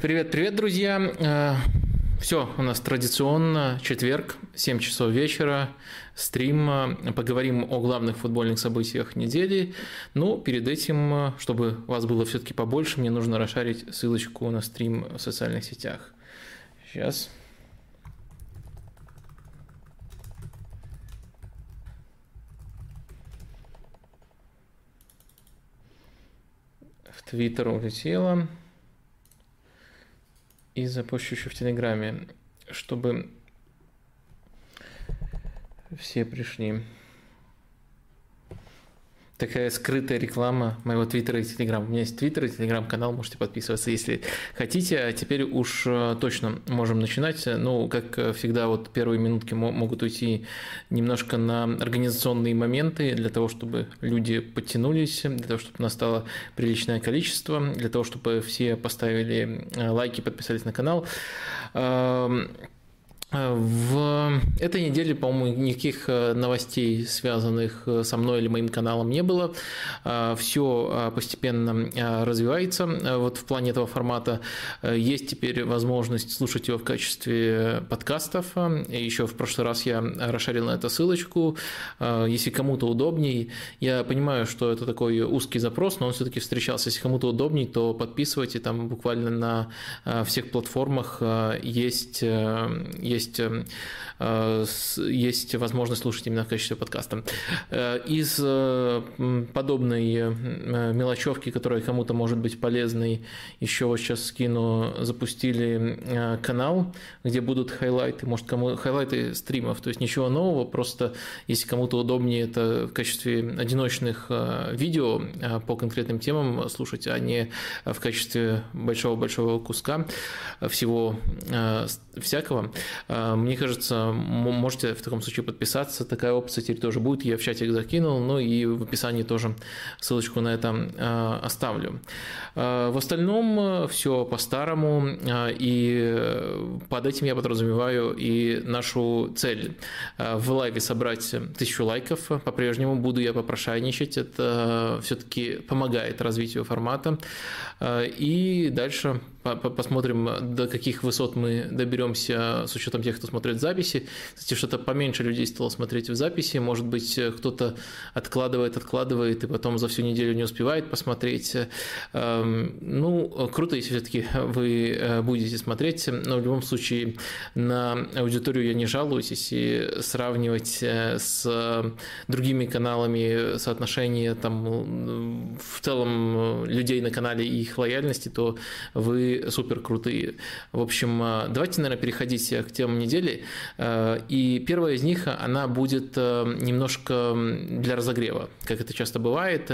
Привет, привет, друзья. Все, у нас традиционно четверг, 7 часов вечера, стрим. Поговорим о главных футбольных событиях недели. Но перед этим, чтобы вас было все-таки побольше, мне нужно расшарить ссылочку на стрим в социальных сетях. Сейчас. В Твиттер улетела и запущу еще в Телеграме, чтобы все пришли такая скрытая реклама моего твиттера и телеграм. У меня есть твиттер и телеграм-канал, можете подписываться, если хотите. А теперь уж э, точно можем начинать. Ну, как всегда, вот первые минутки могут уйти немножко на организационные моменты, для того, чтобы люди подтянулись, для того, чтобы настало приличное количество, для того, чтобы все поставили э, лайки, подписались на канал. Эм, в этой неделе, по-моему, никаких э, новостей, связанных э, со мной или моим каналом, не было. Все постепенно развивается. Вот в плане этого формата э, есть теперь возможность слушать его в качестве подкастов. Еще в прошлый раз я расширил на это ссылочку. Если кому-то удобней, я понимаю, что это такой узкий запрос, но он все-таки встречался. Если кому-то удобней, то подписывайте. Там буквально на всех платформах есть, есть есть, эм, э, есть возможность слушать именно в качестве подкаста. Э, из э, подобной мелочевки, которая кому-то может быть полезной, еще вот сейчас скину, запустили канал, где будут хайлайты, может, кому хайлайты стримов, то есть ничего нового, просто если кому-то удобнее это в качестве одиночных видео по конкретным темам слушать, а не в качестве большого-большого куска всего всякого. А, мне кажется, можете в таком случае подписаться. Такая опция теперь тоже будет. Я в чатик закинул, ну и в описании тоже ссылочку на это а, оставлю. А, в остальном э, все по-старому, и э, под этим я подразумеваю и нашу цель в лайве собрать тысячу лайков. По-прежнему буду я попрошайничать. Это все-таки помогает развитию формата. И дальше посмотрим, до каких высот мы доберемся с учетом тех, кто смотрит записи. Кстати, что-то поменьше людей стало смотреть в записи. Может быть, кто-то откладывает, откладывает, и потом за всю неделю не успевает посмотреть. Эм, ну, круто, если все-таки вы э, будете смотреть, но в любом случае на аудиторию я не жалуюсь, если сравнивать э, с другими каналами соотношение там в целом людей на канале и их лояльности, то вы супер крутые. В общем, э, давайте, наверное, переходить к темам недели. Э, и первая из них, она будет э, немножко для разогрева, как это часто бывает.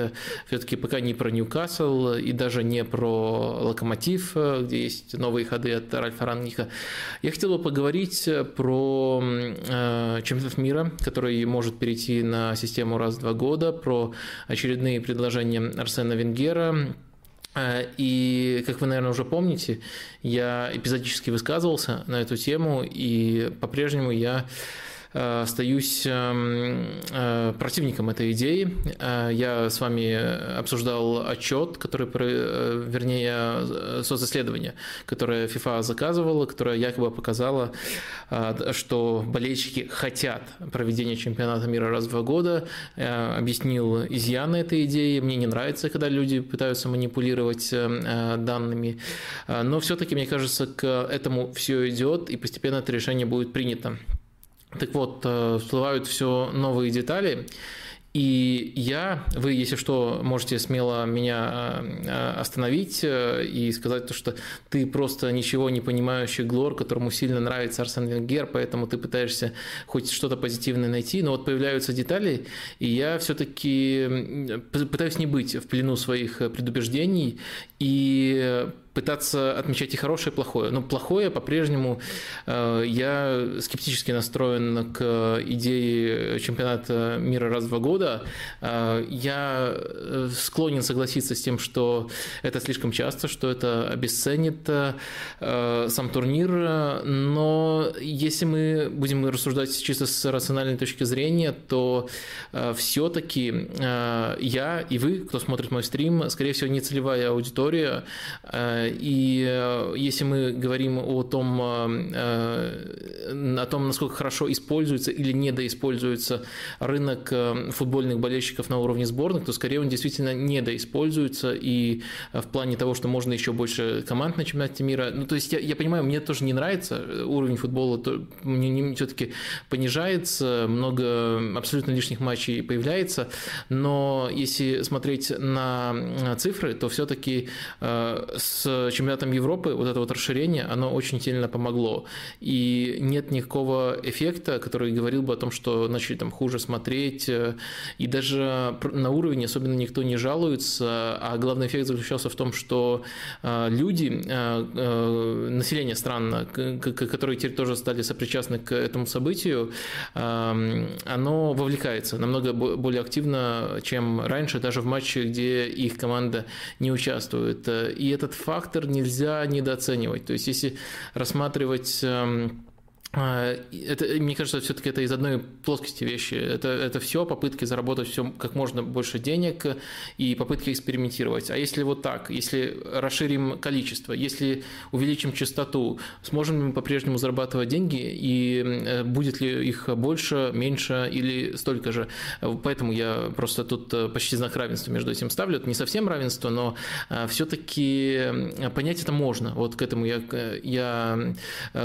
Все-таки пока не про Ньюкасл и даже не про Локомотив, где есть новые ходы от Ральфа Рангника. Я хотел бы поговорить про чемпионат мира, который может перейти на систему раз в два года, про очередные предложения Арсена Венгера, Э, и, как вы, наверное, уже помните, я эпизодически высказывался на эту тему, и по-прежнему я Э, остаюсь эм, э, противником этой идеи. Э, я с вами обсуждал отчет, который, вернее, социсследование, которое FIFA заказывала, которое якобы показало, что болельщики хотят проведения чемпионата мира раз в два года. Объяснил изъяны этой идеи. Мне не нравится, когда люди пытаются манипулировать данными. Но все-таки, мне кажется, к этому все идет, и постепенно это решение будет принято. Так вот, э, всплывают все новые детали, и я, вы, если что, можете смело меня э, остановить э, и сказать то, что ты просто ничего не понимающий Глор, которому сильно нравится Арсен Венгер, поэтому ты пытаешься хоть что-то позитивное найти, но вот появляются детали, и я все-таки пытаюсь не быть в плену своих предубеждений и пытаться отмечать и хорошее, и плохое. Но плохое по-прежнему э, я скептически настроен к идее чемпионата мира раз в два года, года. Я склонен согласиться с тем, что это слишком часто, что это обесценит сам турнир, но если мы будем рассуждать чисто с рациональной точки зрения, то все-таки я и вы, кто смотрит мой стрим, скорее всего, не целевая аудитория, и если мы говорим о том, о том, насколько хорошо используется или недоиспользуется рынок э, футбольных болельщиков на уровне сборных, то скорее он действительно недоиспользуется и э, в плане того, что можно еще больше команд на чемпионате мира. Ну, то есть я, я понимаю, мне тоже не нравится уровень футбола, то, мне, мне все-таки понижается, много абсолютно лишних матчей появляется, но если смотреть на цифры, то все-таки э, с чемпионатом Европы вот это вот расширение, оно очень сильно помогло. И нет никакого эффекта, который говорил бы о том, что начали там хуже смотреть, э, и даже на уровне особенно никто не жалуется, а главный эффект заключался в том, что э, люди, э, население стран, которые теперь тоже стали сопричастны к этому событию, оно вовлекается намного более активно, чем раньше, даже в матче, где их команда не участвует. И этот фактор нельзя недооценивать. То есть, если рассматривать эм, это, мне кажется, все-таки это из одной плоскости вещи. Это, это все попытки заработать все как можно больше денег и попытки экспериментировать. А если вот так, если расширим количество, если увеличим частоту, сможем ли мы по-прежнему зарабатывать деньги и э, будет ли их больше, меньше или столько же? Поэтому я просто тут э, почти знак равенства между этим ставлю. Это не совсем равенство, но э, все-таки понять это можно. Вот к этому я, я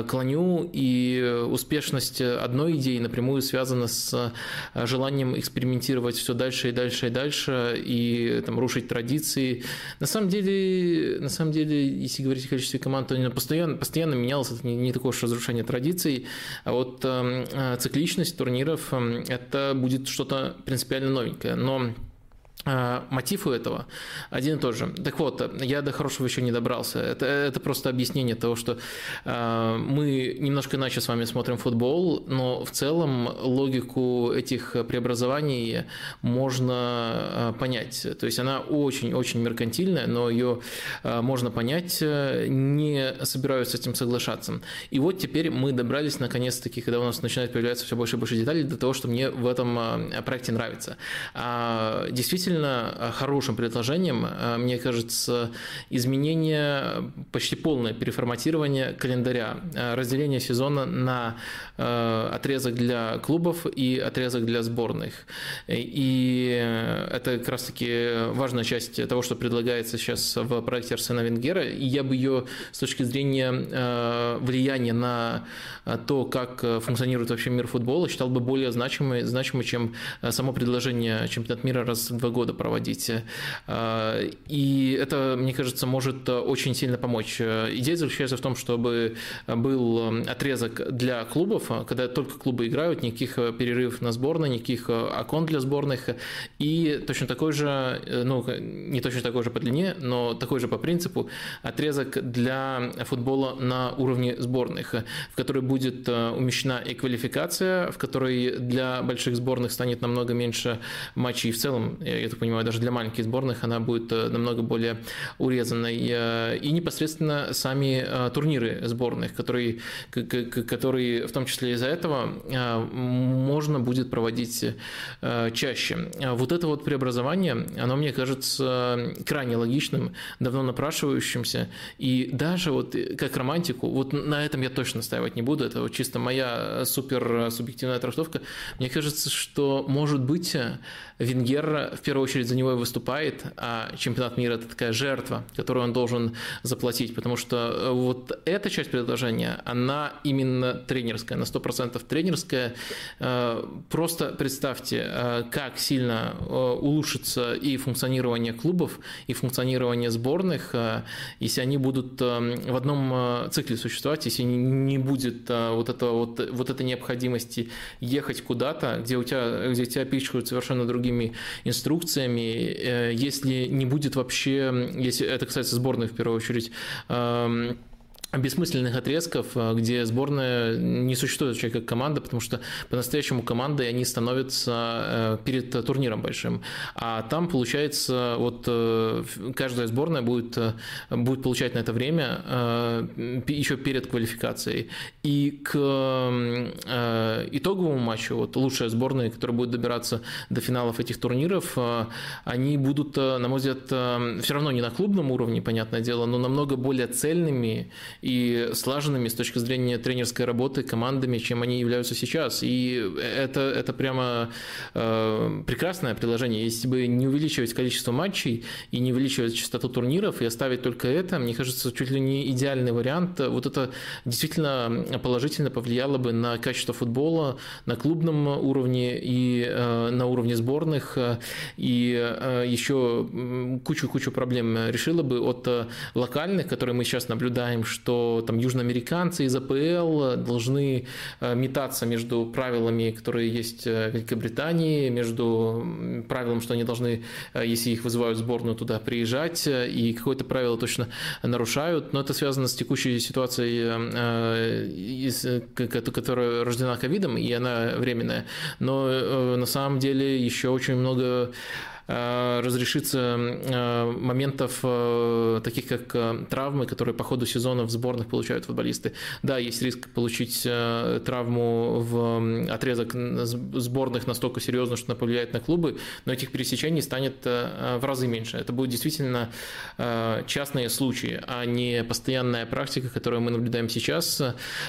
клоню и успешность одной идеи напрямую связана с э, желанием экспериментировать все дальше и дальше и дальше и там, рушить традиции. На самом деле, на самом деле, если говорить о количестве команд, то постоянно, постоянно менялось, это не, не такое уж разрушение традиций, а вот э, цикличность турниров э, это будет что-то принципиально новенькое. Но мотив у этого один и тот же. Так вот, я до хорошего еще не добрался. Это, это просто объяснение того, что э, мы немножко иначе с вами смотрим футбол, но в целом логику этих преобразований можно э, понять. То есть она очень-очень меркантильная, но ее э, можно понять, не собираюсь с этим соглашаться. И вот теперь мы добрались наконец-таки, когда у нас начинает появляться все больше и больше деталей, до того, что мне в этом проекте нравится. А, действительно, действительно э, хорошим предложением, э, мне кажется, изменение, почти полное переформатирование календаря, э, разделение сезона на отрезок для клубов и отрезок для сборных. И это как раз-таки важная часть того, что предлагается сейчас в проекте Арсена Венгера, и я бы ее с точки зрения влияния на то, как функционирует вообще мир футбола, считал бы более значимой, значимой чем само предложение чемпионат мира раз в два года проводить. Э, и это, мне кажется, может очень сильно помочь. Идея заключается в том, чтобы был отрезок для клубов, когда только клубы играют, никаких перерывов на сборной, никаких окон для сборных, и точно такой же, ну, не точно такой же по длине, но такой же по принципу, отрезок для футбола на уровне сборных, в который будет умещена и квалификация, в которой для больших сборных станет намного меньше матчей. В целом, я так понимаю, даже для маленьких сборных она будет э, намного более урезанной. Э, и непосредственно сами э, турниры сборных, которые, которые в том числе из-за этого можно будет проводить чаще. Вот это вот преобразование, оно мне кажется крайне логичным, давно напрашивающимся. И даже вот как романтику, вот на этом я точно настаивать не буду, это вот чисто моя супер субъективная трактовка. Мне кажется, что может быть Венгер в первую очередь за него и выступает, а чемпионат мира – это такая жертва, которую он должен заплатить, потому что э, вот эта часть предложения, она именно тренерская, на 100% тренерская. Э, просто представьте, э, как сильно улучшится и функционирование клубов, и функционирование сборных, если они будут в одном цикле существовать, если не будет вот, этого, вот, вот этой необходимости ехать куда-то, где у тебя, где тебя пичкают совершенно другими инструкциями, э, если не будет вообще, если это касается сборной в первую очередь, эм, бессмысленных отрезков, э, где сборная не существует вообще как команда, потому что по-настоящему командой они становятся э, перед турниром большим. А там, получается, вот э, каждая сборная будет, будет получать на это время еще перед квалификацией. И к итоговому матчу, вот лучшая сборная, которая будет добираться до финалов этих турниров, они будут, на мой взгляд, все равно не на клубном уровне, понятное дело, но намного более цельными и слаженными с точки зрения тренерской работы командами, чем они являются сейчас. И это, это прямо э, прекрасное приложение. Если бы не увеличивать количество матчей и не увеличивать частоту турниров и оставить только это, мне кажется, чуть ли не идеальный вариант. Вот это действительно положительно повлияло бы на качество футбола на клубном уровне и э, на уровне сборных, и э, еще кучу-кучу проблем решило бы от локальных, которые мы сейчас наблюдаем, что что там южноамериканцы из АПЛ должны э, метаться между правилами, которые есть э, в Великобритании, между правилом, что они должны, э, если их вызывают в сборную, туда приезжать, и какое-то правило точно нарушают. Но это связано с текущей ситуацией, которая рождена ковидом, и она временная. Но на самом деле еще очень много разрешится э, моментов э, таких как травмы, которые по ходу сезона в сборных получают футболисты. Да, есть риск получить травму в отрезок сборных настолько серьезно, что она повлияет на клубы, но этих пересечений станет в разы меньше. Это будут действительно частные случаи, а не постоянная практика, которую мы наблюдаем сейчас.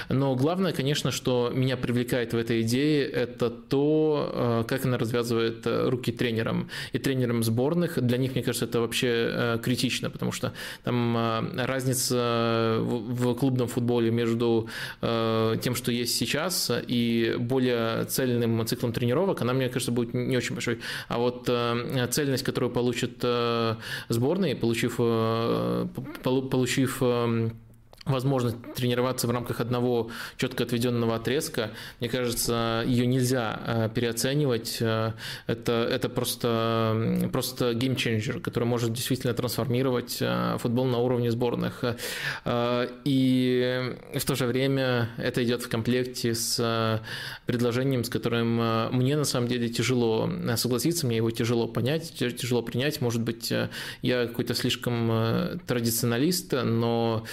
Но главное, конечно, что меня привлекает в этой идее, это то, как она развязывает руки тренерам. И тренер тренерам сборных. Для них, мне кажется, это вообще э, критично, потому что там э, разница в клубном футболе между э, тем, что есть сейчас, и более цельным циклом тренировок, она, мне кажется, будет не очень большой. А вот цельность, которую получат сборные, получив, получив возможность тренироваться в рамках одного четко отведенного отрезка, мне кажется, ее нельзя э, переоценивать. Э, это, это просто, просто геймченджер, который может действительно трансформировать э, футбол на уровне сборных. И в то же время это идет в комплекте с предложением, с которым мне на самом деле тяжело согласиться, мне его тяжело понять, тяжело принять. Может быть, я какой-то слишком традиционалист, но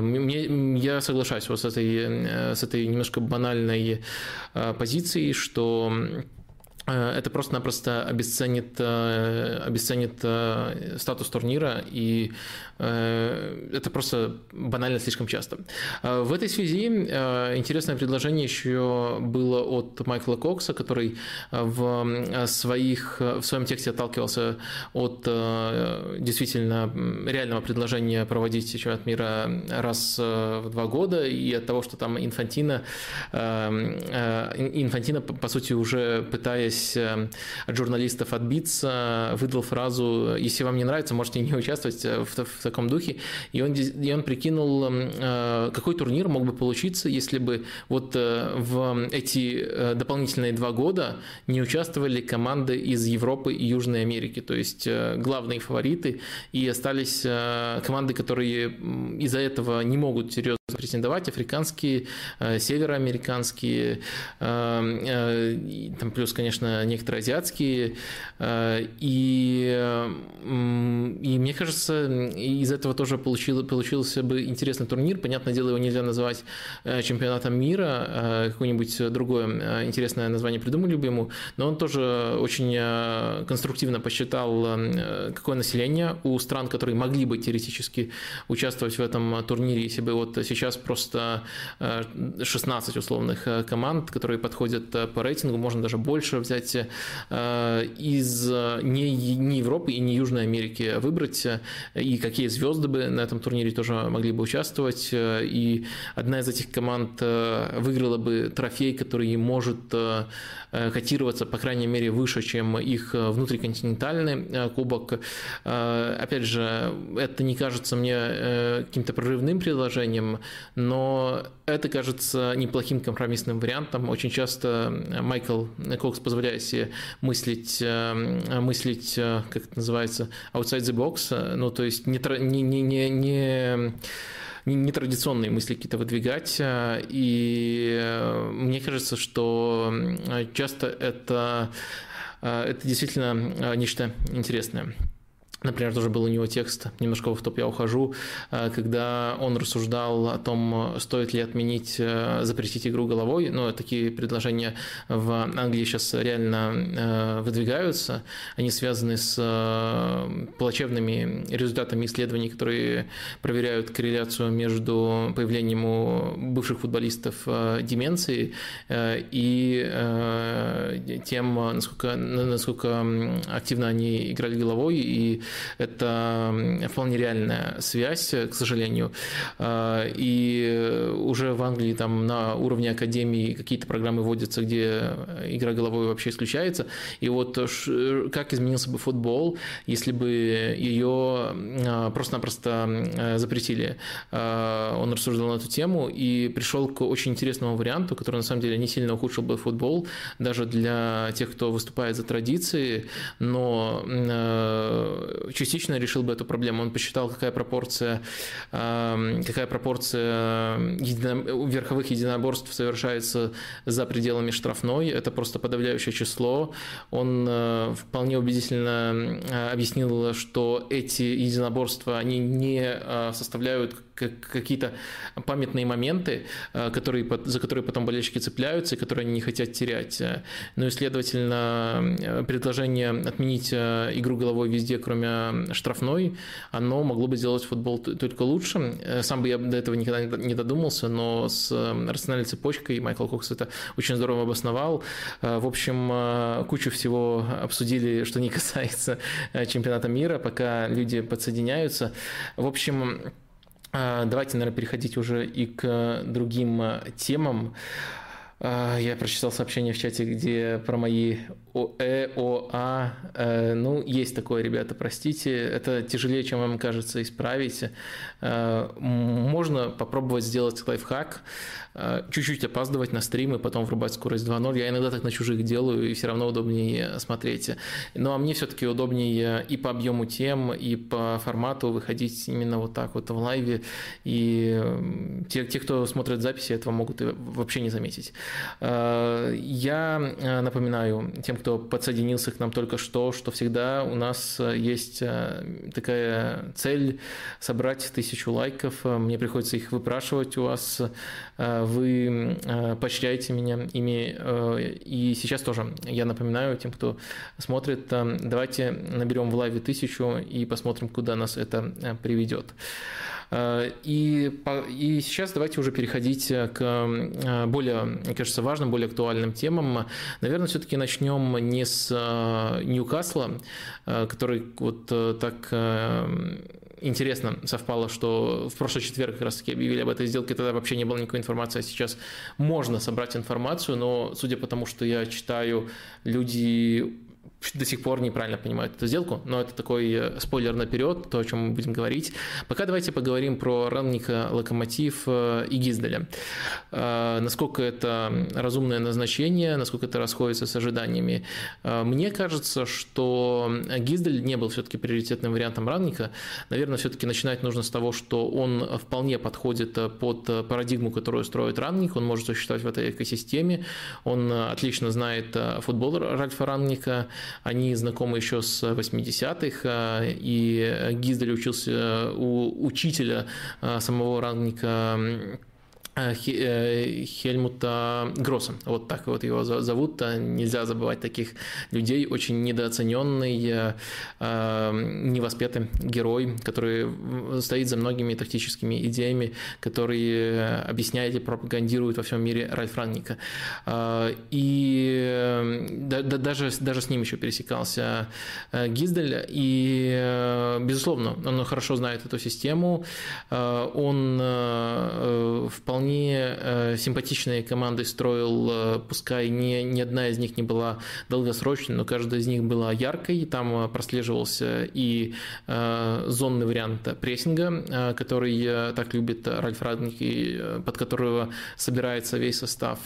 мне, я соглашаюсь вот с этой, э, с этой немножко банальной э, позицией, что Э, это просто-напросто обесценит, э, обесценит э, статус турнира, и это просто банально слишком часто. В этой связи интересное предложение еще было от Майкла Кокса, который в, своих, в своем тексте отталкивался от действительно реального предложения проводить чемпионат мира раз в два года, и от того, что там Инфантина, Инфантина по сути, уже пытаясь пытаясь э, от журналистов отбиться, выдал фразу «Если вам не нравится, можете не участвовать э, в, в таком духе». И он, и он прикинул, э, какой турнир мог бы получиться, если бы вот в эти дополнительные два года не участвовали команды из Европы и Южной Америки, то есть главные фавориты, и остались команды, которые из-за этого не могут серьезно претендовать, африканские, североамериканские, там плюс, конечно, некоторые азиатские. Э, и, и мне кажется, из этого тоже получил, получился бы интересный турнир. Понятное дело, его нельзя называть э, чемпионатом мира, э, какое-нибудь другое интересное название придумали бы ему, но он тоже очень конструктивно посчитал, какое население у стран, которые могли бы теоретически участвовать в этом турнире, если бы вот сейчас просто 16 условных команд, которые подходят по рейтингу, можно даже больше взять взять э, из э, не, не Европы и не Южной Америки, выбрать, э, и какие звезды бы на этом турнире тоже могли бы участвовать. И одна из этих команд выиграла бы трофей, который может котироваться, по крайней мере, выше, чем их внутриконтинентальный кубок. Опять же, это не кажется мне каким-то прорывным предложением, но это кажется неплохим компромиссным вариантом. Очень часто Майкл Кокс позволяет себе мыслить, э, мыслить, э, как это называется, outside the box, э, ну, то есть не, не, не, не нетрадиционные мысли какие-то выдвигать. И мне кажется, что часто это, это действительно нечто интересное. Например, тоже был у него текст, немножко в топ я ухожу, э, когда он рассуждал о том, стоит ли отменить, э, запретить игру головой. Но такие предложения в Англии сейчас реально э, выдвигаются. Они связаны с плачевными результатами исследований, которые проверяют корреляцию между появлением у бывших футболистов деменции и тем, насколько, насколько активно они играли головой и это вполне реальная связь, к сожалению. А, и уже в Англии там на уровне академии какие-то программы вводятся, где игра головой вообще исключается. И вот как изменился бы футбол, если бы ее а, просто-напросто э, запретили. А, он рассуждал на эту тему и пришел к очень интересному варианту, который на самом деле не сильно ухудшил бы футбол, даже для тех, кто выступает за традиции, но э, частично решил бы эту проблему. Он посчитал, какая пропорция, эм, какая пропорция едино, верховых единоборств совершается за пределами штрафной. Это просто подавляющее число. Он э, вполне убедительно э, объяснил, что эти единоборства, они не э, составляют какие-то памятные моменты, э, которые, за которые потом болельщики цепляются и которые они не хотят терять. Ну и, следовательно, э, предложение отменить э, игру головой везде, кроме штрафной, оно могло бы сделать футбол только лучше. Сам бы я до этого никогда не додумался, но с рациональной цепочкой Майкл Кокс это очень здорово обосновал. В общем, кучу всего обсудили, что не касается чемпионата мира, пока люди подсоединяются. В общем, давайте, наверное, переходить уже и к другим а, темам. А, я прочитал сообщение в чате, где про мои ОЭ, ОА. Э, ну, есть такое, ребята, простите. Это тяжелее, чем вам кажется, исправить. Можно попробовать сделать лайфхак. Э, чуть-чуть опаздывать на стримы, потом врубать скорость 2.0. Я иногда так на чужих делаю, и все равно удобнее смотреть. Ну, а мне все-таки удобнее и по объему тем, и по формату выходить именно вот так вот в лайве. И те, те кто смотрит записи, этого могут и вообще не заметить. Э, я э, напоминаю тем, кто подсоединился к нам только что, что всегда у нас есть такая цель собрать тысячу лайков. Мне приходится их выпрашивать у вас вы э, поощряете меня ими. Э, и сейчас тоже я напоминаю тем, кто смотрит, э, давайте наберем в лайве тысячу и посмотрим, куда нас это приведет. И, и сейчас давайте уже переходить к более, мне кажется, важным, более актуальным темам. Наверное, все-таки начнем не с Ньюкасла, который вот так интересно совпало, что в прошлый четверг как раз таки объявили об этой сделке, тогда вообще не было никакой информации, а сейчас можно собрать информацию, но судя по тому, что я читаю, люди до сих пор неправильно понимают эту сделку, но это такой э, спойлер наперед, то, о чем мы будем говорить. Пока давайте поговорим про Ранника, Локомотив э, и Гизделя. Э, насколько это разумное назначение, насколько это расходится с ожиданиями. Мне кажется, что Гиздель не был все-таки приоритетным вариантом Ранника. Наверное, все-таки начинать нужно с того, что он вполне подходит под парадигму, которую строит Ранник, он может существовать в этой экосистеме, он отлично знает футбол Ральфа Ранника, они знакомы еще с 80-х, а, и Гиздель учился у учителя а, самого Рангника Хельмута Гросса. Вот так вот его зовут. А нельзя забывать таких людей. Очень недооцененный, э, невоспетый герой, который стоит за многими тактическими идеями, которые объясняет и пропагандирует во всем мире Ральф Ранника. И даже, даже с ним еще пересекался Гиздель. И, безусловно, он хорошо знает эту систему. Он вполне вполне симпатичные команды строил, пускай ни, ни одна из них не была долгосрочной, но каждая из них была яркой, там прослеживался и зонный вариант прессинга, который так любит Ральф Радник, и под которого собирается весь состав.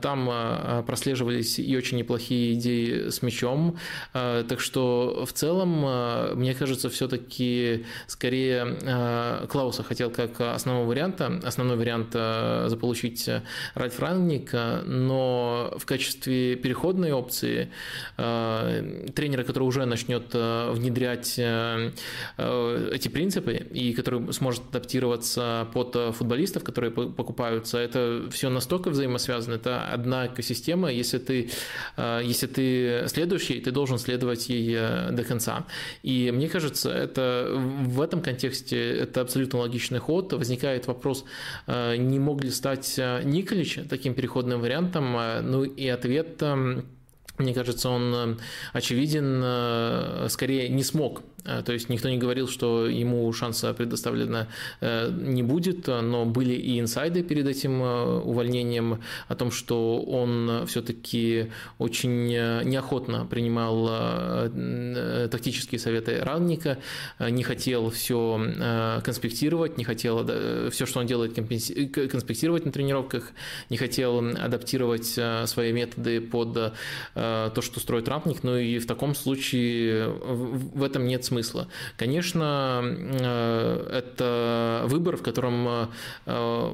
Там прослеживались и очень неплохие идеи с мячом, так что в целом, мне кажется, все-таки скорее э, Клауса хотел как основного варианта, основной вариант э, заполучить Ральф Рангник, но в качестве переходной опции э, тренера, который уже начнет внедрять эти принципы и который сможет адаптироваться под футболистов, которые покупаются, это все настолько взаимосвязано, это одна экосистема, если ты, если ты следующий, ты должен следовать ей до конца. И мне кажется, это в этом контексте это абсолютно логичный ход. Возникает вопрос, э, не мог ли стать э, Николич таким переходным вариантом? Э, ну и ответ мне кажется, он очевиден, скорее не смог Э, то есть никто не говорил, что ему шанса предоставлено э, не будет, но были и инсайды перед этим э, увольнением о том, что он все-таки очень неохотно принимал тактические советы Ранника, не хотел все конспектировать, не хотел все, что он делает, конспектировать на тренировках, не хотел адаптировать свои методы под то, что строит Ранник, но и в таком случае в этом нет смысла смысла. Конечно, э, это выбор, в котором э,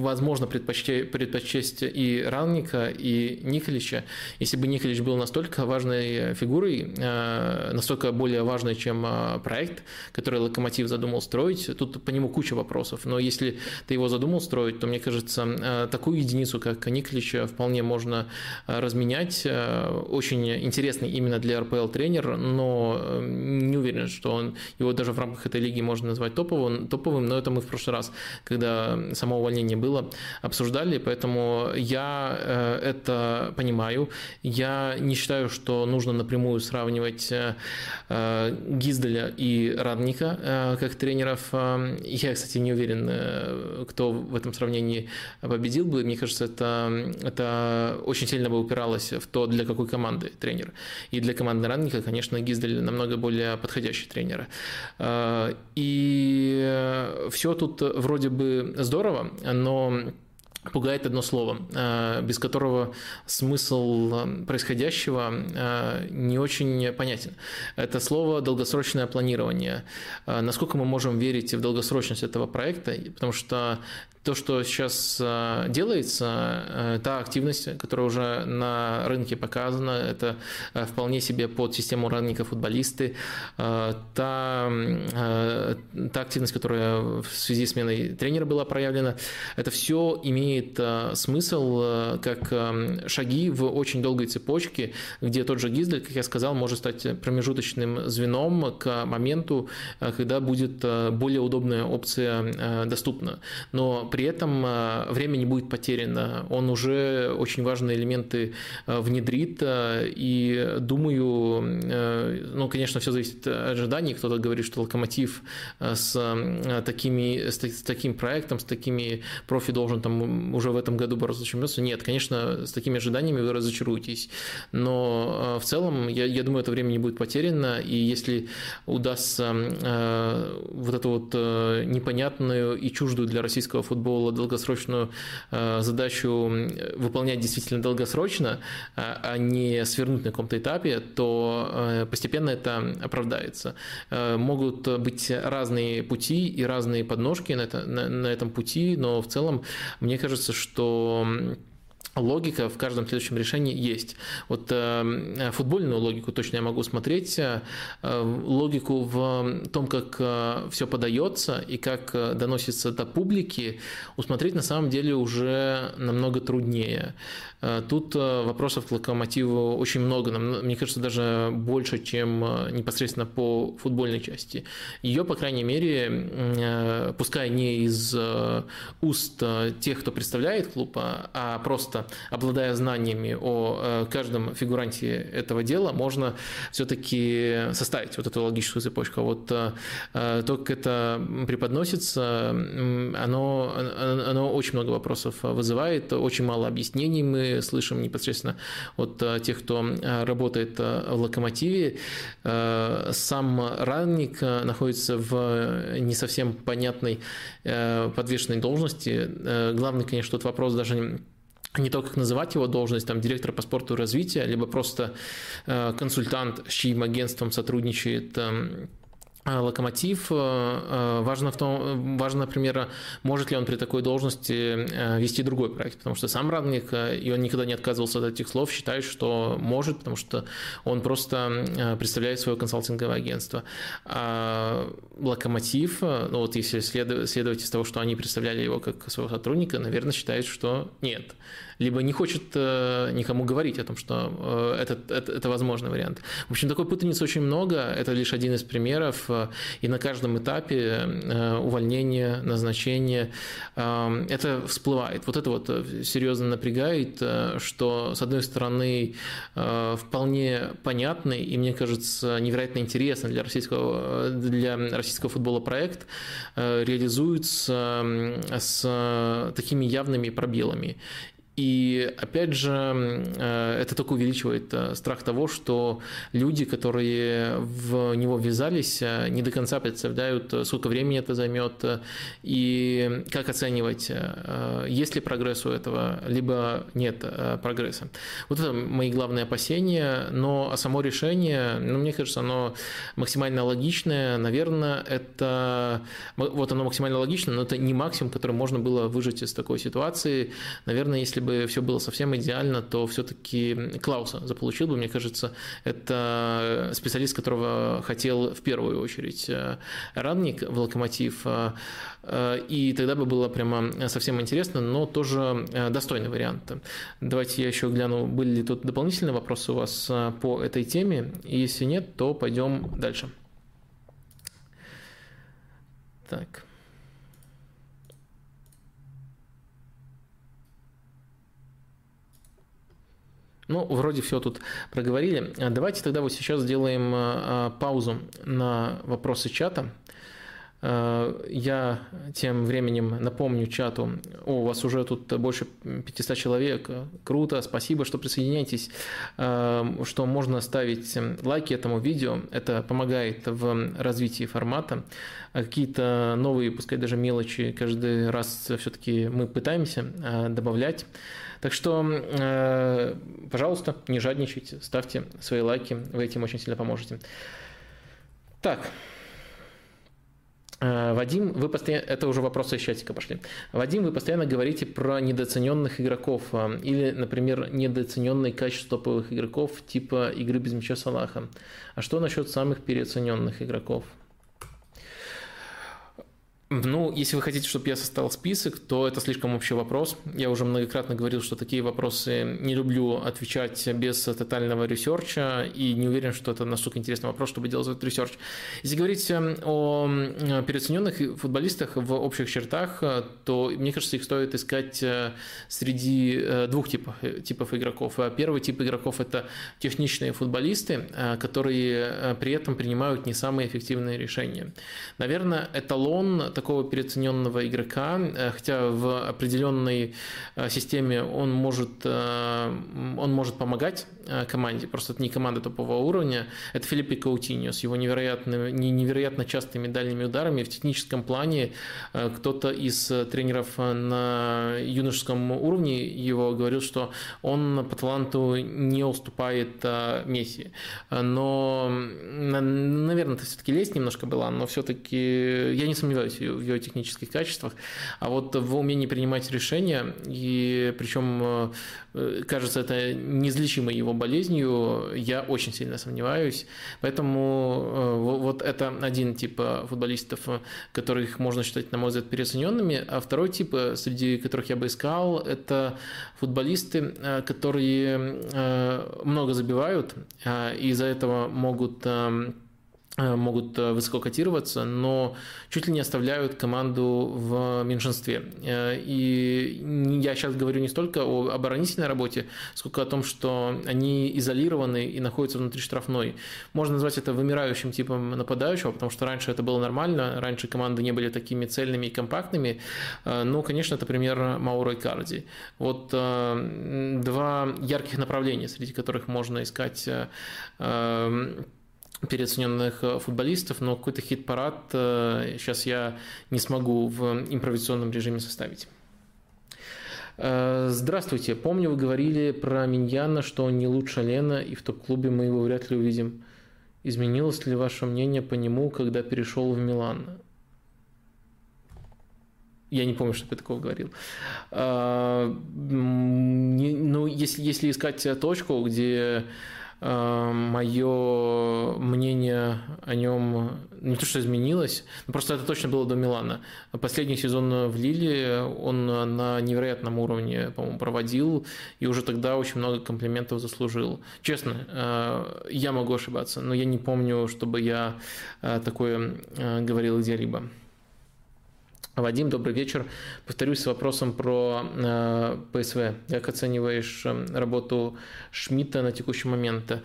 возможно предпочесть и Ранника, и Николича. Если бы Николич был настолько важной фигурой, э, настолько более важной, чем проект, который Локомотив задумал строить, тут по нему куча вопросов. Но если ты его задумал строить, то, мне кажется, такую единицу, как Николича, вполне можно разменять. Очень интересный именно для РПЛ тренер, но не уверен, что он, его даже в рамках этой лиги можно назвать топовым, топовым, но это мы в прошлый раз, когда само увольнение было, обсуждали, поэтому я э, это понимаю. Я не считаю, что нужно напрямую сравнивать э, э, Гизделя и Радника как тренеров. Я, кстати, не уверен, кто в этом сравнении победил бы. Мне кажется, это, это очень сильно бы упиралось в то, для какой команды тренер. И для команды Радника, конечно, Гиздель намного более подходящий тренера. А, и все тут вроде бы здорово, но пугает одно слово, а, без которого смысл происходящего а, не очень понятен. Это слово «долгосрочное планирование». Насколько мы можем верить в долгосрочность этого проекта, потому что то, что сейчас делается, э, та активность, которая уже на рынке показана, это э, вполне себе под систему ранника футболисты, э, та, та активность, которая в связи с сменой тренера была проявлена, это все имеет смысл как шаги в очень долгой цепочке, где тот же Гиздель, как я сказал, может стать промежуточным звеном к моменту, когда будет более удобная опция доступна. Но при этом э, время не будет потеряно. Он уже очень важные элементы э, внедрит, э, и думаю, ну, конечно, все зависит от ожиданий. Кто-то говорит, что Локомотив с, такими, с таким проектом, с такими профи должен там уже в этом году бороться за. Нет, конечно, с такими ожиданиями вы разочаруетесь. Но в целом, я, я думаю, это время не будет потеряно, и если удастся вот эту вот непонятную и чуждую для российского футбола долгосрочную э, задачу выполнять действительно долгосрочно, а, а не свернуть на каком-то этапе, то э, постепенно это оправдается. Э, могут быть разные пути и разные подножки на, это, на, на этом пути, но в целом мне кажется, что логика в каждом следующем решении есть. Вот э, футбольную логику точно я могу смотреть, э, логику в том, как э, все подается и как э, доносится до публики, усмотреть на самом деле уже намного труднее. Э, тут э, вопросов к локомотиву очень много, мне кажется, даже больше, чем э, непосредственно по футбольной части. Ее, по крайней мере, пускай не из уст тех, кто представляет клуб, а, а просто обладая знаниями о каждом фигуранте этого дела, можно все-таки составить вот эту логическую цепочку. А вот то, как это преподносится, оно, оно очень много вопросов вызывает, очень мало объяснений мы слышим непосредственно от тех, кто работает в локомотиве. Сам ранник находится в не совсем понятной подвешенной должности. Главный, конечно, тот вопрос даже не то, как называть его должность, там, директор по спорту и развитию, либо просто консультант, с чьим агентством сотрудничает Э, локомотив. Э, э, важно, в том, важно, например, может ли он при такой должности вести другой проект, потому что сам Радник, и он никогда не отказывался от этих слов, считает, что может, потому что он просто представляет свое консалтинговое агентство. А Локомотив, ну вот если следовать из того, что они представляли его как своего сотрудника, наверное, считает, что нет либо не хочет э, никому говорить о том, что э, это, это, это возможный вариант. В общем, такой путаницы очень много, это лишь один из примеров, э, и на каждом этапе увольнения, назначения это всплывает. Вот это вот серьезно напрягает, что, с одной стороны, вполне понятный и, мне кажется, невероятно интересный для российского, для российского футбола проект реализуется с такими явными пробелами. И опять же, э, это только увеличивает э, страх того, что люди, которые в него ввязались, э, не до конца представляют, сколько времени это займет и как оценивать, есть ли прогресс у этого, либо нет прогресса. Вот это мои главные опасения, но само решение, ну, мне кажется, оно максимально логичное. Наверное, это вот оно максимально логично, но это не максимум, который можно было выжить из такой ситуации. Наверное, если бы все было совсем идеально, то все-таки Клауса заполучил бы, мне кажется, это специалист, которого хотел в первую очередь э, Радник в Локомотив, э, э, и тогда бы было прямо совсем интересно, но тоже достойный вариант. Давайте я еще гляну, были ли тут дополнительные вопросы у вас по этой теме, если нет, то пойдем дальше. Так. Ну, вроде все тут проговорили. Давайте тогда вот сейчас сделаем а, паузу на вопросы чата. А, я тем временем напомню чату, о, у вас уже тут больше 500 человек, круто, спасибо, что присоединяетесь, а, что можно ставить лайки этому видео, это помогает в развитии формата, какие-то новые, пускай даже мелочи, каждый раз все-таки мы пытаемся добавлять. Так что, э, пожалуйста, не жадничайте, ставьте свои лайки, вы этим очень сильно поможете. Так, э, Вадим, вы постоянно... Это уже вопросы из чатика пошли. Вадим, вы постоянно говорите про недооцененных игроков э, или, например, недооцененные качества топовых игроков типа игры без мяча Салаха. А что насчет самых переоцененных игроков? Ну, если вы хотите, чтобы я составил список, то это слишком общий вопрос. Я уже многократно говорил, что такие вопросы не люблю отвечать без тотального ресерча, и не уверен, что это настолько интересный вопрос, чтобы делать этот ресерч. Если говорить эм, о переоцененных футболистах в общих чертах, то, мне кажется, их стоит искать э, среди э, двух типов, э, типов игроков. Первый тип игроков – это техничные футболисты, которые при этом принимают не самые эффективные решения. Наверное, эталон такого переоцененного игрока, э, хотя в определенной э, системе он может, э, он может помогать команде, просто это не команда топового уровня, это Филиппе Каутиньо с его невероятно, невероятно частыми дальними ударами в техническом плане. Кто-то из тренеров на юношеском уровне его говорил, что он по таланту не уступает Месси. Но, наверное, это все-таки лезть немножко была, но все-таки я не сомневаюсь в ее технических качествах, а вот в умении принимать решения, и причем э, кажется это неизлечимой его болезнью, я очень сильно сомневаюсь. Поэтому э, вот это один тип э, футболистов, которых можно считать, на мой взгляд, переоцененными, а второй тип, среди которых я бы искал, это футболисты, которые много забивают, и из-за этого могут могут э, высоко котироваться, но чуть ли не оставляют команду в меньшинстве. Э, и я сейчас говорю не столько о оборонительной работе, сколько о том, что они изолированы и находятся внутри штрафной. Можно назвать это вымирающим типом нападающего, потому что раньше это было нормально, раньше команды не были такими цельными и компактными, но, конечно, это пример Мауро и Карди. Вот два ярких направления, среди которых можно искать переоцененных э, футболистов, но какой-то хит-парад сейчас э, я не смогу в импровизационном режиме составить. Э, здравствуйте. Помню, вы говорили про Миньяна, что он не лучше Лена, и в топ-клубе мы его вряд ли увидим. Изменилось ли ваше мнение по нему, когда перешел в Милан? Я не помню, что я такого говорил. Ну, если, если искать точку, где мое мнение о нем не то что изменилось, но просто это точно было до Милана. Последний сезон в Лиле он на невероятном уровне, по-моему, проводил, и уже тогда очень много комплиментов заслужил. Честно, э, я могу ошибаться, но я не помню, чтобы я э, такое говорил где-либо. Вадим, добрый вечер. Повторюсь с вопросом про э, ПСВ. Как оцениваешь работу Шмидта на текущий момент?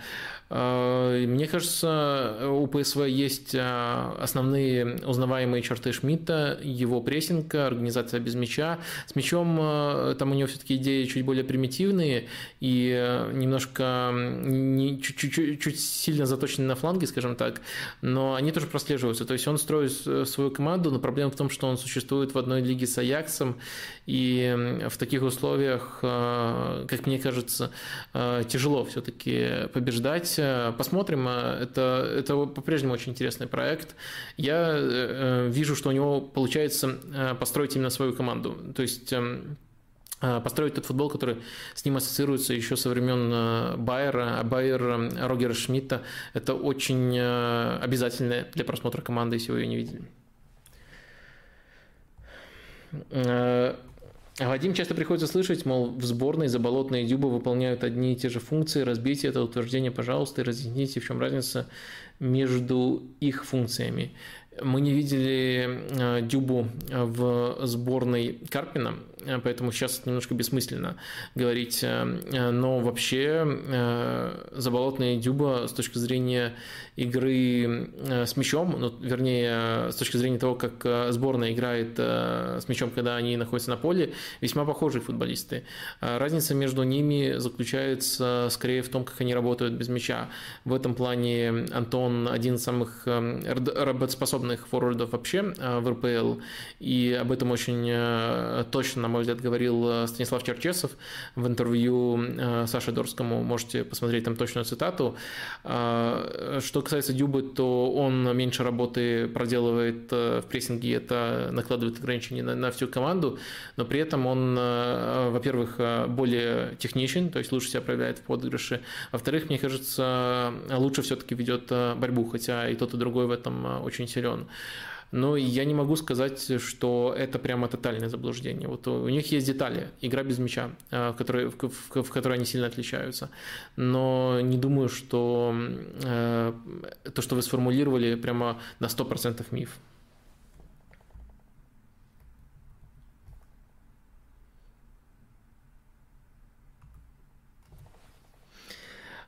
Э, мне кажется, у ПСВ есть э, основные узнаваемые черты Шмидта, его прессинг, организация без мяча. С мячом э, там у него все-таки идеи чуть более примитивные и немножко чуть-чуть чуть сильно заточены на фланге, скажем так, но они тоже прослеживаются. То есть он строит свою команду, но проблема в том, что он существует в одной лиге с Аяксом, и в таких условиях, как мне кажется, тяжело все-таки побеждать Давайте посмотрим. Это, это по-прежнему очень интересный проект. Я э, вижу, что у него получается э, построить именно свою команду. То есть эм, э, построить тот футбол, который с ним ассоциируется еще со времен Байера, а Байер Рогера Шмидта. Это очень обязательно для просмотра команды, если вы ее не видели. Вадим часто приходится слышать, мол, в сборной заболотные дюбы выполняют одни и те же функции. Разбейте это утверждение, пожалуйста, и разъясните, в чем разница между их функциями. Мы не видели э, Дюбу в сборной Карпина, поэтому сейчас немножко бессмысленно говорить. Э, но вообще заболотная Дюба с точки зрения игры с мячом, ну, вернее, с точки зрения того, как сборная играет с мячом, когда они находятся на поле, весьма похожие футболисты. Разница между ними заключается скорее в том, как они работают без мяча. В этом плане Антон один из самых работоспособных форвардов вообще э, в РПЛ, и об этом очень э, точно, мой взгляд, говорил э, Станислав Черчесов в интервью Саше Дорскому, можете посмотреть там точную цитату. Что касается Дюбы, то он меньше работы проделывает в прессинге, это накладывает ограничения на, на всю команду, но при этом он, во-первых, более техничен, то есть лучше себя проявляет в подыгрыше, во-вторых, мне кажется, лучше все-таки ведет борьбу, хотя и тот, и другой в этом очень силен. Но я не могу сказать, что это прямо тотальное заблуждение. Вот у них есть детали, игра без мяча, э, в которой, в, в, в которой они сильно отличаются. Но не думаю, что э, то, что вы сформулировали, прямо на 100% миф.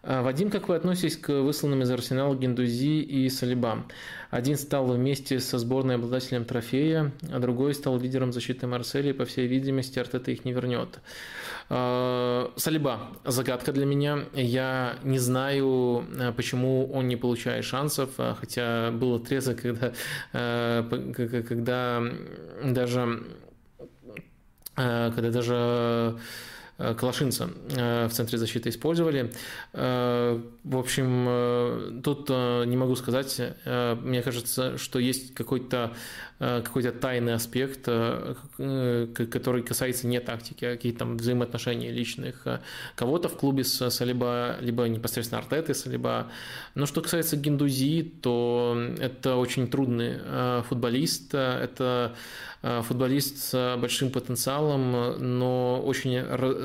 Вадим, как вы относитесь к высланным из Арсенала Гендузи и Салиба? Один стал вместе со сборной обладателем трофея, а другой стал лидером защиты Марселя, и, по всей видимости, Артета их не вернет. А, Салиба – загадка для меня. Я не знаю, а, почему он не получает шансов, хотя был отрезок, когда, когда даже когда даже Э, Калашинца э, в Центре защиты использовали. Э, в общем, тут не могу сказать. Мне кажется, что есть какой-то какой-то тайный аспект, который касается не тактики, а каких-то там взаимоотношений личных кого-то в клубе с Салиба, либо непосредственно Артеты Салиба. Но что касается Гендузи, то это очень трудный футболист, это футболист с большим потенциалом, но очень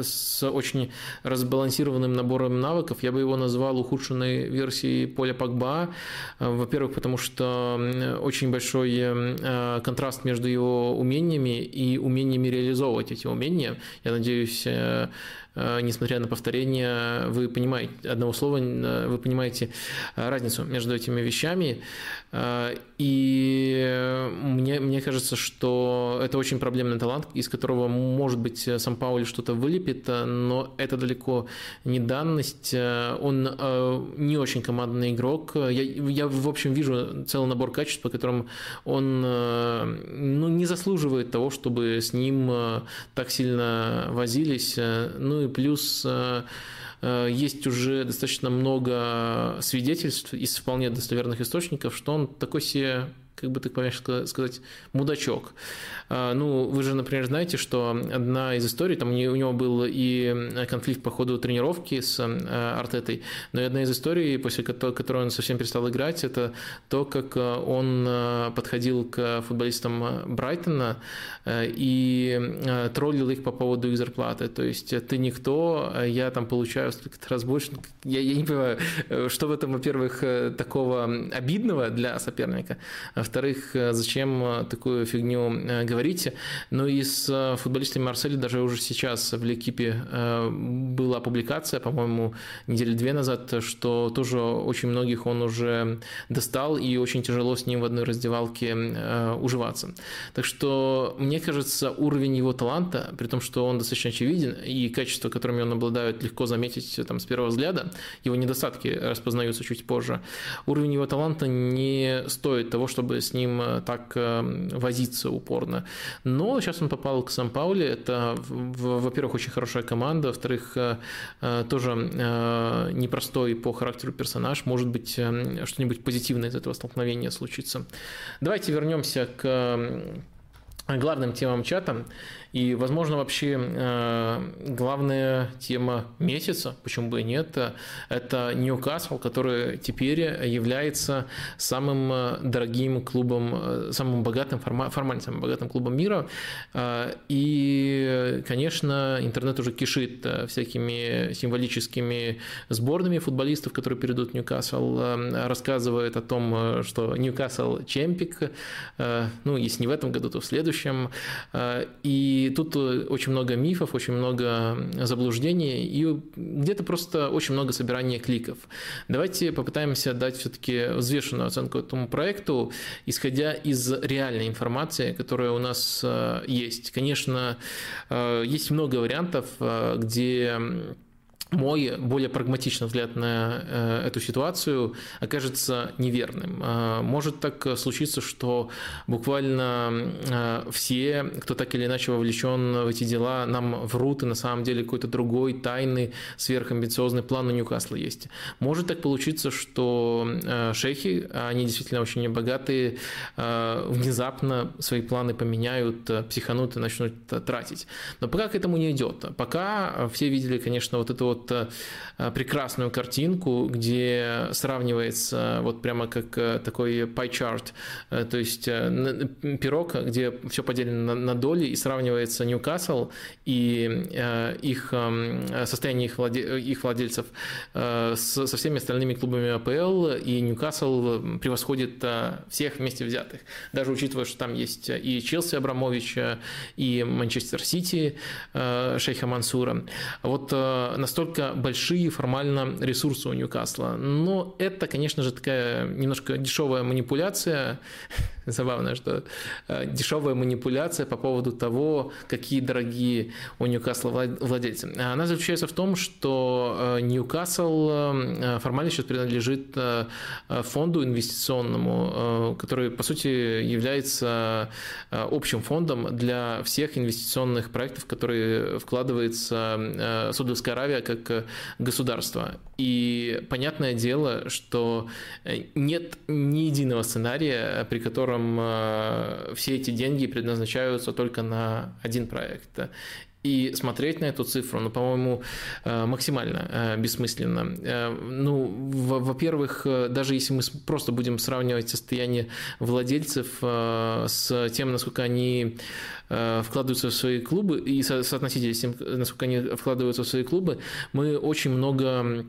с очень разбалансированным набором навыков. Я бы его назвал ухудшенной версией поля Погба. Во-первых, потому что очень большой контраст между его умениями и умениями реализовывать эти умения. Я надеюсь, Э, несмотря на повторение, вы понимаете, одного слова, э, вы понимаете э, разницу между этими вещами. И мне, мне кажется, что это очень проблемный талант, из которого, может быть, сам Паули что-то вылепит, но это далеко не данность. Он не очень командный игрок. Я, я в общем, вижу целый набор качеств, по которым он ну, не заслуживает того, чтобы с ним так сильно возились. Ну и плюс э, э, есть уже достаточно много свидетельств из вполне достоверных источников, что он такой себе как бы так помягче сказать, мудачок. А, ну, вы же, например, знаете, что одна из историй, там у него был и конфликт по ходу тренировки с э, Артетой, но и одна из историй, после которой он совсем перестал играть, это то, как э, он э, подходил к футболистам Брайтона и троллил их по поводу их зарплаты. То есть ты никто, я там получаю столько раз больше. Я, я не понимаю, что в этом, во-первых, такого обидного для соперника, а во-вторых, зачем такую фигню говорить говорите. Но и с э, футболистами Марселя даже уже сейчас в Лекипе э, была публикация, по-моему, недели две назад, что тоже очень многих он уже достал, и очень тяжело с ним в одной раздевалке э, уживаться. Так что, мне кажется, уровень его таланта, при том, что он достаточно очевиден, и качества, которыми он обладает, легко заметить там, с первого взгляда, его недостатки распознаются чуть позже, уровень его таланта не стоит того, чтобы с ним так возиться упорно. Но сейчас он попал к Сан-Пауле. Это, во-первых, очень хорошая команда, во-вторых, э, э, тоже э, непростой по характеру персонаж. Может быть, что-нибудь позитивное из этого столкновения случится. Давайте вернемся к главным темам чата. И, возможно, вообще э, главная тема месяца, почему бы и нет, это Ньюкасл, который теперь является самым э, дорогим клубом, э, самым богатым, формально самым богатым клубом мира. И, конечно, интернет уже кишит всякими символическими сборными футболистов, которые перейдут в Ньюкасл, рассказывает о том, что Ньюкасл чемпик, ну, если не в этом году, то в следующем. И и тут э, очень много мифов, очень много заблуждений и где-то просто очень много собирания кликов. Давайте попытаемся дать все-таки взвешенную оценку этому проекту, исходя из реальной информации, которая у нас э, есть. Конечно, э, есть много вариантов, где мой более прагматичный взгляд на э, эту ситуацию окажется неверным. Э, может так случиться, что буквально э, все, кто так или иначе вовлечен в эти дела, нам врут, и на самом деле какой-то другой тайный сверхамбициозный план у Ньюкасла есть. Может так получиться, что шейхи, они действительно очень богатые, внезапно свои планы поменяют, психанут и начнут тратить. Но пока к этому не идет. Пока все видели, конечно, вот это вот вот э, прекрасную картинку, где сравнивается вот прямо как э, такой pie chart, э, то есть пирог, где все поделено на доли, и сравнивается Ньюкасл и их состояние их, владе... их владельцев со всеми остальными клубами АПЛ, и Ньюкасл превосходит всех вместе взятых. Даже учитывая, что там есть и Челси Абрамовича, и Манчестер Сити Шейха Мансура. Вот настолько настолько большие формально ресурсы у Ньюкасла. Но это, конечно же, такая немножко дешевая манипуляция, Забавно, что э, дешевая манипуляция по поводу того, какие дорогие у Ньюкасла владельцы. Она заключается в том, что э, Ньюкасл э, формально сейчас принадлежит фонду инвестиционному, который, по сути, является общим фондом для всех инвестиционных проектов, которые вкладывается Саудовская Аравия как государство. И понятное дело, что нет ни единого сценария, при котором котором э, все эти деньги предназначаются только на один проект. И смотреть на эту цифру, ну, по-моему, максимально бессмысленно. Ну, во-первых, даже если мы просто будем сравнивать состояние владельцев с тем, насколько они вкладываются в свои клубы и соотносительно с тем, насколько они вкладываются в свои клубы, мы очень много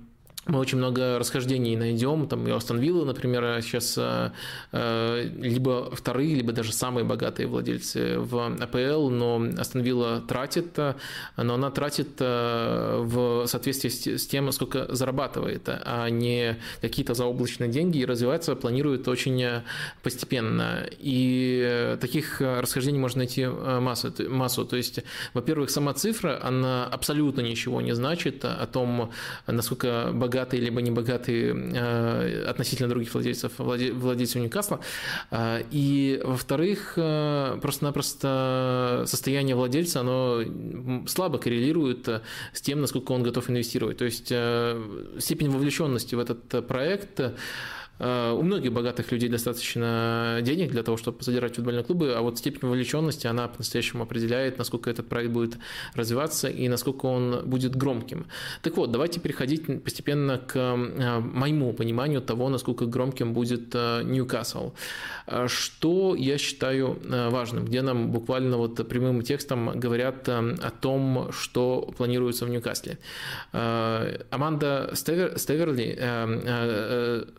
мы очень много расхождений найдем. Там и Астон Вилла, например, сейчас э, э, либо вторые, либо даже самые богатые владельцы в АПЛ, но Астон Вилла тратит, но она тратит э, в соответствии с тем, сколько зарабатывает, а не какие-то заоблачные деньги, и развиваться планирует очень постепенно. И таких расхождений можно найти массу. массу. То есть, во-первых, сама цифра, она абсолютно ничего не значит о том, насколько богат богатые либо небогатые э, относительно других владельцев, владельцев Ньюкасла. Э, и, во-вторых, э, просто-напросто состояние владельца, оно слабо коррелирует с тем, насколько он готов инвестировать. То есть степень вовлеченности в этот проект у многих богатых людей достаточно денег для того, чтобы содержать футбольные клубы, а вот степень вовлеченности, она по-настоящему определяет, насколько этот проект будет развиваться и насколько он будет громким. Так вот, давайте переходить постепенно к э, моему пониманию того, насколько громким будет э, Ньюкасл. Что я считаю важным, где нам буквально вот прямым текстом говорят о том, что планируется в Ньюкасле. Аманда Стевер, Стеверли,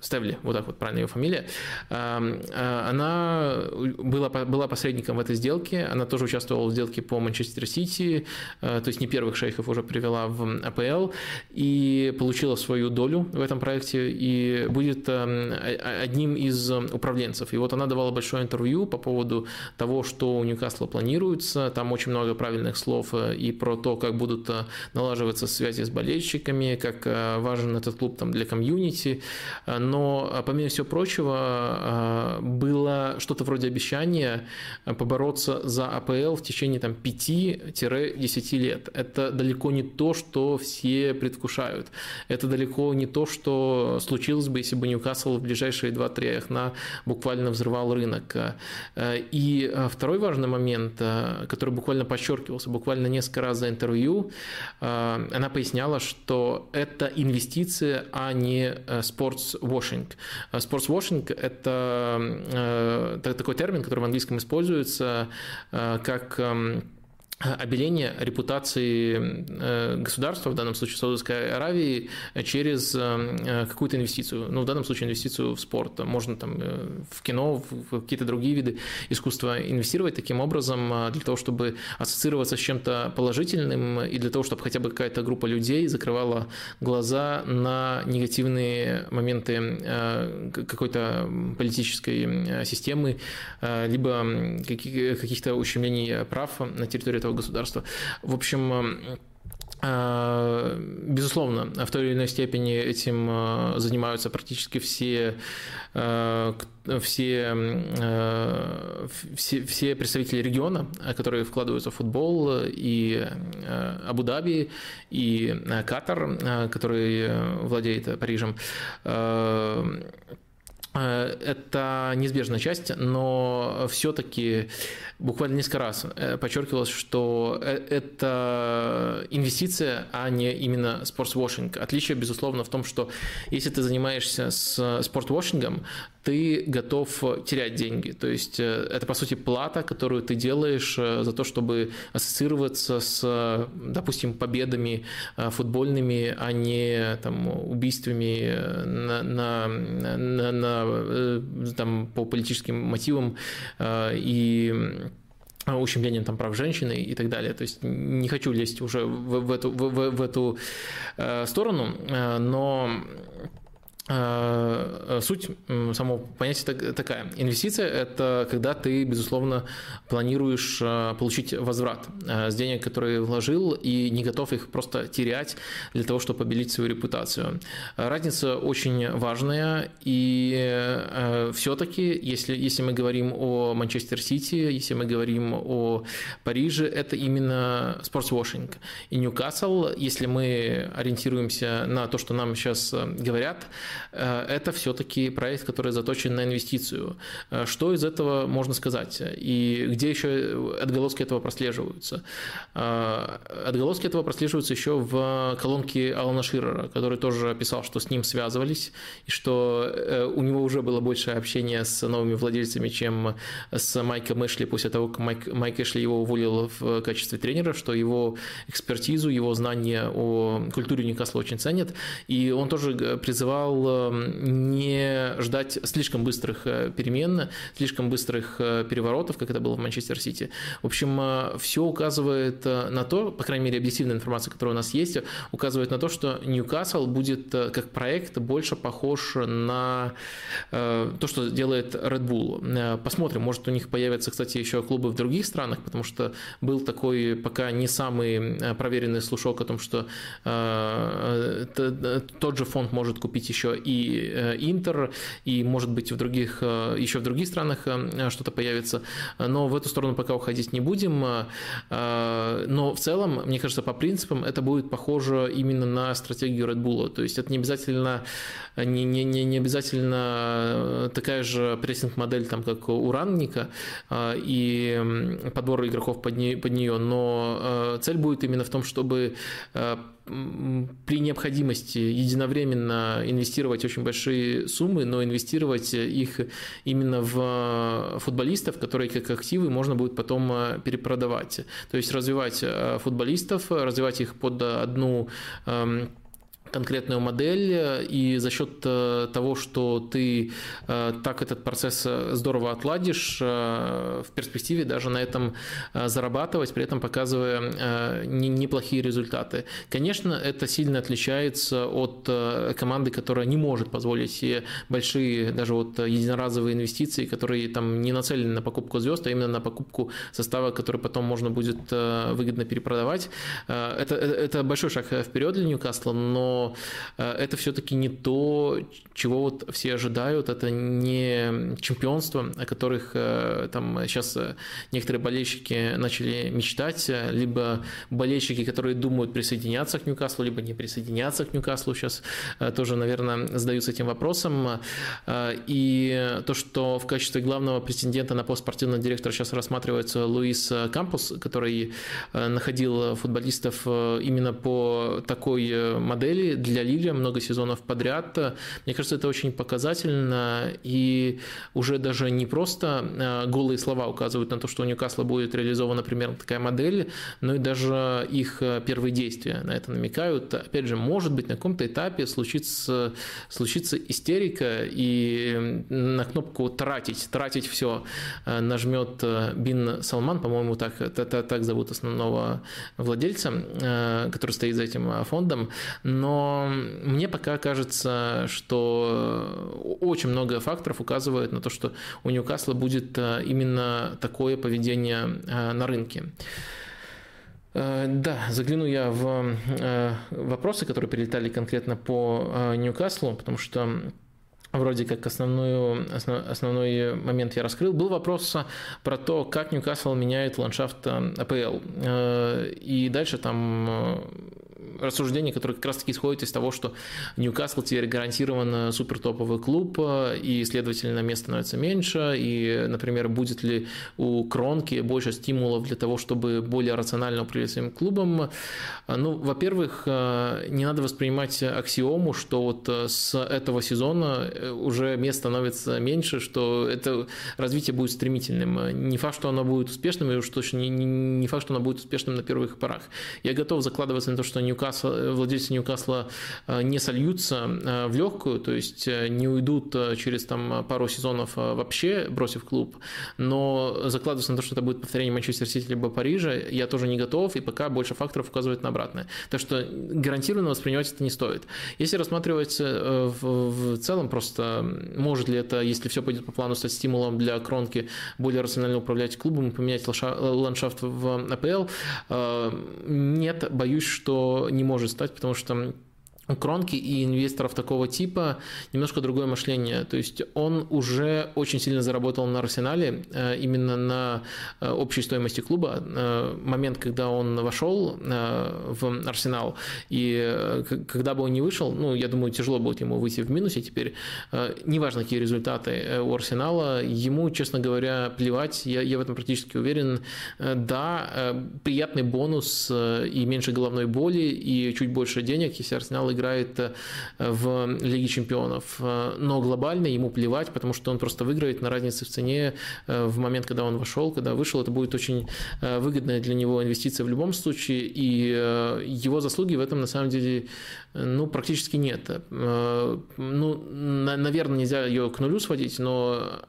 Стевли, вот так вот правильно ее фамилия, э, она была, была посредником в этой сделке, она тоже участвовала в сделке по Манчестер Сити, э, то есть не первых шейхов уже привела в АПЛ, и получила свою долю в этом проекте, и будет одним из управленцев. И вот она давала большое интервью по поводу того, что у Ньюкасла планируется, там очень много правильных слов э, и про то, как будут налаживаться связи с болельщиками, как важен этот клуб там для комьюнити, но помимо всего прочего, а, было что-то вроде обещания побороться за АПЛ в течение там, 5-10 лет. Это далеко не то, что все предвкушают. Это далеко не то, что случилось бы, если бы Ньюкасл в ближайшие 2-3 окна буквально взрывал рынок. И второй важный момент, который буквально подчеркивался, буквально несколько раз за интервью, она поясняла, что это инвестиция, а не спортс-вошинг. Спортсвошинг – это э, такой термин, который в английском используется э, как эм, обеление репутации э, государства, в данном случае Саудовской Аравии, через э, какую-то инвестицию. Ну, в данном случае инвестицию в спорт. Можно там э, в кино, в какие-то другие виды искусства инвестировать таким образом для того, чтобы ассоциироваться с чем-то положительным и для того, чтобы хотя бы какая-то группа людей закрывала глаза на негативные моменты какой-то политической системы, либо каких-то ущемлений прав на территории этого этого государства. В общем, э, Безусловно, в той или иной степени этим э, занимаются практически все, э, все, все, все представители региона, которые вкладываются в футбол, и Абу-Даби, и Катар, который владеет Парижем это неизбежная часть, но все-таки буквально несколько раз э, подчеркивалось, что э, это инвестиция, а не именно спортсвошинг. Отличие, безусловно, в том, что если ты занимаешься с спортвошингом, ты готов терять деньги. То есть э, это, по сути, плата, которую ты делаешь за то, чтобы ассоциироваться с, допустим, победами футбольными, а не там, убийствами на, на, на, на, там, по политическим мотивам и ущемлением там, прав женщины и так далее. То есть не хочу лезть уже в, в эту, в, в эту э, сторону, э, но суть самого понятия такая. Инвестиция – это когда ты, безусловно, планируешь э, получить возврат э, с денег, которые вложил, и не готов их просто терять для того, чтобы побелить свою репутацию. Разница очень важная, и все-таки, если, если мы говорим о Манчестер Сити, если мы говорим о Париже, это именно спортсвошинг. И Ньюкасл, если мы ориентируемся на то, что нам сейчас говорят – это все-таки проект, который заточен на инвестицию. Что из этого можно сказать? И где еще отголоски этого прослеживаются? Отголоски этого прослеживаются еще в колонке Алана Ширера, который тоже писал, что с ним связывались, и что у него уже было большее общение с новыми владельцами, чем с Майком Эшли после того, как Майк, Майк Эшли его уволил в качестве тренера, что его экспертизу, его знания о культуре Ньюкасла очень ценят. И он тоже призывал не ждать слишком быстрых э, перемен, слишком быстрых э, переворотов, как это было в Манчестер Сити. В общем, э, все указывает на то, по крайней мере, объективная информация, которая у нас есть, указывает на то, что Ньюкасл будет как проект больше похож на то, что делает Red Bull. Посмотрим, может у них появятся, кстати, еще клубы в других странах, потому что был такой пока не самый проверенный слушок о том, что тот же фонд может купить еще и э, Интер, и, может быть, в других, э, еще в других странах э, что-то появится. Но в эту сторону пока уходить не будем. Но в целом, мне кажется, по принципам это будет похоже именно на стратегию Red Bull. То есть это не обязательно, не, не, не, не обязательно такая же прессинг-модель, там, как у Ранника, и подбор игроков под, не, под нее, но цель будет именно в том, чтобы при необходимости единовременно инвестировать очень большие суммы, но инвестировать их именно в футболистов, которые как активы можно будет потом э, перепродавать. То есть развивать э, футболистов, развивать их под одну эм, конкретную модель, э, и за счет э, того, что ты э, так этот процесс здорово отладишь, в перспективе даже на этом зарабатывать, при этом показывая неплохие результаты. Конечно, это сильно отличается от команды, которая не может позволить себе большие, даже вот единоразовые инвестиции, которые там не нацелены на покупку звезд, а именно на покупку состава, который потом можно будет выгодно перепродавать. Это, это большой шаг вперед для Ньюкасла, но Э, это все-таки не то, чего вот все ожидают. Это не чемпионство, о которых э, там сейчас э, некоторые болельщики начали мечтать, либо болельщики, которые думают присоединяться к Ньюкаслу, либо не присоединяться к Ньюкаслу, сейчас тоже, наверное, задаются этим вопросом. И то, что в качестве главного претендента на пост спортивного директора сейчас рассматривается Луис Кампус, который находил футболистов именно по такой модели, для Лили много сезонов подряд. Мне кажется, это очень показательно, и уже даже не просто э, голые слова указывают на то, что у Ньюкасла будет реализована примерно такая модель, но и даже их э, первые действия на это намекают. Опять же, может быть, на каком-то этапе случится, случится истерика, и на кнопку «тратить», «тратить все» э, нажмет Бин Салман, по-моему, так, так зовут основного владельца, который стоит за этим фондом, но мне пока кажется, что очень много факторов указывает на то, что у Ньюкасла будет э, именно такое поведение э, на рынке. Э, да, загляну я в вопросы, которые прилетали конкретно по Ньюкаслу, потому что вроде как основную, основ, основной момент я раскрыл. Был вопрос про то, как Ньюкасл меняет ландшафт АПЛ. И дальше там рассуждение, которое как раз-таки исходит из того, что Ньюкасл теперь гарантированно супертоповый клуб, и, следовательно, мест становится меньше, и, например, будет ли у Кронки больше стимулов для того, чтобы более рационально управлять своим клубом. Ну, во-первых, не надо воспринимать аксиому, что вот с этого сезона уже мест становится меньше, что это развитие будет стремительным. Не факт, что оно будет успешным, и уж точно не, не факт, что оно будет успешным на первых порах. Я готов закладываться на то, что Ньюкасл, владельцы Ньюкасла э, не сольются э, в легкую, то есть э, не уйдут через там, пару сезонов вообще, бросив клуб, но закладываться на то, что это будет повторение Манчестер Сити либо Парижа, я тоже не готов, и пока больше факторов указывает на обратное. Так что гарантированно воспринимать это не стоит. Если рассматривать в, в целом просто, может ли это, если все пойдет по плану, стать стимулом для Кронки более рационально управлять клубом и поменять ландшафт в АПЛ, нет, боюсь, что не может стать, потому что Кронки и инвесторов такого типа немножко другое мышление. То есть он уже очень сильно заработал на Арсенале, э, именно на э, общей стоимости клуба. Э, момент, когда он вошел в Арсенал, и когда бы он не вышел, ну, я думаю, тяжело будет ему выйти в минусе теперь. Неважно, какие результаты у Арсенала, ему, честно говоря, плевать, я, я в этом практически уверен. Да, приятный бонус и меньше головной боли, и чуть больше денег, если Арсенал играет э, в Лиге чемпионов. Э, но глобально ему плевать, потому что он просто выиграет на разнице в цене э, в момент, когда он вошел, когда вышел. Это будет очень выгодная для него инвестиция в любом случае, и его заслуги в этом на самом деле ну, практически нет. Ну, наверное, нельзя ее к нулю сводить, но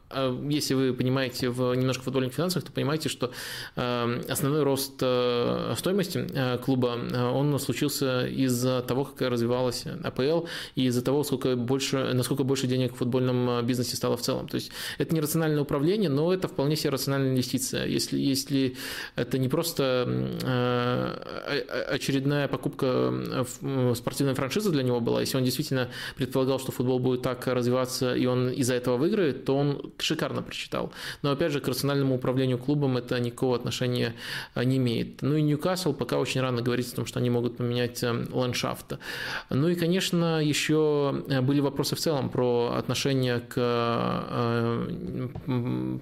если вы понимаете в немножко футбольных финансах, то понимаете, что основной рост стоимости клуба, он случился из-за того, как развивалась АПЛ и из-за того, сколько больше, насколько больше денег в футбольном э, бизнесе стало в целом. То есть это не рациональное управление, но это вполне себе рациональная инвестиция. Если, если это не просто э, очередная покупка э, спортивной франшизы для него была, если он действительно предполагал, что футбол будет так развиваться, и он из-за этого выиграет, то он шикарно прочитал. Но опять же, к рациональному управлению клубом это никакого отношения не имеет. Ну и Ньюкасл пока очень рано говорить о том, что они могут поменять ландшафт. Ну и, конечно, еще э, были вопросы в целом про отношение к э,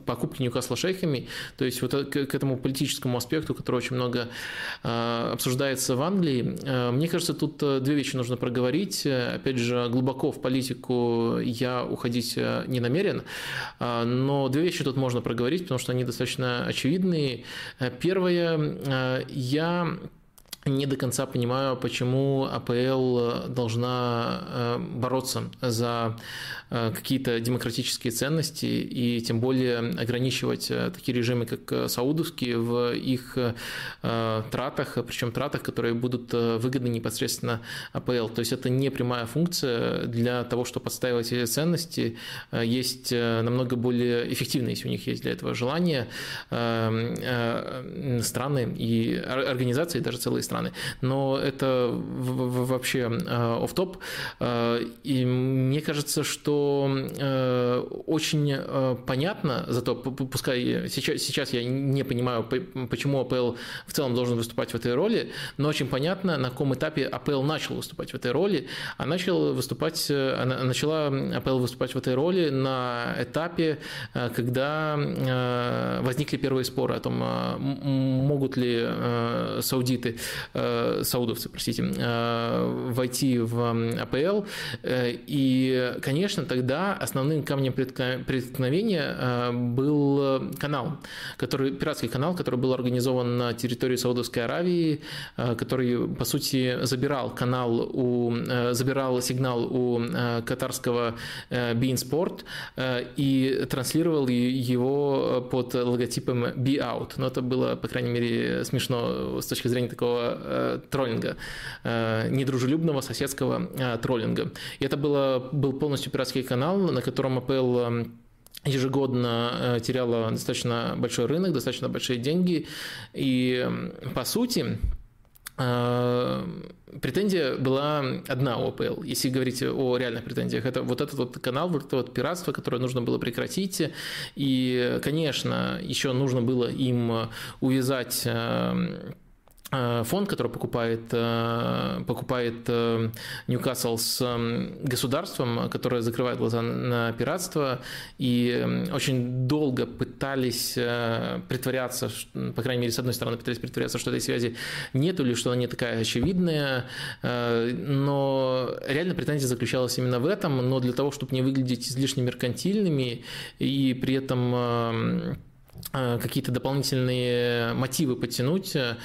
покупке Ньюкасла шейхами, то есть вот к этому политическому аспекту, который очень много э, обсуждается в Англии. Мне кажется, тут две вещи нужно проговорить. Опять же, глубоко в политику я уходить не намерен, но две вещи тут можно проговорить, потому что они достаточно очевидные. Первое, я не до конца понимаю, почему АПЛ должна э, бороться за э, какие-то демократические ценности и тем более ограничивать э, такие режимы, как саудовские, в их тратах, причем тратах, которые будут выгодны непосредственно АПЛ. То есть это не прямая функция для того, чтобы отстаивать эти ценности. Есть намного более эффективные, если у них есть для этого желание, страны и организации, даже целые страны страны. Но это вообще э, оф топ э, И мне кажется, что э, очень понятно, зато пускай сейчас, сейчас я не понимаю, почему АПЛ в целом должен выступать в этой роли, но очень понятно, на каком этапе АПЛ начал выступать в этой роли. А начал выступать, начала АПЛ выступать в этой роли на этапе, когда возникли первые споры о том, могут ли саудиты Э, саудовцы, простите, э, войти в АПЛ. Э, и, конечно, тогда основным камнем преткновения был канал, который, пиратский канал, который был организован на территории Саудовской Аравии, который, по сути, забирал канал у, забирал сигнал у катарского Bein Sport и транслировал его под логотипом Be Out. Но это было, по крайней мере, смешно с точки зрения такого э, троллинга, э, недружелюбного соседского э, троллинга. И это было, был полностью пиратский канал, на котором АПЛ э, ежегодно э, теряла достаточно большой рынок, достаточно большие деньги. И, по сути, э, претензия была одна у ОПЛ, если говорить о реальных претензиях. Это вот этот вот канал, вот это вот пиратство, которое нужно было прекратить. И, конечно, еще нужно было им увязать Э, фонд, который покупает, э, покупает э, Ньюкасл с государством, которое закрывает глаза на пиратство, и очень долго пытались притворяться, по крайней мере, с одной стороны, пытались притворяться, что этой связи нету или что она не такая очевидная, но реально претензия заключалась именно в этом, но для того, чтобы не выглядеть излишне меркантильными и при этом Э, какие-то дополнительные мотивы подтянуть, э,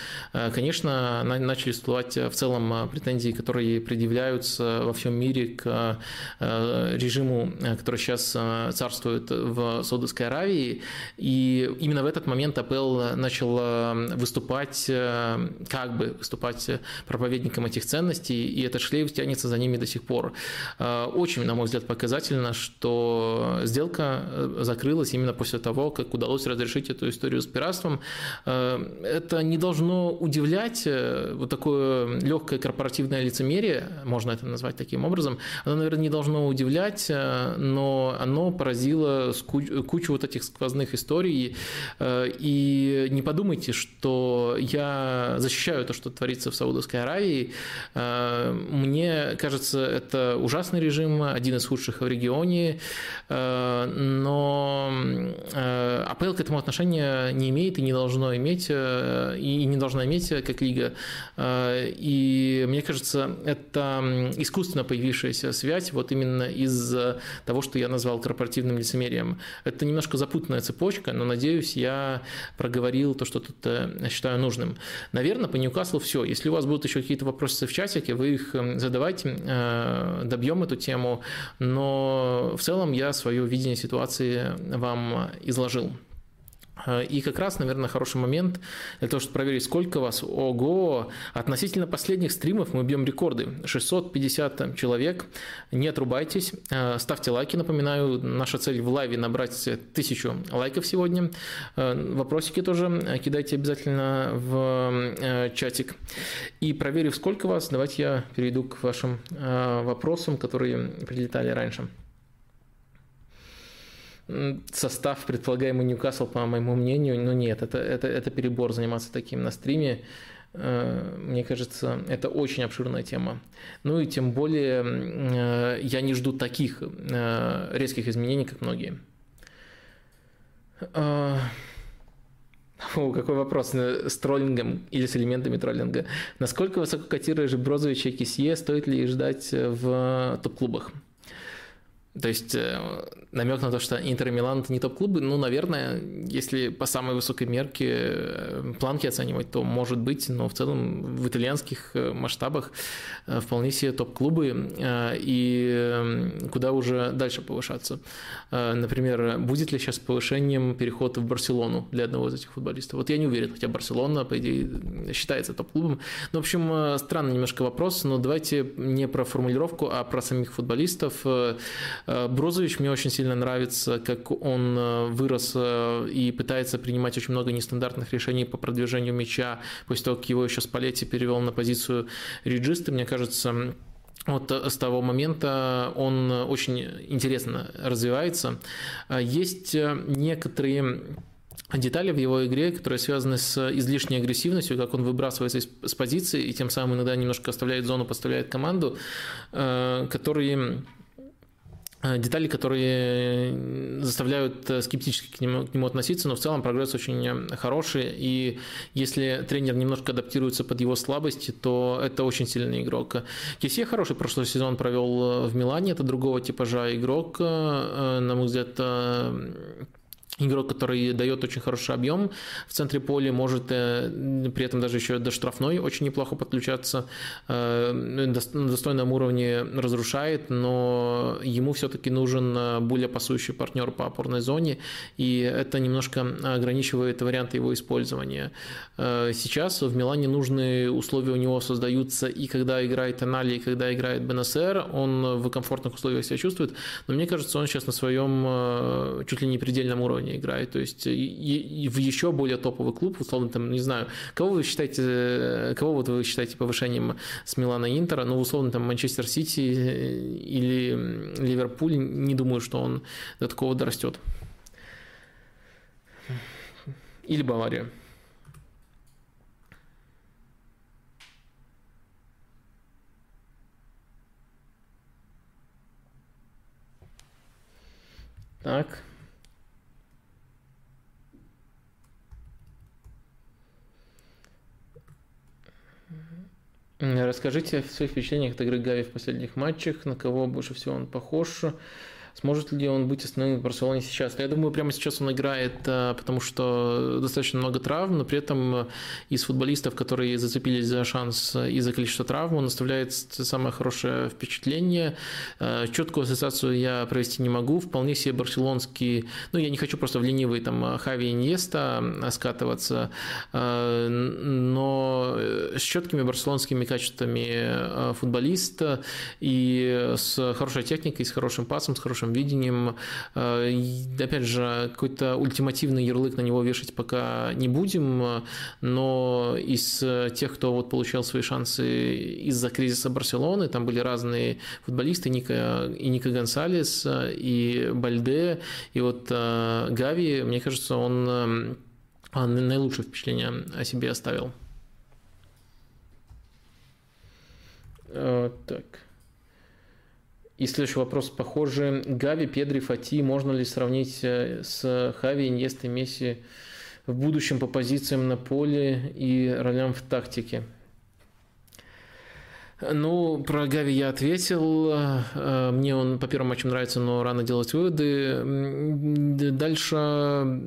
конечно, начали всплывать в целом претензии, которые предъявляются во всем мире к э, режиму, который сейчас царствует в Саудовской Аравии. И именно в этот момент АПЛ начал выступать, как бы выступать проповедником этих ценностей, и этот шлейф тянется за ними до сих пор. Очень, на мой взгляд, показательно, что сделка закрылась именно после того, как удалось разрешить разрешить эту историю с пиратством. Это не должно удивлять, вот такое легкое корпоративное лицемерие, можно это назвать таким образом, оно, наверное, не должно удивлять, но оно поразило кучу вот этих сквозных историй. И не подумайте, что я защищаю то, что творится в Саудовской Аравии. Мне кажется, это ужасный режим, один из худших в регионе, но АПЛ к этому отношения не имеет и не должно иметь, и не должна иметь как лига. И мне кажется, это искусственно появившаяся связь вот именно из того, что я назвал корпоративным лицемерием. Это немножко запутанная цепочка, но надеюсь, я проговорил то, что тут э, считаю нужным. Наверное, по Ньюкаслу все. Если у вас будут еще какие-то вопросы в чатике, вы их задавайте, э, добьем эту тему. Но в целом я свое видение ситуации вам изложил. Э, и как раз, наверное, хороший момент для того, чтобы проверить, сколько вас. Ого! Относительно последних стримов мы бьем рекорды. 650 человек. Не отрубайтесь. Э, ставьте лайки, напоминаю. Наша цель в лайве набрать тысячу лайков сегодня. Э, вопросики тоже кидайте обязательно в чатик. И проверив, сколько вас, давайте я перейду к вашим вопросам, которые прилетали раньше состав предполагаемый Ньюкасл, по моему мнению, ну нет, это, это, это перебор заниматься таким на стриме. Э, мне кажется, это очень обширная тема. Ну и тем более э, я не жду таких э, резких изменений, как многие. О, какой вопрос с троллингом или с элементами троллинга. Насколько высоко котируешь Брозовича и Кисье? Стоит ли ждать в топ-клубах? То есть э, намек на то, что Интер и Милан это не топ-клубы, ну, наверное, если по самой высокой мерке э, планки оценивать, то может быть, но в целом в итальянских э, масштабах вполне себе топ-клубы, и куда уже дальше повышаться. Например, будет ли сейчас повышением переход в Барселону для одного из этих футболистов? Вот я не уверен, хотя Барселона, по идее, считается топ-клубом. Ну, в общем, странный немножко вопрос, но давайте не про формулировку, а про самих футболистов. Э, Брозович мне очень сильно нравится, как он э, вырос э, и пытается принимать очень много нестандартных решений по продвижению мяча, после того, как его еще Спалетти перевел на позицию реджиста, мне кажется, вот с того момента он очень интересно развивается. Есть некоторые детали в его игре, которые связаны с излишней агрессивностью, как он выбрасывается с позиции и тем самым иногда немножко оставляет зону, поставляет команду, которые детали, которые заставляют э, скептически к нему, к нему относиться, но в целом прогресс очень э, хороший, и если тренер немножко адаптируется под его слабости, то это очень сильный игрок. Кисе хороший прошлый сезон провел в Милане, это другого типажа игрок, на мой взгляд, игрок, который дает очень хороший объем в центре поля, может э, при этом даже еще до штрафной очень неплохо подключаться, э, на достойном уровне разрушает, но ему все-таки нужен э, более пасующий партнер по опорной зоне, и это немножко ограничивает варианты его использования. Сейчас в Милане нужные условия у него создаются и когда играет Анали, и когда играет БНСР, он в комфортных условиях себя чувствует, но мне кажется, он сейчас на своем чуть ли не предельном уровне уровня играет, то есть и, и в еще более топовый клуб, условно, там, не знаю, кого вы считаете, кого вот вы считаете повышением с Милана Интера, ну, условно, там, Манчестер Сити или Ливерпуль, не думаю, что он до такого дорастет. Или Бавария. Так. Расскажите о своих впечатлениях от игры Гави в последних матчах, на кого больше всего он похож, Сможет ли он быть основным в Барселоне сейчас? Я думаю, прямо сейчас он играет, э, потому что достаточно много травм, но при этом э, из футболистов, которые зацепились за шанс из-за количества травм, он оставляет самое хорошее впечатление. Э, четкую ассоциацию я провести не могу. Вполне себе барселонский, ну, я не хочу просто в ленивый там Хави Иньеста скатываться, но с четкими барселонскими качествами футболиста и с хорошей техникой, с хорошим пасом, с хорошим хорошим видением. Опять же, какой-то ультимативный ярлык на него вешать пока не будем, но из тех, кто вот получал свои шансы из-за кризиса Барселоны, там были разные футболисты, Ника, и Ника Гонсалес, и Бальде, и вот Гави, мне кажется, он наилучшее впечатление о себе оставил. Так. И следующий вопрос похожий. Гави, Педри, Фати можно ли сравнить э, с Хави, Иньестой, Месси в будущем по позициям на поле и ролям в тактике? Ну, про Гави я ответил. Э, мне он по первому матчу нравится, но рано делать выводы. Дальше,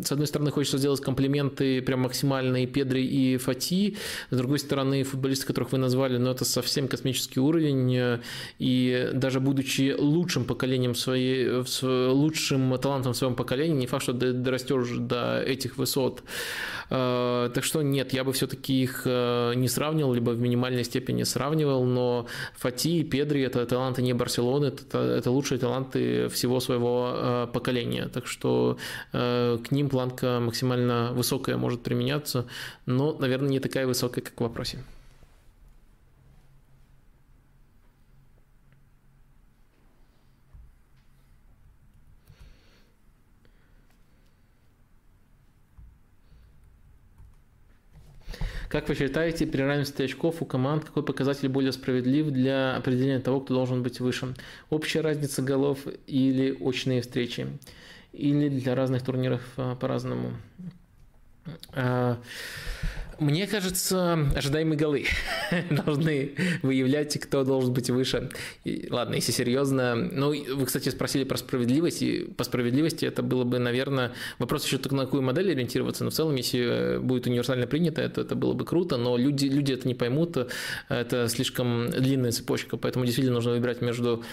с одной стороны, хочется сделать комплименты прям максимальные Педри и Фати. С другой стороны, футболисты, которых вы назвали, ну, это совсем космический уровень. И даже будучи лучшим поколением своей, лучшим талантом в своем поколении, не факт, что дорастешь до этих высот. Э, так что нет, я бы все-таки их э, не сравнивал, либо в минимальной степени сравнивал, но Фати и Педри – это таланты не Барселоны, это, это лучшие таланты всего своего э, поколения. Так что к ним планка максимально высокая может применяться, но, наверное, не такая высокая, как в вопросе. Как вы считаете, при равенстве очков у команд какой показатель более справедлив для определения того, кто должен быть выше? Общая разница голов или очные встречи? Или для разных турниров а, по-разному? Мне кажется, ожидаемые голы должны выявлять, кто должен быть выше. И, ладно, если серьезно. Ну, вы, кстати, спросили про справедливость, и по справедливости это было бы, наверное, вопрос еще только на какую модель ориентироваться, но в целом, если будет универсально принято, это, это было бы круто, но люди, люди это не поймут, это слишком длинная цепочка, поэтому действительно нужно выбирать между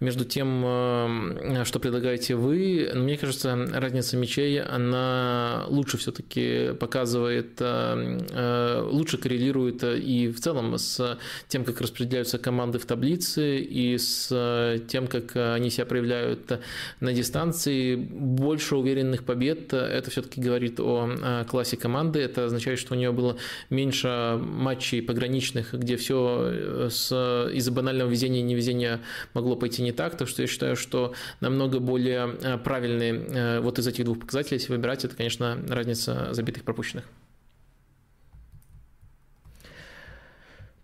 между тем, э, что предлагаете вы, мне кажется, разница мечей, она лучше все-таки показывает, э, э, лучше коррелирует и в целом с тем, как распределяются команды в таблице, и с тем, как они себя проявляют на дистанции. Больше уверенных побед, это все-таки говорит о классе команды, это означает, что у нее было меньше матчей пограничных, где все из-за банального везения и невезения могло пойти не так, так что я считаю, что намного более э, правильный э, вот из этих двух показателей, если выбирать, это, конечно, разница забитых пропущенных.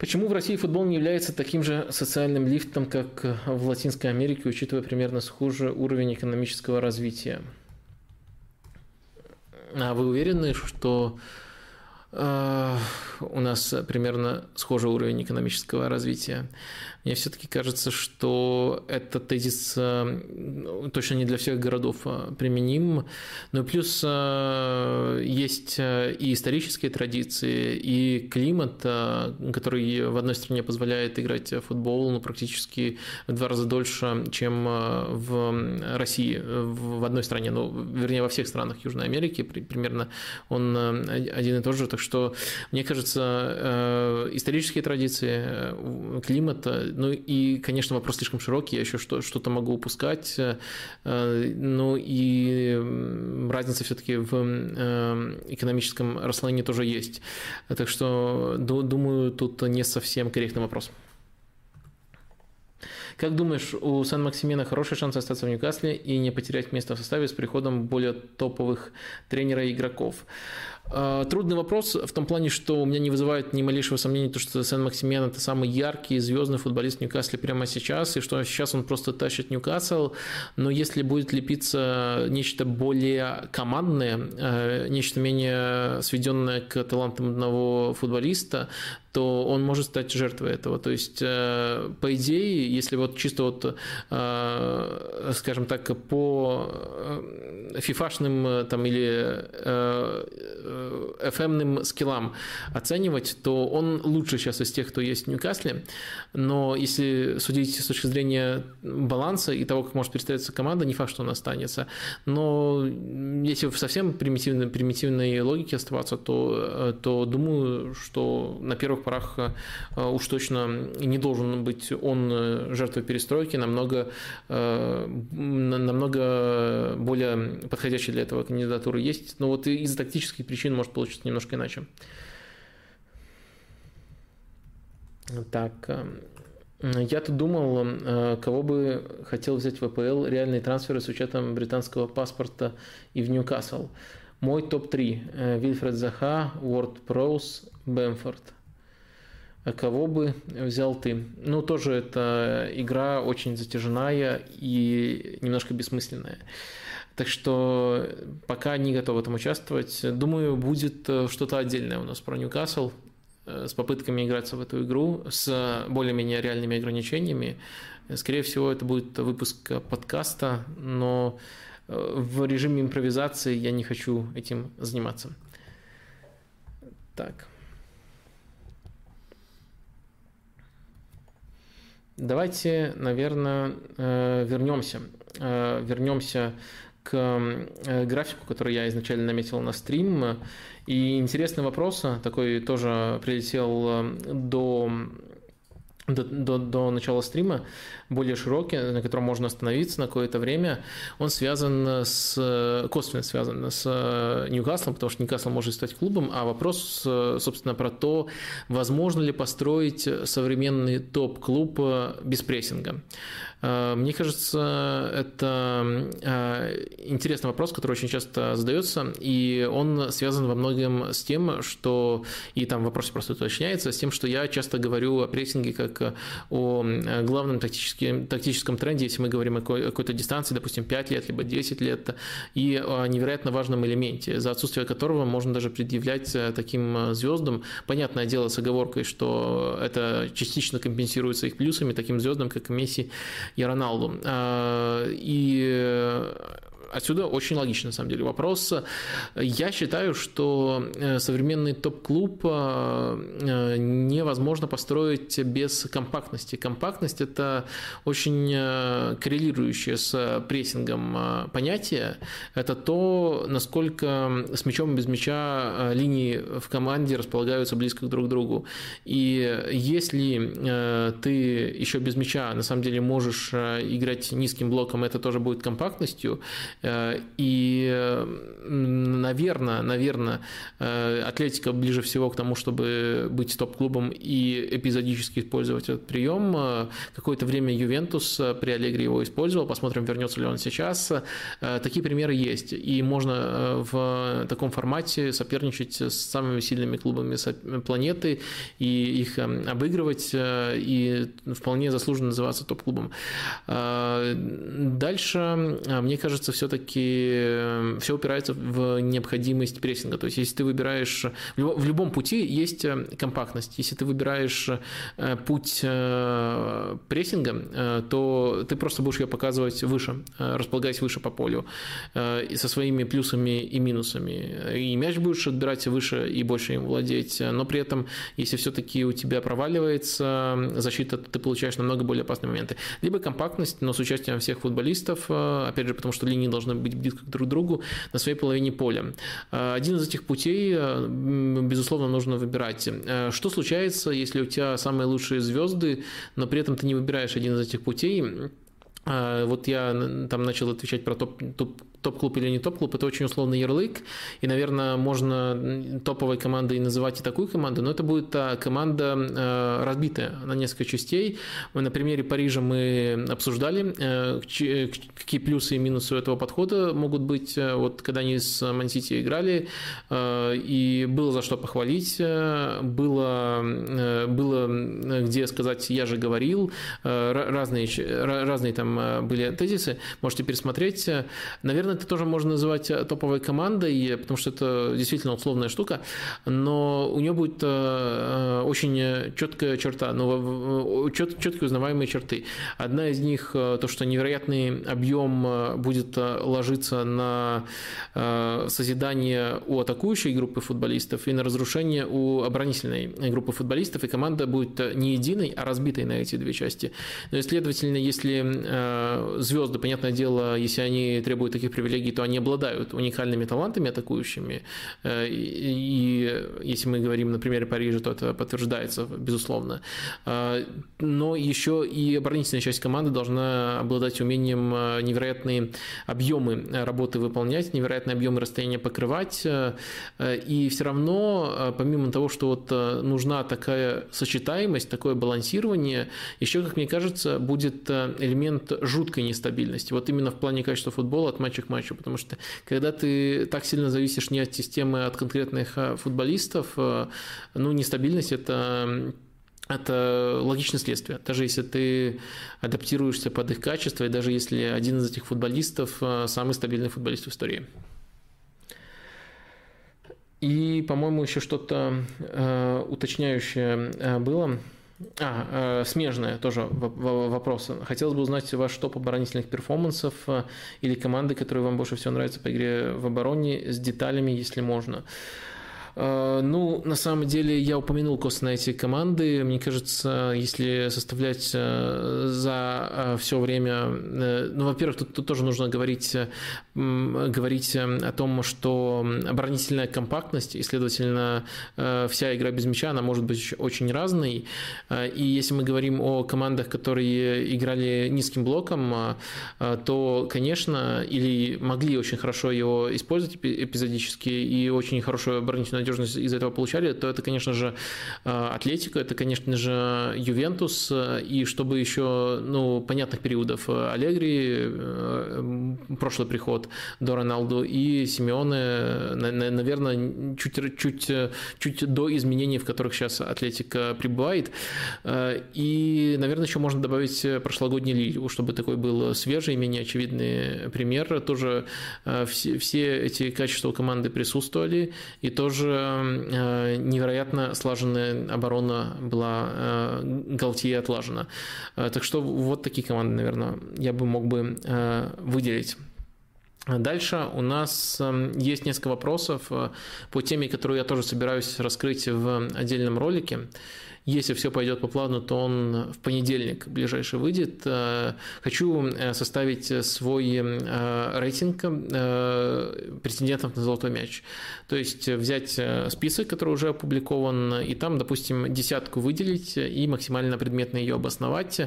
Почему в России футбол не является таким же социальным лифтом, как в Латинской Америке, учитывая примерно схожий уровень экономического развития? А вы уверены, что э, у нас примерно схожий уровень экономического развития? Мне все-таки кажется, что этот тезис э, точно не для всех городов э, применим. Ну и плюс э, есть и исторические традиции, и климат, который в одной стране позволяет играть в футбол ну, практически в два раза дольше, чем в России, в одной стране, ну, вернее, во всех странах Южной Америки примерно он один и тот же. Так что, мне кажется, исторические традиции, климат ну и, конечно, вопрос слишком широкий, я еще что-то могу упускать. Э, ну и разница все-таки в э, экономическом расслоении тоже есть. Так что, думаю, тут не совсем корректный вопрос. Как думаешь, у Сан-Максимена хороший шанс остаться в Ньюкасле и не потерять место в составе с приходом более топовых тренера и игроков? А, трудный вопрос в том плане, что у меня не вызывает ни малейшего сомнения, то, что Сен-Максимен это самый яркий, звездный футболист Ньюкасла прямо сейчас, и что сейчас он просто тащит Ньюкасл, но если будет лепиться нечто более командное, э, нечто менее сведенное к талантам одного футболиста, то он может стать жертвой этого. То есть, э, по идее, если вот чисто вот, э, скажем так, по фифашным там или FM-ным скиллам оценивать, то он лучше сейчас из тех, кто есть в Ньюкасле. Но если судить с точки зрения баланса и того, как может представиться команда, не факт, что он останется. Но если в совсем примитивной, примитивной логике оставаться, то, то думаю, что на первых порах уж точно не должен быть он жертвой перестройки, намного, намного более подходящей для этого кандидатуры есть. Но вот из-за тактических причин может получиться немножко иначе. Так, э, я тут думал, э, кого бы хотел взять в АПЛ реальные трансферы с учетом британского паспорта и в Ньюкасл. Мой топ-3. Э, Вильфред Заха, Уорд Проус, Бэмфорд. А кого бы взял ты? Ну, тоже это игра очень затяжная и немножко бессмысленная. Так что пока не готов в этом участвовать. Думаю, будет что-то отдельное у нас про Ньюкасл. Э, с попытками играться в эту игру с более-менее реальными ограничениями. Скорее всего, это будет выпуск подкаста, но э, в режиме импровизации я не хочу этим заниматься. Так. Давайте, наверное, э, вернемся. Вернемся к э, графику, который я изначально наметил на стрим. И интересный вопрос, такой тоже прилетел э, до до, до, до начала стрима, более широкий, на котором можно остановиться на какое-то время, он связан с, косвенно связан с Ньюкаслом, потому что Ньюкасл может стать клубом, а вопрос, собственно, про то, возможно ли построить современный топ-клуб без прессинга. Э, мне кажется, это э, интересный вопрос, который очень часто задается, и он связан во многом с тем, что, и там вопрос просто уточняется, с тем, что я часто говорю о прессинге как о главном тактическом, тактическом тренде, если мы говорим о какой-то дистанции, допустим, 5 лет, либо 10 лет, и о невероятно важном элементе, за отсутствие которого можно даже предъявлять э, таким звездам, понятное дело с оговоркой, что это частично компенсируется их плюсами, таким звездам, как Месси и Роналду. А, и отсюда очень логичный, на самом деле, вопрос. Я считаю, что э, современный топ-клуб э, э, невозможно построить без компактности. Компактность – это очень коррелирующее с прессингом понятие. Это то, насколько с мячом и без мяча линии в команде располагаются близко друг к другу. И если ты еще без мяча на самом деле можешь играть низким блоком, это тоже будет компактностью, и, наверное, наверное, э, Атлетика ближе всего к тому, чтобы быть топ-клубом и эпизодически использовать этот прием. Э, какое-то время Ювентус при Аллегри его использовал. Посмотрим, вернется ли он сейчас. Такие примеры есть. И можно в таком формате соперничать с самыми сильными клубами планеты и их обыгрывать и вполне заслуженно называться топ-клубом. Дальше, мне кажется, все все-таки эм, все упирается в необходимость прессинга. То есть, если ты выбираешь... В любом пути есть э, компактность. Если ты выбираешь э, путь э, прессинга, то ты просто будешь ее показывать выше, располагаясь выше по полю, и со своими плюсами и минусами. И мяч будешь отбирать выше и больше им владеть. Но при этом, если все-таки у тебя проваливается защита, то ты получаешь намного более опасные моменты. Либо компактность, но с участием всех футболистов, опять же, потому что линии должны должны быть близко друг к другу на своей половине поля. Э, один из этих путей, э, безусловно, нужно выбирать. Э, что случается, если у тебя самые лучшие звезды, но при этом ты не выбираешь один из этих путей? Вот я там начал отвечать про топ, топ топ-клуб или не топ-клуб, это очень условный ярлык, и, наверное, можно топовой командой называть и такую команду, но это будет команда э, разбитая на несколько частей. На примере Парижа мы обсуждали, э, какие плюсы и минусы у этого подхода могут быть. Вот когда они с Мансити играли, э, и было за что похвалить, было, было где сказать «я же говорил», разные, разные там были тезисы, можете пересмотреть. Наверное, наверное, это тоже можно называть топовой командой, потому что это действительно условная штука, но у нее будет очень четкая черта, но чет, четкие узнаваемые черты. Одна из них то, что невероятный объем будет ложиться на созидание у атакующей группы футболистов и на разрушение у оборонительной группы футболистов, и команда будет не единой, а разбитой на эти две части. Но, и, следовательно, если э, звезды, понятное дело, если они требуют таких привилегий, то они обладают уникальными талантами атакующими. Э, и если мы говорим на примере Парижа, то это подтверждается, безусловно. Э, но еще и оборонительная часть команды должна обладать умением невероятные объемы работы выполнять, невероятные объемы расстояния покрывать. И все равно, помимо того, что вот нужна такая сочетаемость, такое балансирование, еще, как мне кажется, будет э, элемент жуткой нестабильности. Вот именно в плане качества футбола от матча к матчу, потому что когда ты так сильно зависишь не от системы, а от конкретных э, футболистов, э, ну, нестабильность – это это логичное следствие. Даже если ты адаптируешься под их качество, и даже если один из этих футболистов самый стабильный футболист в истории. И, по-моему, еще что-то э, уточняющее э, было. А, э, смежное тоже вопрос. Хотелось бы узнать ваш топ оборонительных перформансов э, или команды, которые вам больше всего нравятся по игре в обороне, с деталями, если можно. Э, ну, на самом деле, я упомянул косвенно эти команды. Мне кажется, если составлять э, за э, все время... Ну, во-первых, тут, тут тоже нужно говорить, говорить о том, что оборонительная компактность, и, следовательно, вся игра без мяча, она может быть очень разной. И если мы говорим о командах, которые играли низким блоком, то, конечно, или могли очень хорошо его использовать эпизодически и очень хорошую оборонительную надежность из этого получали, то это, конечно же, э, Атлетика, это, конечно же, Ювентус, и чтобы еще, ну, понятных периодов э, Аллегри, э, прошлый приход до Роналду и Симеоне, наверное, чуть, чуть, чуть до изменений, в которых сейчас Атлетика пребывает. И, наверное, еще можно добавить прошлогодний Лилию, чтобы такой был свежий, менее очевидный пример. Тоже все, все эти качества команды присутствовали, и тоже Э, невероятно слаженная оборона была э, Галтье отлажена. Э, так что вот такие команды, наверное, я бы мог бы выделить. Дальше у нас есть несколько вопросов по теме, которую я тоже собираюсь раскрыть в отдельном ролике. Если все пойдет по плану, то он в понедельник ближайший выйдет. Э, хочу э, составить свой э, рейтинг претендентов на золотой мяч. То есть взять список, который уже опубликован, и там, допустим, десятку выделить и максимально предметно ее обосновать.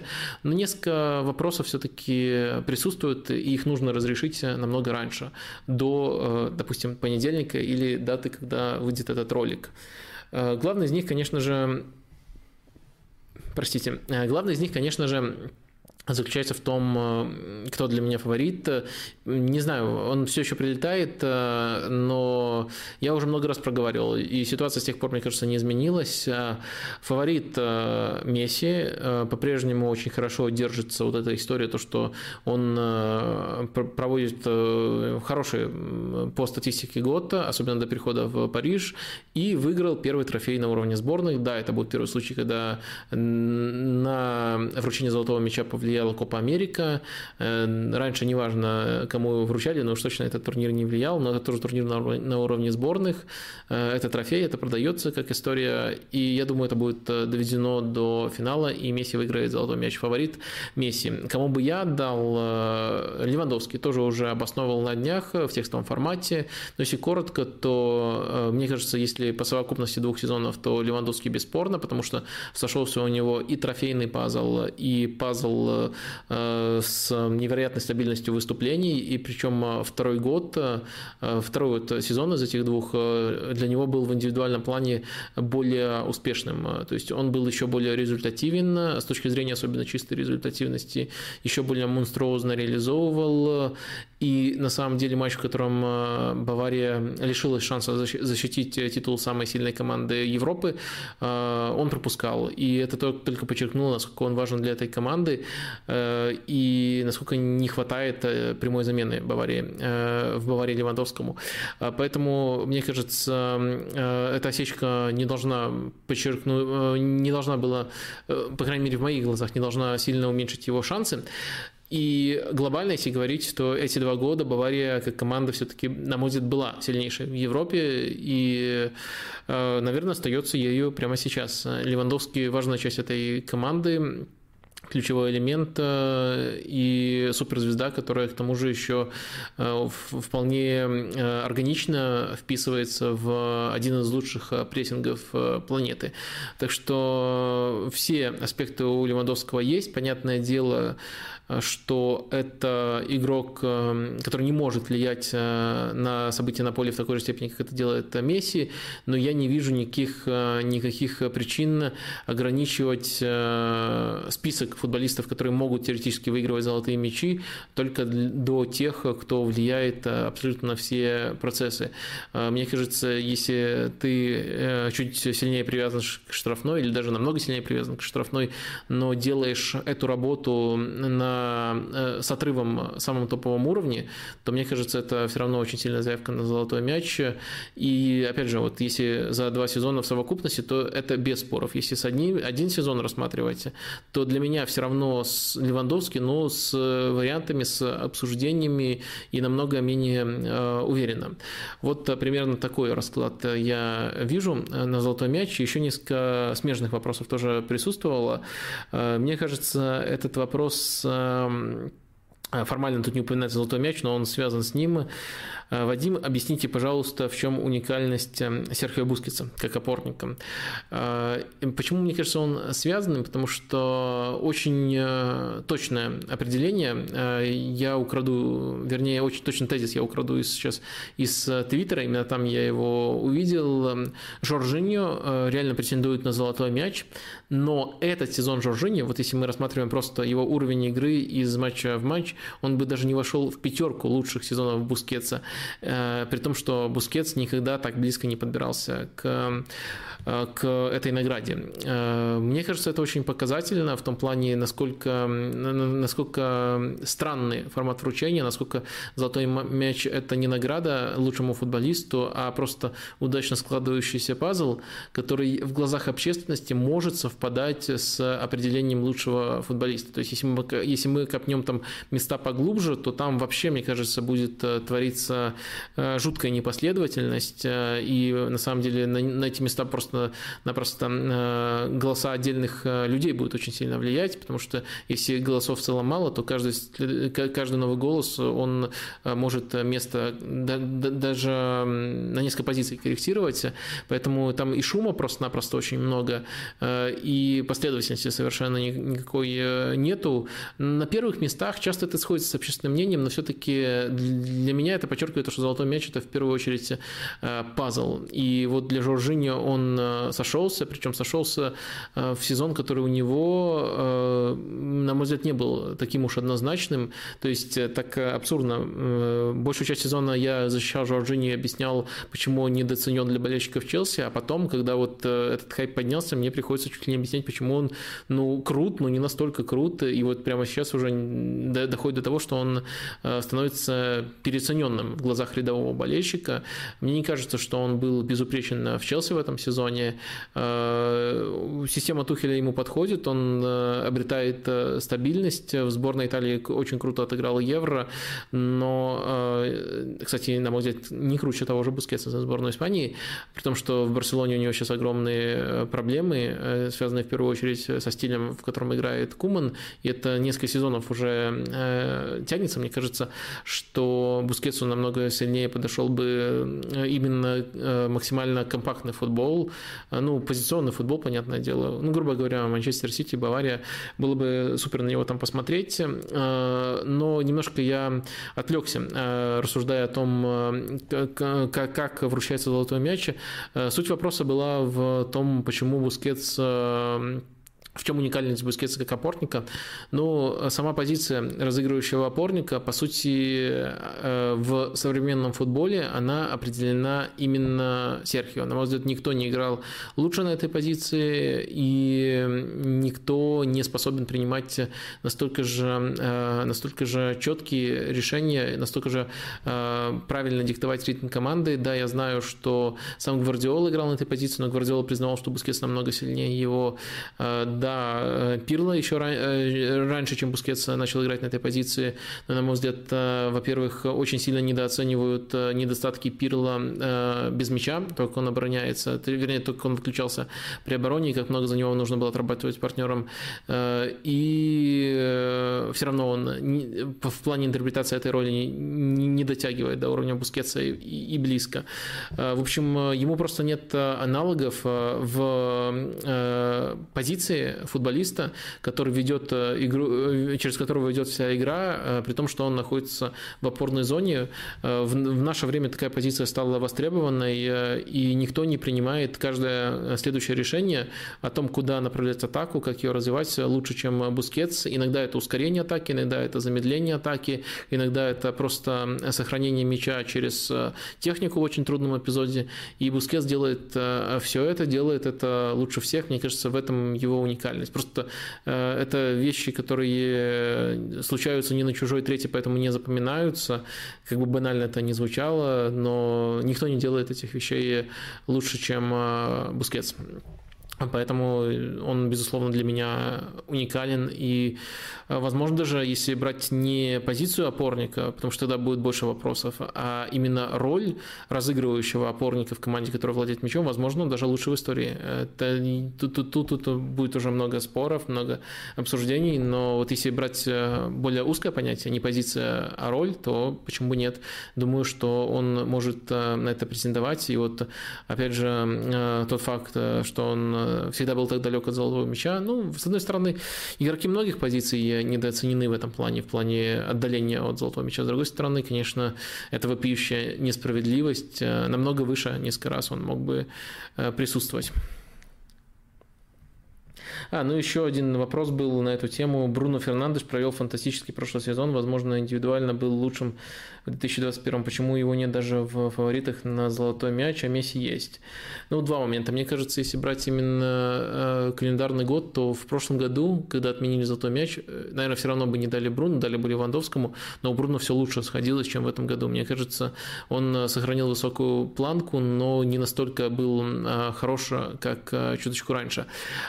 Но несколько вопросов все-таки присутствуют, и их нужно разрешить намного раньше, до, допустим, понедельника или даты, когда выйдет этот ролик. Главный из них, конечно же, простите, э, главный из них, конечно же, заключается в том, э, кто для меня фаворит. Не знаю, он все еще прилетает, э, но я уже много раз проговаривал, и ситуация с тех пор, мне кажется, не изменилась. Фаворит Месси по-прежнему очень хорошо держится вот эта история, то, что он проводит хороший по статистике год, особенно до перехода в Париж, и выиграл первый трофей на уровне сборных. Да, это будет первый случай, когда на вручение золотого мяча повлияла Копа Америка. Э, раньше неважно, кому его вручали, но уж точно этот турнир не влиял, но это тоже турнир на уровне сборных. Э, это трофей, это продается как история, и я думаю, это будет э, доведено до финала, и Месси выиграет золотой мяч. Фаворит Месси. Кому бы я отдал? Левандовский тоже уже обосновывал на днях в текстовом формате, но если коротко, то мне кажется, если по совокупности двух сезонов, то Левандовский бесспорно, потому что сошелся у него и трофейный пазл, и пазл с невероятной стабильностью выступлений, и причем э, второй год, э, второй вот сезон из этих двух для него был в индивидуальном плане более успешным. То есть он был еще более результативен с точки зрения особенно чистой результативности, еще более монструозно реализовывал. И на самом деле матч, в котором Бавария лишилась шанса защитить титул титул самой сильной команды Европы, э, он пропускал. И это только подчеркнуло, насколько он важен для этой команды. и насколько не хватает прямой замены Баварии, в Баварии Левандовскому. Поэтому, мне кажется, эта осечка не должна подчеркнуть, не должна была, по крайней мере, в моих глазах, не должна сильно уменьшить его шансы. И глобально, если говорить, то эти два года Бавария как команда все-таки, на мой взгляд, была сильнейшей в Европе и, э, наверное, остается ею прямо сейчас. Левандовский важная часть этой команды ключевой элемент э, и суперзвезда, которая к тому же еще э, вполне органично вписывается в один из лучших прессингов планеты. Так что все аспекты у Левандовского есть. Понятное дело, что это игрок, э, который не может влиять э, на события на поле в такой же степени, как это делает Месси, но я не вижу никаких, никаких причин ограничивать список футболистов, которые могут теоретически выигрывать золотые мячи, только до тех, кто влияет абсолютно на все процессы. Мне кажется, если ты чуть сильнее привязан к штрафной, или даже намного сильнее привязан к штрафной, но делаешь эту работу на Э, с отрывом самом топовом уровне, то мне кажется, это все равно очень сильная заявка на золотой мяч. И опять же, вот если за два сезона в совокупности, то это без споров. Если с одним, один сезон рассматривать, то для меня все равно с Левандовски, но с вариантами, с обсуждениями и намного менее э, уверенно. Вот э, примерно такой расклад я вижу на золотой мяч. Еще несколько смежных вопросов тоже присутствовало. Мне кажется, этот вопрос формально тут не упоминается золотой мяч, но он связан с ним. Э, Вадим, объясните, пожалуйста, в чем уникальность эм, Серхио Бускетса как опорника. Э, почему, мне кажется, он связан? Потому что очень э, точное определение я украду, вернее, очень точный тезис я украду сейчас из Твиттера, именно там я его увидел. Эм, Жоржиньо реально претендует на золотой мяч, но этот сезон Жоржиньо, вот если мы рассматриваем просто его уровень игры из матча в матч, он бы даже не вошел в пятерку лучших сезонов Бускетса. Э, при том, что Бускетс никогда так близко не подбирался к к этой награде. Э, мне кажется, это очень показательно в том плане, насколько, насколько странный формат вручения, насколько золотой мяч – это не награда лучшему футболисту, а просто удачно складывающийся пазл, который в глазах общественности может совпадать с определением лучшего футболиста. То есть, если мы, если мы копнем там места поглубже, то там вообще, мне кажется, будет э, твориться жуткая непоследовательность, и на самом деле на, на эти места просто просто-напросто э, голоса отдельных э, людей будут очень сильно влиять, потому что если голосов в целом мало, то каждый, каждый новый голос, он э, может место даже на несколько позиций корректировать, поэтому там и шума просто-напросто очень много, и последовательности совершенно никакой нету. На первых местах часто это сходится с общественным мнением, но все-таки для меня это подчеркивает, что золотой мяч это в первую очередь пазл. И вот для Жоржини он Э, сошелся, причем сошелся э, в сезон, который у него, э, на мой взгляд, не был таким уж однозначным. То есть так абсурдно. Большую часть сезона я защищал Жоржини и объяснял, почему он недооценен для болельщиков Челси, а потом, когда вот этот хайп поднялся, мне приходится чуть ли не объяснять, почему он, ну, крут, но не настолько крут, и вот прямо сейчас уже доходит до того, что он становится переоцененным в глазах рядового болельщика. Мне не кажется, что он был безупречен в Челси в этом сезоне, сезоне. Э, система Тухеля ему подходит, он э, обретает э, стабильность. В сборной Италии очень круто отыграл Евро, но, кстати, на мой взгляд, не круче того же Бускетса за сборную Испании, при том, что в Барселоне у него сейчас огромные проблемы, связанные в первую очередь со стилем, в котором играет Куман, и это несколько сезонов уже тянется. Мне кажется, что Бускетсу намного сильнее подошел бы именно максимально компактный футбол, ну, позиционный футбол, понятное дело. Ну, грубо говоря, Манчестер Сити, Бавария, было бы супер на него там посмотреть, а, но немножко я отвлекся, а, рассуждая о том, как, как вручается золотой мяч. Суть вопроса была в том, почему Бускетс в чем уникальность Бускетса как опорника? Ну, сама позиция разыгрывающего опорника, по сути, э, в современном футболе она определена именно Серхио. На мой взгляд, никто не играл лучше на этой позиции, и никто не способен принимать настолько же, э, настолько же четкие решения, настолько же э, правильно диктовать ритм команды. Да, я знаю, что сам Гвардиола играл на этой позиции, но Гвардиола признавал, что Бускетс намного сильнее его. Да, э, Пирло еще э, раньше, чем Бускетс начал играть на этой позиции, на мой взгляд, э, во-первых, очень сильно недооценивают недостатки Пирло без мяча, только он обороняется, вернее, только он выключался при обороне, и как много за него нужно было отрабатывать партнером. И все равно он в плане интерпретации этой роли не дотягивает до уровня Бускетса и близко. В общем, ему просто нет аналогов в позиции футболиста, который ведет э, игру, э, через которого ведет вся игра, э, при том, что он находится в опорной зоне. В, наше время такая позиция стала востребованной, и никто не принимает каждое следующее решение о том, куда направлять атаку, как ее развивать лучше, чем Бускетс. Иногда это ускорение атаки, иногда это замедление атаки, иногда это просто сохранение мяча через технику в очень трудном эпизоде. И Бускетс делает все это, делает это лучше всех. Мне кажется, в этом его уникальность. Просто э, это вещи, которые случаются не на чужой трети, поэтому не запоминаются. Как бы банально это не звучало, но никто не делает этих вещей лучше, чем э, Бускетс. Поэтому он, безусловно, для меня уникален. И, э, возможно, даже если брать не позицию опорника, потому что тогда будет больше вопросов, а именно роль разыгрывающего опорника в команде, которая владеет мячом, возможно, даже лучше в истории. Это, тут, тут, тут, тут будет уже много споров, много обсуждений, но вот если брать э, более узкое понятие, не позиция, а роль, то почему бы нет? Думаю, что он может э, на это претендовать. И вот, опять же, тот факт, что он всегда был так далек от золотого мяча. Ну, с одной стороны, игроки многих позиций недооценены в этом плане, в плане отдаления от золотого мяча. С другой стороны, конечно, это вопиющая несправедливость. Э, намного выше несколько раз он мог бы э, присутствовать. А, ну еще один вопрос был на эту тему. Бруно Фернандеш провел фантастический прошлый сезон, возможно, индивидуально был лучшим в 2021. Почему его нет даже в фаворитах на золотой мяч, а Месси есть? Ну, два момента. Мне кажется, если брать именно э, календарный год, то в прошлом году, когда отменили золотой мяч, э, наверное, все равно бы не дали Бруно, дали бы Левандовскому, но у Бруно все лучше сходилось, чем в этом году. Мне кажется, он э, сохранил высокую планку, но не настолько был хорош, как чуточку раньше.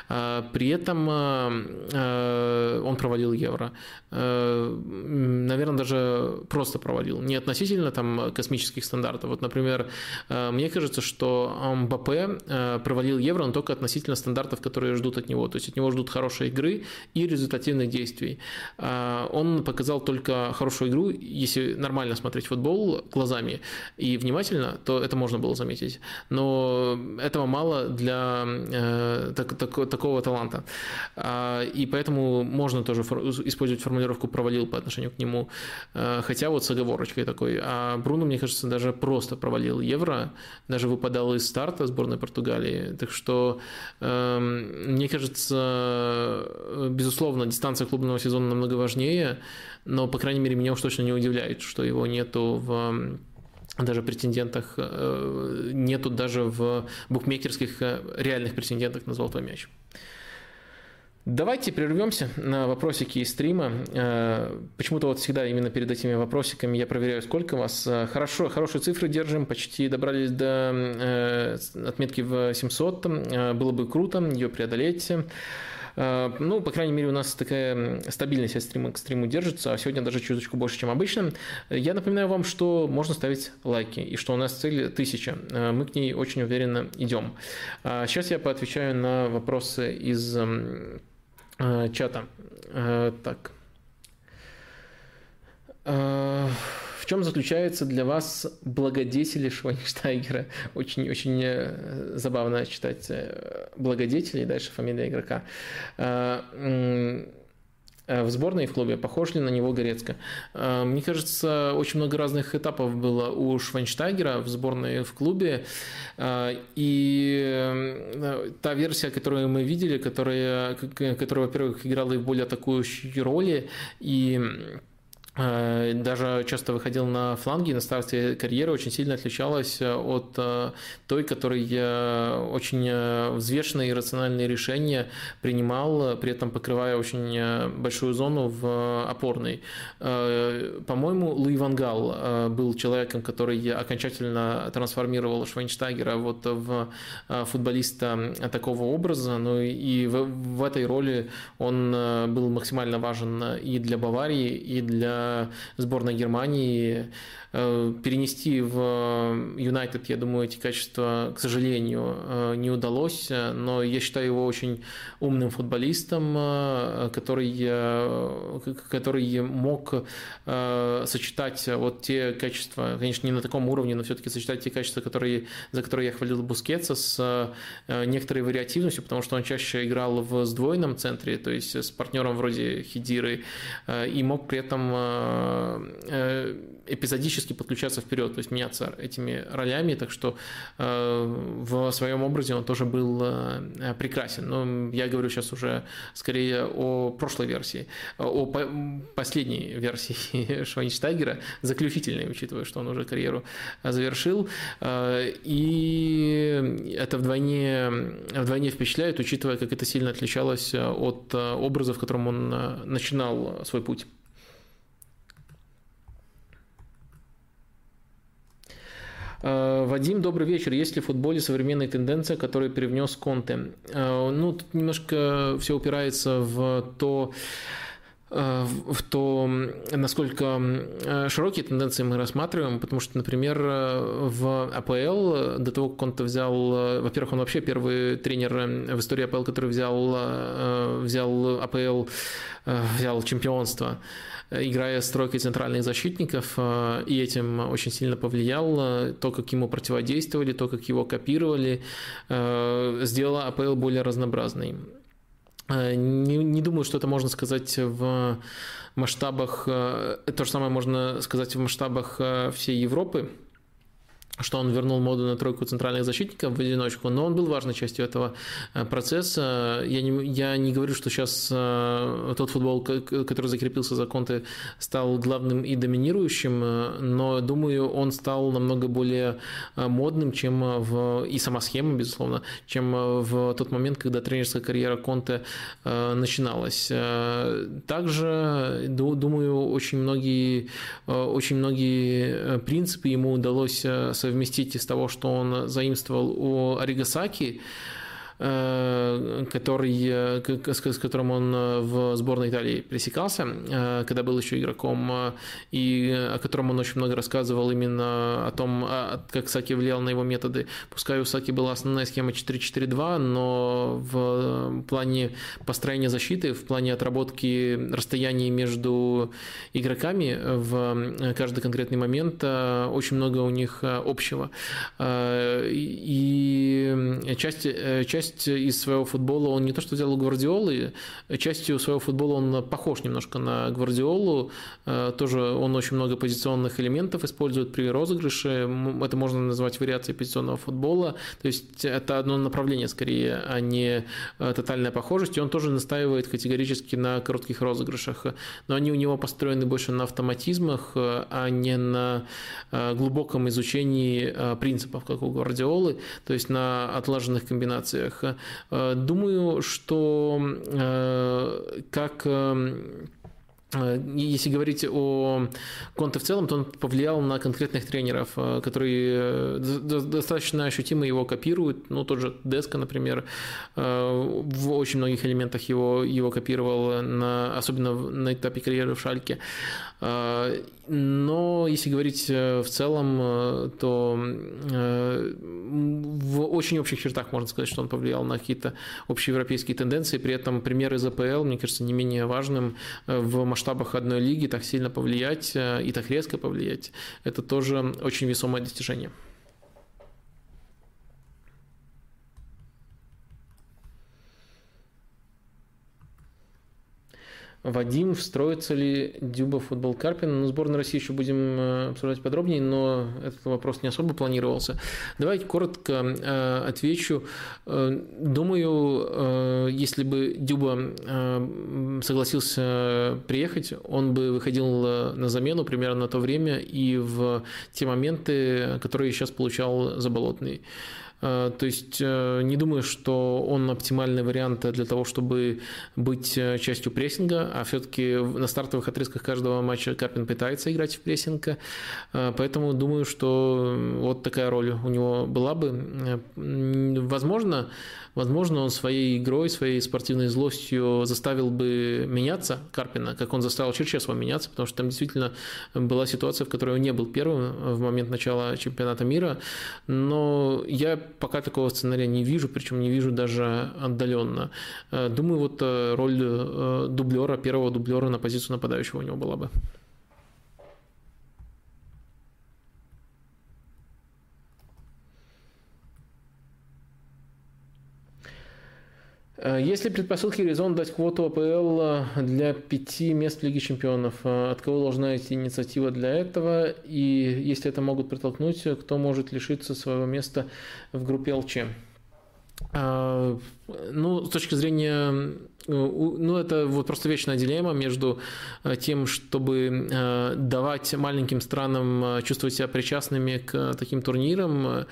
При этом он провалил Евро. Наверное, даже просто провалил не относительно там космических стандартов. Вот, например, э, мне кажется, что Мбаппе э, провалил Евро, но только относительно стандартов, которые ждут от него. То есть от него ждут хорошей игры и результативных действий. Э, он показал только хорошую игру, если нормально смотреть футбол глазами и внимательно, то это можно было заметить. Но этого мало для так, так, такого таланта. И поэтому можно тоже использовать формулировку «провалил» по отношению к нему. Хотя вот с оговорочкой ошибкой такой. А Бруно, мне кажется, даже просто провалил Евро, даже выпадал из старта сборной Португалии. Так что, э, мне кажется, безусловно, дистанция клубного сезона намного важнее, но, по крайней мере, меня уж точно не удивляет, что его нету в даже претендентах, э, нету даже в букмекерских э, реальных претендентах на золотой мяч. Давайте прервемся на вопросики из стрима. Э, почему-то вот всегда именно перед этими вопросиками я проверяю, сколько вас. Э, хорошо, хорошие цифры держим, почти добрались до э, отметки в 700. Было бы круто ее преодолеть. Ну, по крайней мере, у нас такая стабильность от стрима к стриму держится, а сегодня даже чуточку больше, чем обычно. Я напоминаю вам, что можно ставить лайки, и что у нас цель тысяча. Мы к ней очень уверенно идем. Сейчас я поотвечаю на вопросы из э, чата. Э, так. Э, в чем заключается для вас благодетели Швайнштайгера? Очень-очень э, забавно читать э, благодетели дальше фамилия игрока. Э, в сборной и в клубе, похож ли на него Горецко. Мне кажется, очень много разных этапов было у Швайнштайгера в сборной и в клубе. И та версия, которую мы видели, которая, которая во-первых, играла и в более атакующей роли, и Э, даже часто выходил на фланги, на старте карьеры очень сильно отличалась э, от э, той, которой очень взвешенные и рациональные решения принимал, при этом покрывая очень большую зону в опорной. По-моему, Луи Вангал был человеком, который окончательно трансформировал Швайнштайгера вот в футболиста такого образа, ну и в этой роли он был максимально важен и для Баварии, и для сборной Германии перенести в Юнайтед, я думаю, эти качества, к сожалению, э, не удалось, но я считаю его очень умным футболистом, э, который, который мог сочетать вот те качества, конечно, не на таком уровне, но все-таки сочетать те качества, которые, за которые я хвалил Бускетса, с некоторой вариативностью, потому что он чаще играл в сдвоенном центре, то есть с партнером вроде Хидиры, и мог при этом эпизодически подключаться вперед, то есть меняться этими ролями, так что э, в своем образе он тоже был э, прекрасен. Но я говорю сейчас уже скорее о прошлой версии, о последней версии Швайнштайгера, заключительной, учитывая, что он уже карьеру завершил. Э, и это вдвойне, вдвойне впечатляет, учитывая, как это сильно отличалось от образа, в котором он начинал свой путь. Вадим, добрый вечер. Есть ли в футболе современная тенденция, которую привнес Конте? Э, ну, тут немножко все упирается в то, э, в то, насколько широкие тенденции мы рассматриваем, потому что, например, в АПЛ, до того, как Конте взял, во-первых, он вообще первый тренер в истории АПЛ, который взял, взял АПЛ, взял чемпионство, играя с центральных защитников, э, и этим очень сильно повлиял. Э, то, как ему противодействовали, то, как его копировали, э, сделало АПЛ более разнообразной. Не, не думаю, что это можно сказать в масштабах, то же самое можно сказать в масштабах всей Европы, что он вернул моду на тройку центральных защитников в одиночку, но он был важной частью этого э, процесса. Я не, я не говорю, что сейчас э, тот футбол, который закрепился за Конте, стал главным и доминирующим, э, но, думаю, он стал намного более модным, чем в... и сама схема, безусловно, чем в тот момент, когда тренерская карьера Конте начиналась. Также, думаю, очень многие, очень многие принципы ему удалось совместить из того, что он заимствовал у Аригасаки, Э, который, э, с которым он э, в сборной Италии пересекался, когда был еще игроком, и о котором он очень много рассказывал именно о том, как Саки влиял на его методы. Пускай у Саки была основная схема 4-4-2, но в плане построения защиты, в плане отработки расстояний между игроками в каждый конкретный момент очень много у них общего. И часть, часть часть из своего футбола он не то что у Гвардиолы, частью своего футбола он похож немножко на Гвардиолу, э, тоже он очень много позиционных элементов использует при розыгрыше, это можно назвать вариацией позиционного футбола, то есть это одно направление скорее, а не э, тотальная похожесть, и он тоже настаивает категорически на коротких розыгрышах, но они у него построены больше на автоматизмах, э, а не на глубоком изучении принципов, как у Гвардиолы, то есть на отлаженных комбинациях вещах. Э, думаю, что э, как э, если говорить о Конте в целом, то он повлиял на конкретных тренеров, которые достаточно ощутимо его копируют. Ну, тот же Деска, например, в очень многих элементах его, его копировал, на, особенно на этапе карьеры в Шальке. Но если говорить э, в целом, э, то э, в очень общих чертах можно сказать, что он повлиял на какие-то общеевропейские тенденции. При этом пример из АПЛ, мне кажется, не менее важным в масштабах одной лиги так сильно повлиять и так резко повлиять. Это тоже очень весомое достижение. Вадим, встроится ли Дюба в футбол Карпина? Ну, сборную России еще будем э, обсуждать подробнее, но этот вопрос не особо планировался. Давайте коротко э, отвечу. Э, думаю, если бы Дюба согласился приехать, он бы выходил на замену примерно на то время и в те моменты, которые сейчас получал Заболотный. Э, то есть э, не думаю, что он оптимальный вариант для того, чтобы быть э, частью прессинга, а все-таки на стартовых отрезках каждого матча Карпин пытается играть в прессинг, поэтому думаю, что вот такая роль у него была бы. Возможно, Возможно, он своей игрой, своей спортивной злостью заставил бы меняться Карпина, как он заставил Черчесова меняться, потому что там действительно была ситуация, в которой он не был первым в момент начала чемпионата мира. Но я пока такого сценария не вижу, причем не вижу даже отдаленно. Думаю, вот э, роль э, дублера, первого дублера на позицию нападающего у него была бы. Есть ли предпосылки резон дать квоту АПЛ э, для пяти мест в Лиге Чемпионов? Э, от кого должна идти инициатива для этого? И если это могут протолкнуть, кто может лишиться своего места в группе ЛЧ? Ну, с точки зрения ну, это вот просто вечная дилемма между тем, чтобы давать маленьким странам чувствовать себя причастными к таким турнирам,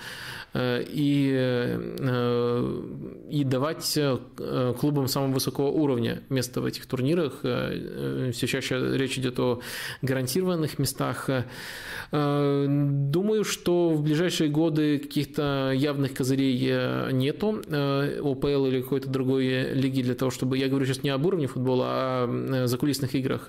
Э, и, э, и давать э, клубам самого высокого уровня место в этих турнирах. Все чаще речь идет о гарантированных местах. Думаю, что в ближайшие годы каких-то явных козырей нету ОПЛ или какой-то другой лиги для того, чтобы... Я говорю сейчас не об уровне футбола, а о закулисных играх.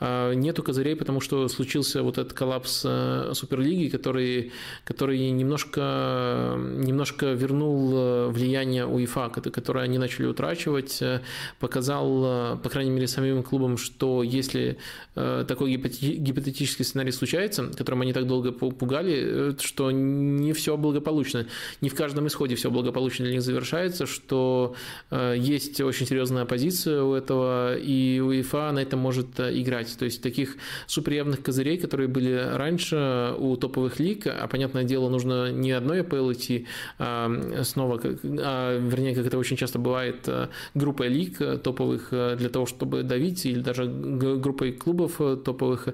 Нету козырей, потому что случился вот этот коллапс Суперлиги, который, который немножко немножко вернул э, влияние УЕФА, которое они начали утрачивать, э, показал, э, по крайней мере, самим клубам, что если такой гипотетический сценарий случается, которым они так долго пугали, что не все благополучно, не в каждом исходе все благополучно для них завершается, что есть очень серьезная оппозиция у этого, и УЕФА на этом может играть. То есть таких суперявных козырей, которые были раньше у топовых лиг, а, понятное дело, нужно не одной АПЛ идти снова, а, вернее, как это очень часто бывает, э, группой лиг э, топовых э, для того, чтобы давить, или даже группой клубов топовых.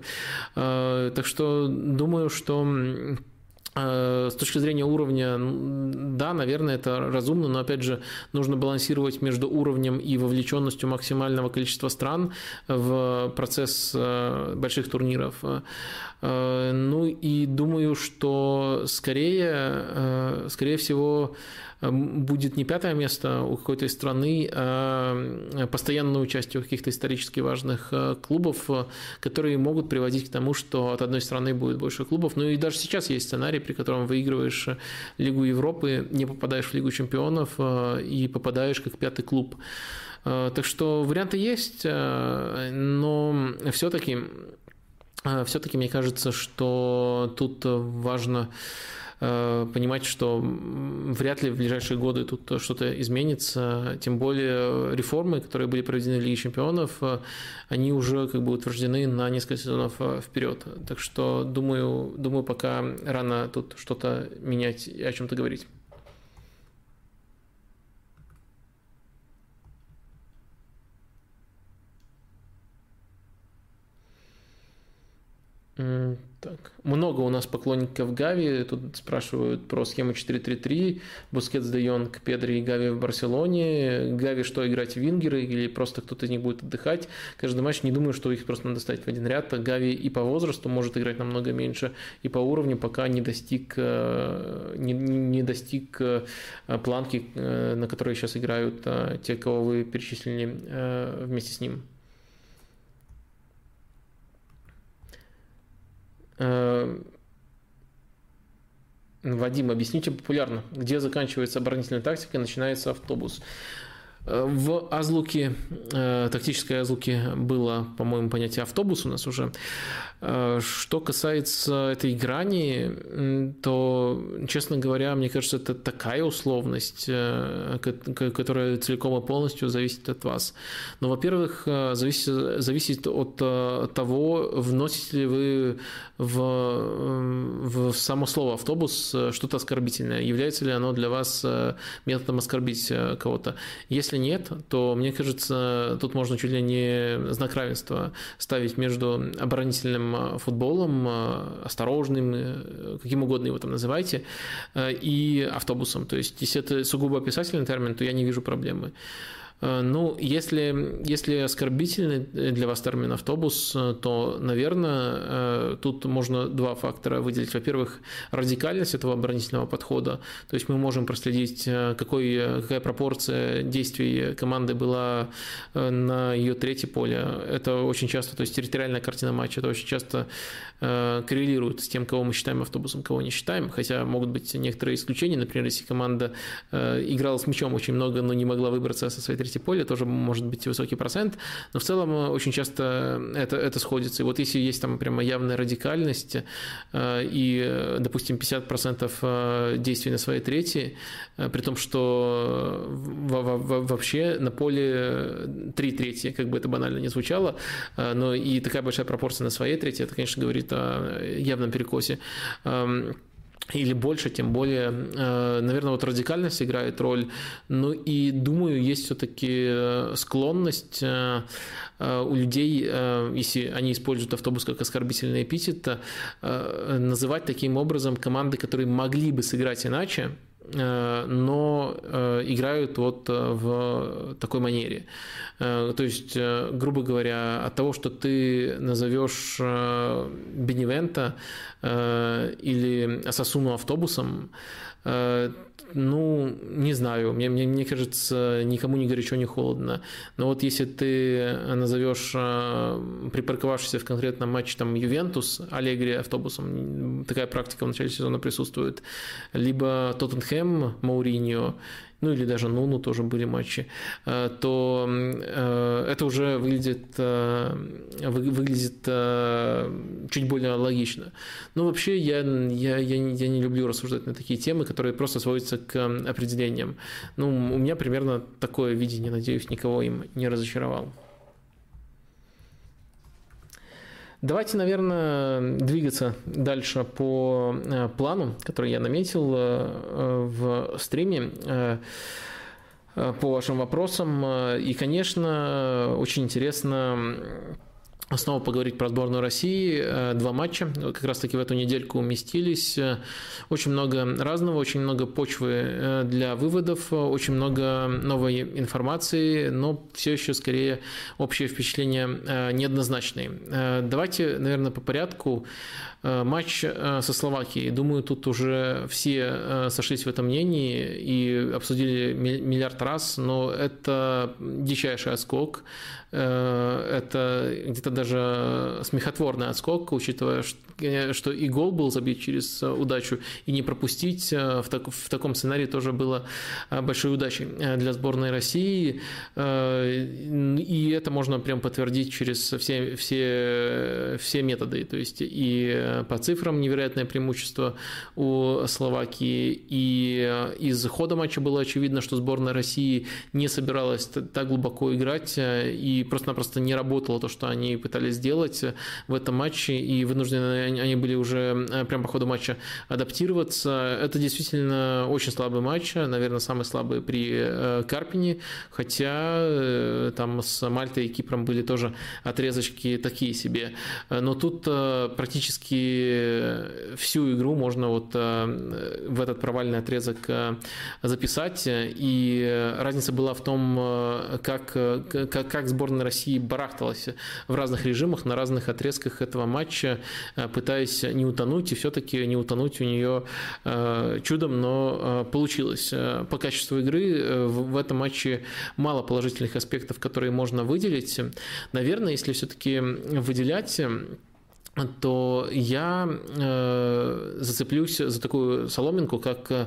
Так что думаю, что с точки зрения уровня, да, наверное, это разумно, но опять же нужно балансировать между уровнем и вовлеченностью максимального количества стран в процесс больших турниров. Э, ну и думаю, что скорее, э, скорее всего, будет не пятое место у какой-то страны, а постоянное участие у каких-то исторически важных э, клубов, которые могут приводить к тому, что от одной страны будет больше клубов. Ну и даже сейчас есть сценарий, при котором выигрываешь Лигу Европы, не попадаешь в Лигу чемпионов и попадаешь как пятый клуб. Так что варианты есть, но все-таки все-таки мне кажется, что тут важно э, понимать, что вряд ли в ближайшие годы тут что-то изменится, тем более реформы, которые были проведены в Лиге чемпионов, э, они уже как бы утверждены на несколько сезонов э, вперед. Так что думаю, думаю, пока рано тут что-то менять и о чем-то говорить. Так. Много у нас поклонников Гави. Тут спрашивают про схему 4-3-3. Бускетс, Де Йонг, Педри и Гави в Барселоне. Гави что, играть в вингеры или просто кто-то из них будет отдыхать? Каждый матч не думаю, что их просто надо ставить в один ряд. Гави и по возрасту может играть намного меньше, и по уровню пока не достиг, э, не, не достиг э, планки, э, на которой сейчас играют те, кого вы перечислили вместе с ним. Вадим, объясните популярно, где заканчивается оборонительная тактика и начинается автобус. В азлуке, тактической азлуке было, по-моему, понятие автобус у нас уже. Что касается этой грани, то, честно говоря, мне кажется, это такая условность, которая целиком и полностью зависит от вас. Но, во-первых, зависит, зависит от того, вносите ли вы в, в само слово автобус что-то оскорбительное, является ли оно для вас методом оскорбить кого-то. Если нет, то, мне кажется, тут можно чуть ли не знак равенства ставить между оборонительным футболом, осторожным, каким угодно его там называйте, и автобусом. То есть, если это сугубо описательный термин, то я не вижу проблемы. Э, ну, если, если оскорбительный для вас термин автобус, э, то, наверное, э, тут можно два фактора выделить. Во-первых, радикальность этого оборонительного подхода. То есть мы можем проследить, какой, какая пропорция действий команды была на ее третье поле. Это очень часто, то есть территориальная картина матча, это очень часто коррелирует с тем, кого мы считаем автобусом, кого не считаем. Хотя могут быть некоторые исключения. Например, если команда играла с мячом очень много, но не могла выбраться со своей третье поле, тоже может быть высокий процент, но в целом э, очень часто это, это сходится. И вот если есть там прямо явная радикальность э, и, допустим, 50% э, действий на своей трети, при том, что вообще на поле три трети, как бы это банально не звучало, но и такая большая пропорция на своей трети, это, конечно, говорит о явном перекосе. Эм, или больше, тем более, э, наверное, вот радикальность играет роль. Ну и думаю, есть все-таки э, склонность э, у людей, если они используют автобус как оскорбительный эпитет, называть таким образом команды, которые могли бы сыграть иначе, Э, но э, играют вот э, в такой манере. То есть, грубо говоря, от того, что ты назовешь Беневента или Асасуну автобусом, ну, не знаю, мне, мне, мне кажется, никому не горячо, не холодно. Но вот если ты назовешь э, припарковавшийся в конкретном матче там Ювентус, Аллегри автобусом, такая практика в начале сезона присутствует, либо Тоттенхэм, Мауриньо, ну или даже Нуну тоже были матчи, э, то э, это уже выглядит, э, выглядит чуть более логично. Но вообще я, я, я, я не люблю рассуждать на такие темы, которые просто сводятся к определениям. Ну, у меня примерно такое видение, надеюсь, никого им не разочаровал. Давайте, наверное, двигаться дальше по э, плану, который я наметил э, в стриме э, по вашим вопросам. И, конечно, очень интересно Снова поговорить про сборную России. Э, два матча как раз-таки в эту недельку уместились. Э, очень много разного, очень много почвы э, для выводов, очень много новой информации, но все еще скорее общее впечатление неоднозначные. Давайте, наверное, по порядку. Матч со Словакией. Думаю, тут уже все сошлись в этом мнении и обсудили миллиард раз, но это дичайший отскок Э, это где-то даже смехотворный отскок, учитывая, что и гол был забит через удачу, и не пропустить э, в, так, в таком сценарии тоже было э, большой удачей для сборной России. И это можно прям подтвердить через все, все, все методы. То есть и по цифрам невероятное преимущество у Словакии, и из хода матча было очевидно, что сборная России не собиралась так глубоко играть, и просто-напросто не работало то, что они пытались сделать в этом матче, и вынуждены они были уже э, прямо по ходу матча адаптироваться. Это действительно очень слабый матч, наверное, самый слабый при э, Карпине, хотя э, там с Мальтой и Кипром были тоже отрезочки такие себе. Но тут практически всю игру можно вот в этот провальный отрезок записать, и разница была в том, как, как, как сборная России барахталась в разных режимах, на разных отрезках этого матча, э, пытаясь не утонуть, и все-таки не утонуть у нее э, чудом, но э, получилось. По качеству игры в этом матче мало положительных аспектов, которые можно выделить. Наверное, если все-таки выделять то я э, зацеплюсь за такую соломинку, как э,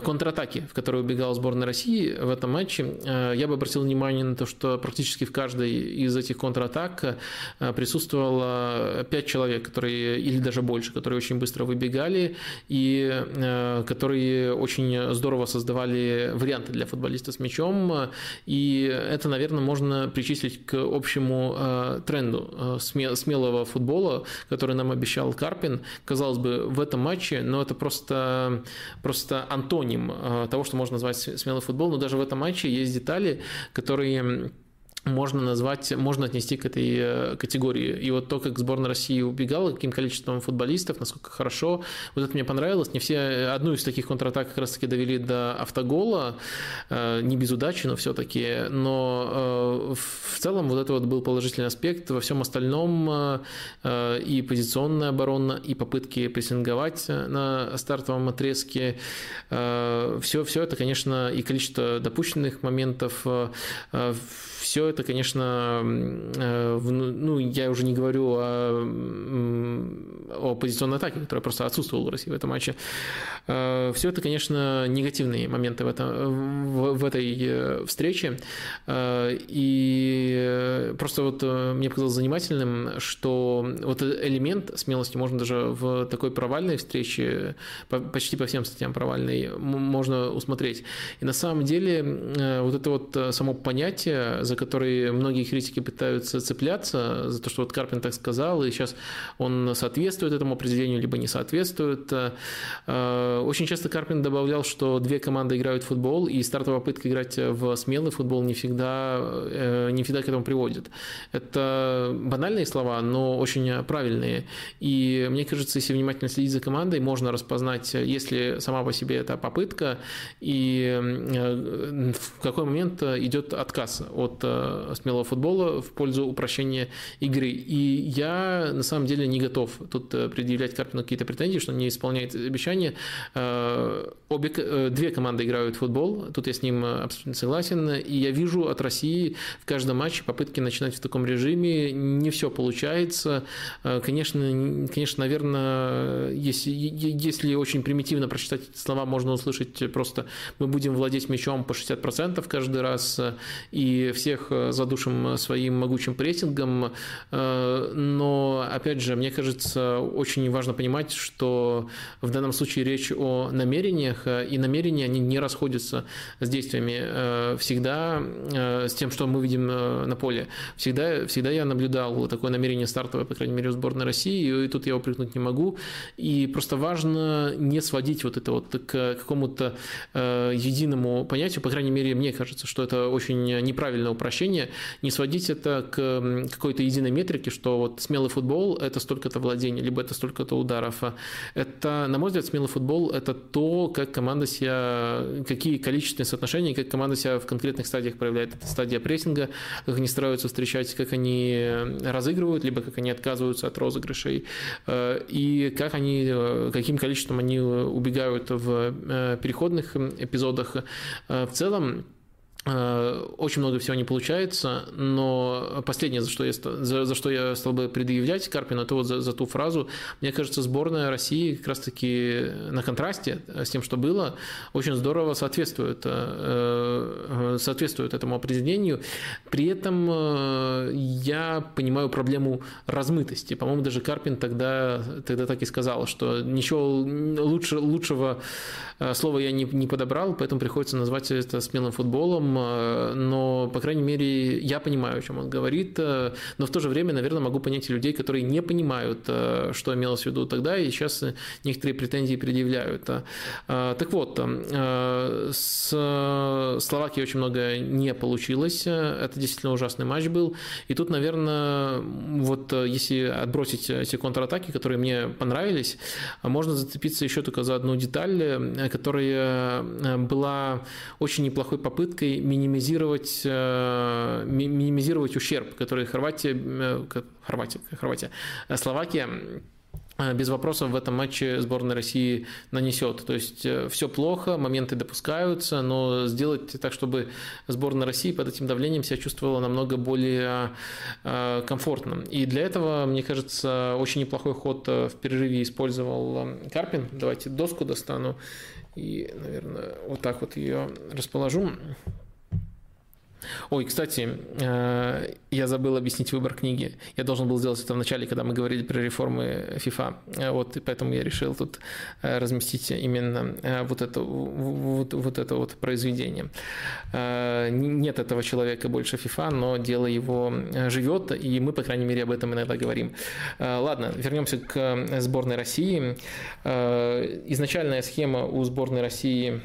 контратаки, в которые убегала сборная России в этом матче. Э, я бы обратил внимание на то, что практически в каждой из этих контратак э, присутствовало пять человек, которые, или даже больше, которые очень быстро выбегали и э, которые очень здорово создавали варианты для футболиста с мячом. И это, наверное, можно причислить к общему э, тренду смелого футбола, который нам обещал Карпин. Казалось бы, в этом матче, но это просто, просто антоним э, того, что можно назвать смелый футбол. Но даже в этом матче есть детали, которые можно назвать, можно отнести к этой э, категории. И вот то, как сборная России убегала, каким количеством футболистов, насколько хорошо, вот это мне понравилось. Не все, одну из таких контратак как раз-таки довели до автогола, э, не без удачи, но все-таки. Но э, в целом вот это вот был положительный аспект. Во всем остальном и позиционная оборона, и попытки прессинговать на стартовом отрезке, все, все это, конечно, и количество допущенных моментов, все это, конечно, э, ну, я уже не говорю о, о позиционной атаке, которая просто отсутствовала в России в этом матче. Э, все это, конечно, негативные моменты в, этом, в, в этой э, встрече. И просто вот мне показалось занимательным, что вот элемент смелости можно даже в такой провальной встрече, почти по всем статьям провальной, можно усмотреть. И на самом деле вот это вот само понятие, за которые многие критики пытаются цепляться, за то, что вот Карпин так сказал, и сейчас он соответствует этому определению, либо не соответствует. Э, очень часто Карпин добавлял, что две команды играют в футбол, и стартовая попытка играть в смелый футбол не всегда, э, не всегда к этому приводит. Это банальные слова, но очень правильные. И мне кажется, если внимательно следить за командой, можно распознать, если сама по себе это попытка, и э, в какой момент идет отказ от Э, смелого футбола в пользу упрощения игры. И я на самом деле не готов тут э, предъявлять Карпину какие-то претензии, что он не исполняет обещания. Э, обе, две команды играют в футбол, тут я с ним абсолютно согласен. И я вижу от России в каждом матче попытки начинать в таком режиме. Не все получается. Конечно, конечно наверное, если, если очень примитивно прочитать слова, можно услышать просто «мы будем владеть мячом по 60% каждый раз, и всех Э, задушим своим могучим прессингом. Э, но, опять же, мне кажется, очень важно понимать, что в данном случае речь о намерениях, э, и намерения, они не расходятся с действиями. Всегда с тем, что мы видим на поле. Всегда, всегда я наблюдал такое намерение стартовое, по крайней мере, у сборной России, и тут я упрекнуть не могу. И просто важно не сводить вот это вот к какому-то единому понятию, по крайней мере, мне кажется, что это очень неправильное упрощение упрощение, не сводить это к какой-то единой метрике, что вот смелый футбол – это столько-то владений, либо это столько-то ударов. Это, на мой взгляд, смелый футбол – это то, как команда себя, какие количественные соотношения, как команда себя в конкретных стадиях проявляет. Это стадия прессинга, как они стараются встречать, как они разыгрывают, либо как они отказываются от розыгрышей, э, и как они, э, каким количеством они убегают в э, переходных эпизодах. В целом, Э, очень много всего не получается, но последнее, за что я, за, за что я стал бы предъявлять Карпину, это вот за, за ту фразу. Мне кажется, сборная России как раз-таки на контрасте с тем, что было, очень здорово соответствует, э, соответствует этому определению. При этом я понимаю проблему размытости. По-моему, даже Карпин тогда, тогда так и сказал, что ничего лучше, лучшего слова я не, не подобрал, поэтому приходится назвать это смелым футболом Э, но, по крайней мере, я понимаю, о чем он говорит, э, но в то же время, наверное, могу понять и людей, которые не понимают, э, что имелось в виду тогда, и сейчас некоторые претензии предъявляют. Так вот, с Словакией очень много не получилось, это действительно ужасный матч был, и тут, наверное, вот если отбросить эти контратаки, которые мне понравились, можно зацепиться еще только за одну деталь, которая была очень неплохой попыткой минимизировать, э, минимизировать ущерб, который Хорватия, э, Хорватия, Хорватия, Словакия Э, без вопросов в этом матче сборная России нанесет. То есть все плохо, моменты допускаются, но сделать так, чтобы сборная России под этим давлением себя чувствовала намного более комфортно. И для этого, мне кажется, очень неплохой ход в перерыве использовал Карпин. Давайте доску достану и, наверное, вот так вот ее расположу. Ой, кстати, э, я забыл объяснить выбор книги. Я должен был сделать это в начале, когда мы говорили про реформы FIFA. Э, вот, и поэтому я решил тут э, разместить именно вот это вот, вот это вот произведение. Нет этого человека больше FIFA, но дело его живет, и мы, по крайней мере, об этом иногда говорим. Ладно, вернемся к сборной России. Изначальная схема у сборной России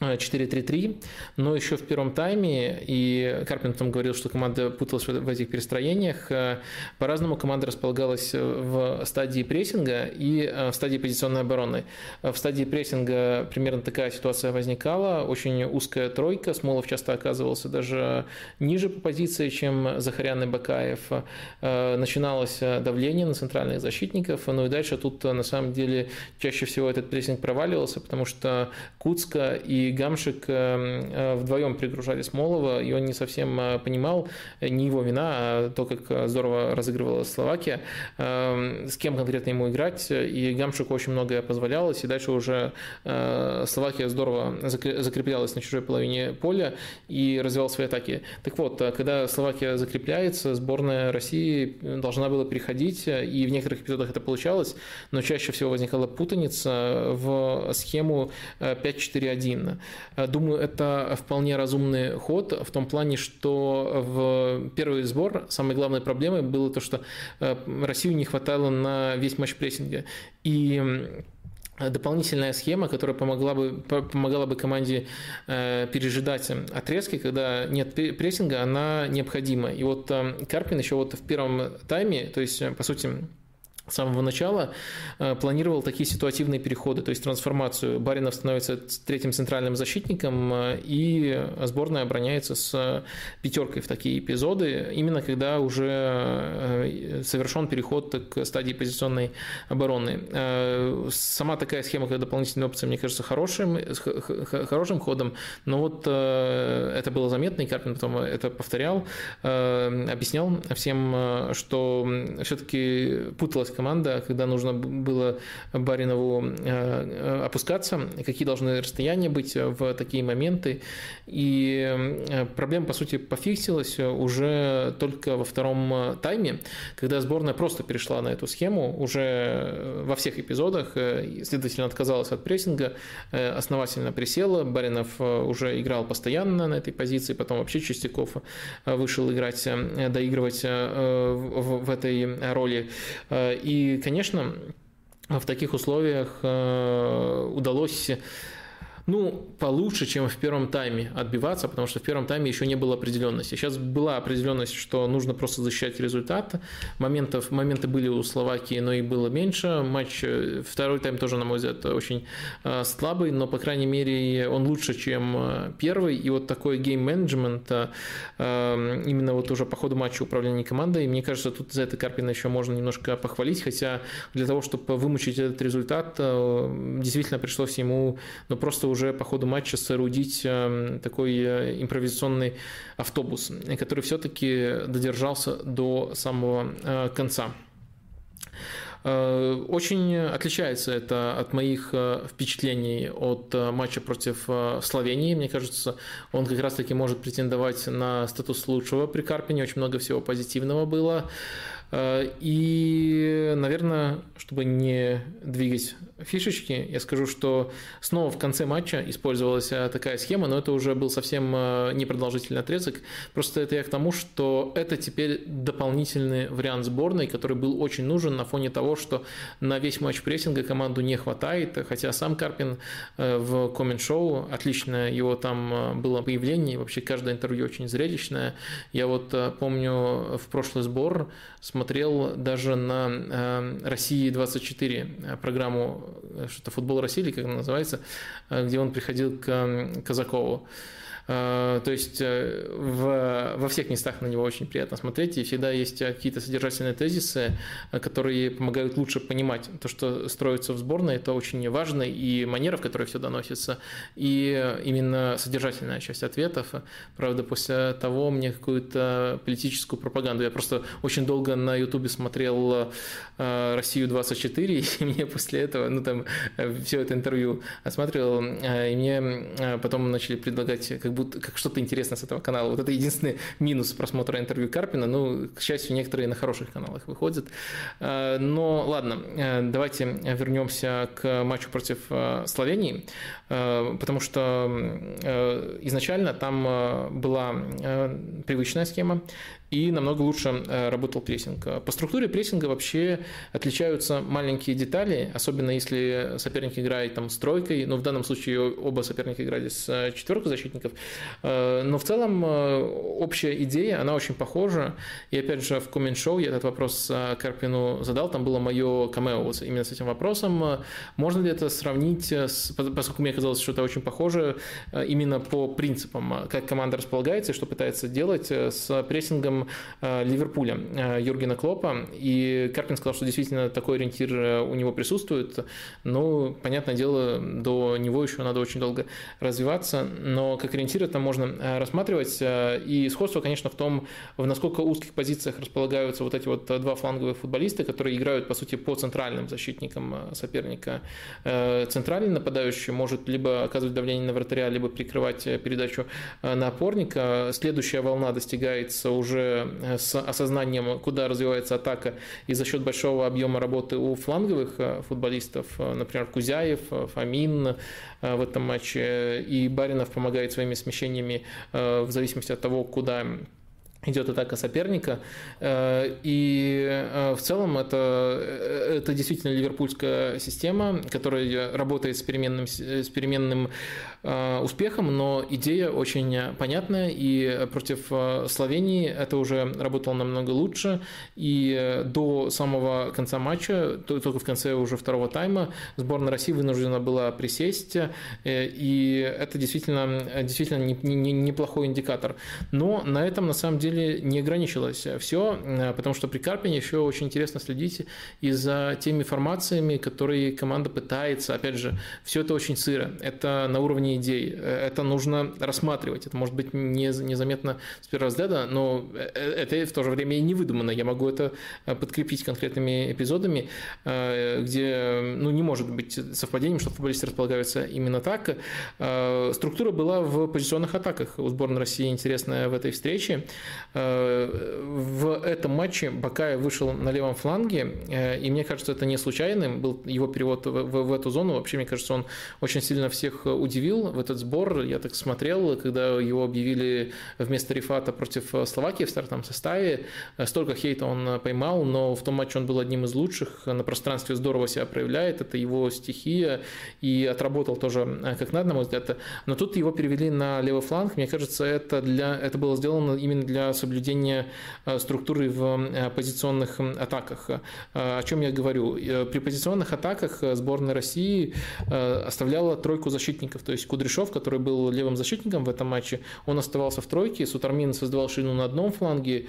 4-3-3, но еще в первом тайме, и Карпин потом говорил, что команда путалась в этих перестроениях, э, по-разному команда располагалась в стадии прессинга и э, в стадии позиционной обороны. В стадии прессинга примерно такая ситуация возникала, очень узкая тройка, Смолов часто оказывался даже ниже по позиции, чем Захарян и Бакаев. Э, начиналось давление на центральных защитников, ну и дальше тут на самом деле чаще всего этот прессинг проваливался, потому что Куцка и Гамшик э, э, вдвоем пригружали Смолова, и он не совсем э, понимал, не его вина, а то, как здорово разыгрывала Словакия, с кем конкретно ему играть, и Гамшику очень многое позволялось, и дальше уже Словакия здорово закреплялась на чужой половине поля и развивала свои атаки. Так вот, когда Словакия закрепляется, сборная России должна была переходить, и в некоторых эпизодах это получалось, но чаще всего возникала путаница в схему 5-4-1. Э, думаю, это вполне разумный ход в том плане, что в первый сбор самой главной проблемой было то, что э, Россию не хватало на весь матч прессинга. И дополнительная схема, которая помогла бы, помогала бы команде э, пережидать отрезки, когда нет прессинга, она необходима. И вот Карпин еще вот в первом тайме, то есть, по сути, с самого начала э, планировал такие ситуативные переходы, то есть трансформацию. Баринов становится третьим центральным защитником, э, и сборная обороняется с пятеркой в такие эпизоды, именно когда уже э, совершен переход к стадии позиционной обороны. Сама такая схема, как дополнительная опция, мне кажется, хорошим, хорошим ходом, но вот это было заметно, и Карпин потом это повторял, объяснял всем, что все-таки путалась команда, когда нужно было Баринову э, э, опускаться, какие должны расстояния быть в такие моменты. И э, проблема, по сути, пофиксилась уже только во втором тайме, когда сборная просто перешла на эту схему уже во всех эпизодах, следовательно, отказалась от прессинга, основательно присела, Баринов уже играл постоянно на этой позиции, потом вообще Чистяков вышел играть, доигрывать в этой роли. И, конечно, в таких условиях э, удалось ну, получше, чем в первом тайме отбиваться, потому что в первом тайме еще не было определенности. Сейчас была определенность, что нужно просто защищать результат. Моментов, моменты были у Словакии, но и было меньше. Матч, э, второй тайм тоже, на мой взгляд, очень э, слабый, но, по крайней мере, он лучше, чем э, первый. И вот такой гейм-менеджмент, именно вот уже по ходу матча управления командой, мне кажется, тут за это Карпина еще можно немножко похвалить, хотя для того, чтобы вымучить этот результат, действительно пришлось ему ну, просто уже по ходу матча соорудить эм, такой э, импровизационный автобус, который все-таки додержался до самого э, конца. Э, очень отличается это от моих впечатлений от матча против Словении. Мне кажется, он как раз-таки может претендовать на статус лучшего при Карпине. Очень много всего позитивного было. Э, и, наверное, чтобы не двигать фишечки, я скажу, что снова в конце матча использовалась э, такая схема, но это уже был совсем э, непродолжительный отрезок. Просто это я к тому, что это теперь дополнительный вариант сборной, который был очень нужен на фоне того, что на весь матч прессинга команду не хватает, хотя сам Карпин в коммент-шоу, отлично его там было появление, вообще каждое интервью очень зрелищное. Я вот помню в прошлый сбор с смотрел даже на э, России 24 э, программу что-то футбол России как она называется, э, где он приходил к Казакову. То есть в, во всех местах на него очень приятно смотреть, и всегда есть какие-то содержательные тезисы, которые помогают лучше понимать то, что строится в сборной. Это очень важно, и манера, в которой все доносится, и именно содержательная часть ответов. Правда, после того мне какую-то политическую пропаганду. Я просто очень долго на Ютубе смотрел Россию 24, и мне после этого, ну там все это интервью осматривал, и мне потом начали предлагать как будто как что-то интересное с этого канала. Вот это единственный минус просмотра интервью Карпина. Ну, к счастью, некоторые на хороших каналах выходят. Но ладно, давайте вернемся к матчу против Словении, потому что изначально там была привычная схема, и намного лучше э, работал прессинг. По структуре прессинга вообще отличаются маленькие детали, особенно если соперник играет там с тройкой, но в данном случае оба соперника играли с э, четверкой защитников. Э, но в целом общая идея, она очень похожа. И опять же в коммент-шоу я этот вопрос Карпину задал, там было мое камео вот именно с этим вопросом. Можно ли это сравнить, с, поскольку мне казалось, что это очень похоже, именно по принципам, как команда располагается и что пытается делать с прессингом тренером э, Ливерпуля э, Юргена Клопа, и Карпин сказал, что действительно такой ориентир э, у него присутствует, но, понятное дело, до него еще надо очень долго развиваться, но как ориентир это можно рассматривать, и сходство, конечно, в том, в насколько узких позициях располагаются вот эти вот два фланговых футболиста, которые играют, по сути, по центральным защитникам соперника. Центральный нападающий может либо оказывать давление на вратаря, либо прикрывать передачу на опорника. Следующая волна достигается уже Э, с осознанием, куда развивается атака, и за счет большого объема работы у фланговых э, футболистов, э, например, Кузяев, Фомин в этом матче, и Баринов помогает своими смещениями в зависимости от того, куда идет атака соперника. И в целом это, это действительно ливерпульская система, которая работает с переменным, с переменным Э, успехом, но идея очень понятная, и против э, Словении это уже работало намного лучше, и до самого конца матча, только в конце уже второго тайма, сборная России вынуждена была присесть, э, и это действительно, действительно неплохой индикатор. Но на этом на самом деле не ограничилось все, потому что при Карпине еще очень интересно следить и за теми формациями, которые команда пытается, опять же, все это очень сыро, это на уровне идей. Э, это нужно рассматривать. Это может быть не, незаметно с первого взгляда, но э, это в то же время и не выдумано. Я могу это э, подкрепить конкретными эпизодами, где ну, не может быть совпадением, что футболисты располагаются именно так. Структура была в позиционных атаках у сборной России интересная в этой встрече. В этом матче Бакаев вышел на левом фланге, и мне кажется, это не случайным. Был его перевод в, в, в эту зону. Вообще, мне кажется, он очень сильно всех удивил в этот сбор. Я так смотрел, когда его объявили вместо Рифата против Словакии в стартовом составе. Столько хейта он поймал, но в том матче он был одним из лучших. На пространстве здорово себя проявляет. Это его стихия. И отработал тоже как надо, на мой взгляд. Но тут его перевели на левый фланг. Мне кажется, это, для, это было сделано именно для соблюдения э, структуры в э, позиционных атаках. Э, о чем я говорю? При позиционных атаках сборная России оставляла тройку защитников. То есть Кудряшов, который был левым защитником в этом матче, он оставался в тройке, Сутармин создавал ширину на одном фланге,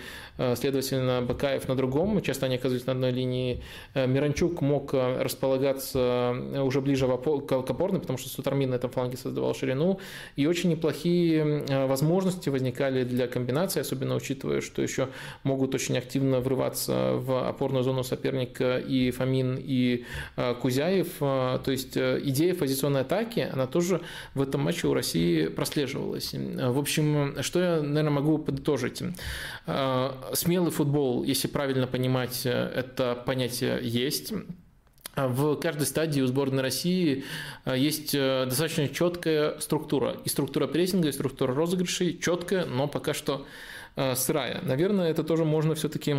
следовательно, Бакаев на другом, часто они оказывались на одной линии. Миранчук мог располагаться уже ближе к опорной, потому что Сутармин на этом фланге создавал ширину, и очень неплохие возможности возникали для комбинации, особенно учитывая, что еще могут очень активно врываться в опорную зону соперника и Фомин, и Кузяев. То есть идея позиционной атаки, она тоже в этом матче у России прослеживалось. В общем, что я, наверное, могу подытожить? Э, смелый футбол, если правильно понимать, это понятие есть. В каждой стадии у сборной России э, есть э, достаточно четкая структура. И структура прессинга, и структура розыгрышей четкая, но пока что сырая. Наверное, это тоже можно все-таки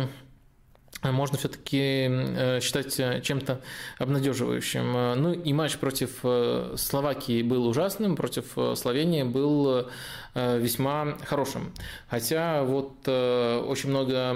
можно все-таки э, считать э, чем-то обнадеживающим. Э, ну и матч против Словакии был ужасным, против Словении был весьма хорошим. Хотя вот очень много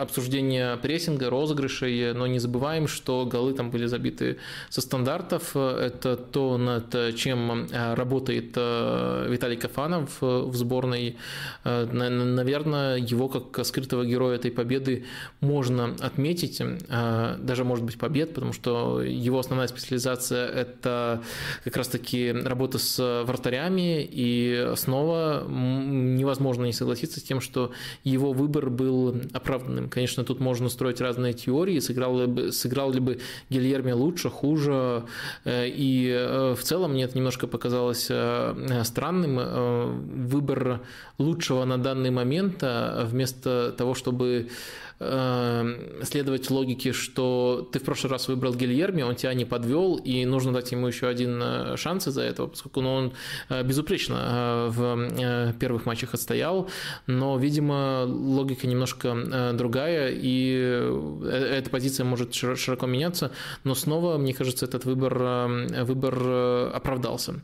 обсуждения прессинга, розыгрышей, но не забываем, что голы там были забиты со стандартов. Это то, над чем работает Виталий Кафанов в сборной. Наверное, его как скрытого героя этой победы можно отметить, даже, может быть, побед, потому что его основная специализация – это как раз-таки работа с вратарями, и снова невозможно не согласиться с тем, что его выбор был оправданным. Конечно, тут можно строить разные теории, сыграл ли бы, сыграл ли бы Гильерми лучше, хуже, э, и э, в целом мне это немножко показалось э, странным. Выбор лучшего на данный момент вместо того, чтобы Эм, следовать логике, что ты в прошлый раз выбрал Гильерми, он тебя не подвел, и нужно дать ему еще один э, шанс из-за этого, поскольку ну, он э, безупречно э, в первых матчах отстоял, но, видимо, логика немножко другая, и эта позиция может широко меняться, но снова, мне кажется, этот выбор, выбор оправдался.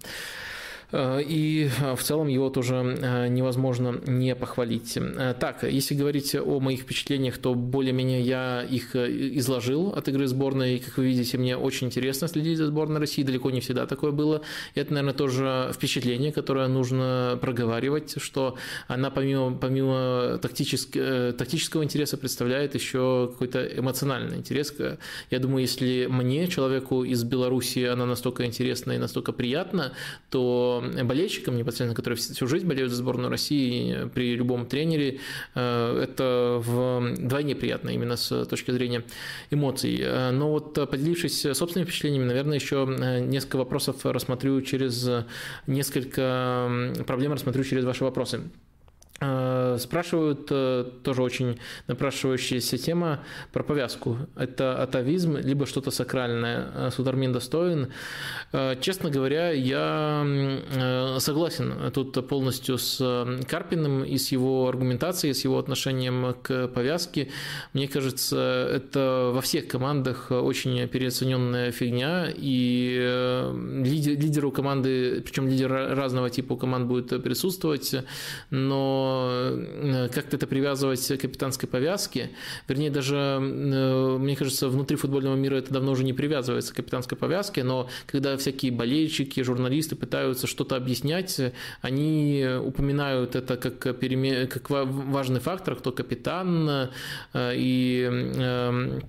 Э, и э, в целом его тоже э, невозможно не похвалить. Так, если говорить о моих впечатлениях, то более-менее я их изложил от игры сборной. Как вы видите, мне очень интересно следить за сборной России, далеко не всегда такое было. Это, наверное, тоже впечатление, которое нужно проговаривать, что она помимо, помимо тактического, тактического интереса представляет еще какой-то эмоциональный интерес. Я думаю, если мне, человеку из Беларуси, она настолько интересна и настолько приятна, то болельщикам непосредственно, которые всю жизнь болеют за сборную России при любом тренере, э, это вдвойне приятно именно с точки зрения эмоций. Э, но вот поделившись собственными впечатлениями, наверное, еще э, несколько вопросов рассмотрю через несколько проблем рассмотрю через ваши вопросы. Э, спрашивают э, тоже очень напрашивающаяся тема про повязку. Это атовизм, либо что-то сакральное. Э, Судармин достоин. Честно говоря, я согласен тут полностью с Карпиным и с его аргументацией, с его отношением к повязке. Мне кажется, это во всех командах очень переоцененная фигня, и лидеру команды, причем лидер разного типа команд будет присутствовать, но Э, как-то это привязывать к капитанской повязке, вернее, даже, э, мне кажется, внутри футбольного мира это давно уже не привязывается к капитанской повязке, но когда всякие болельщики, журналисты пытаются что-то объяснять, они упоминают это как, переме... как важный фактор, кто капитан, э, и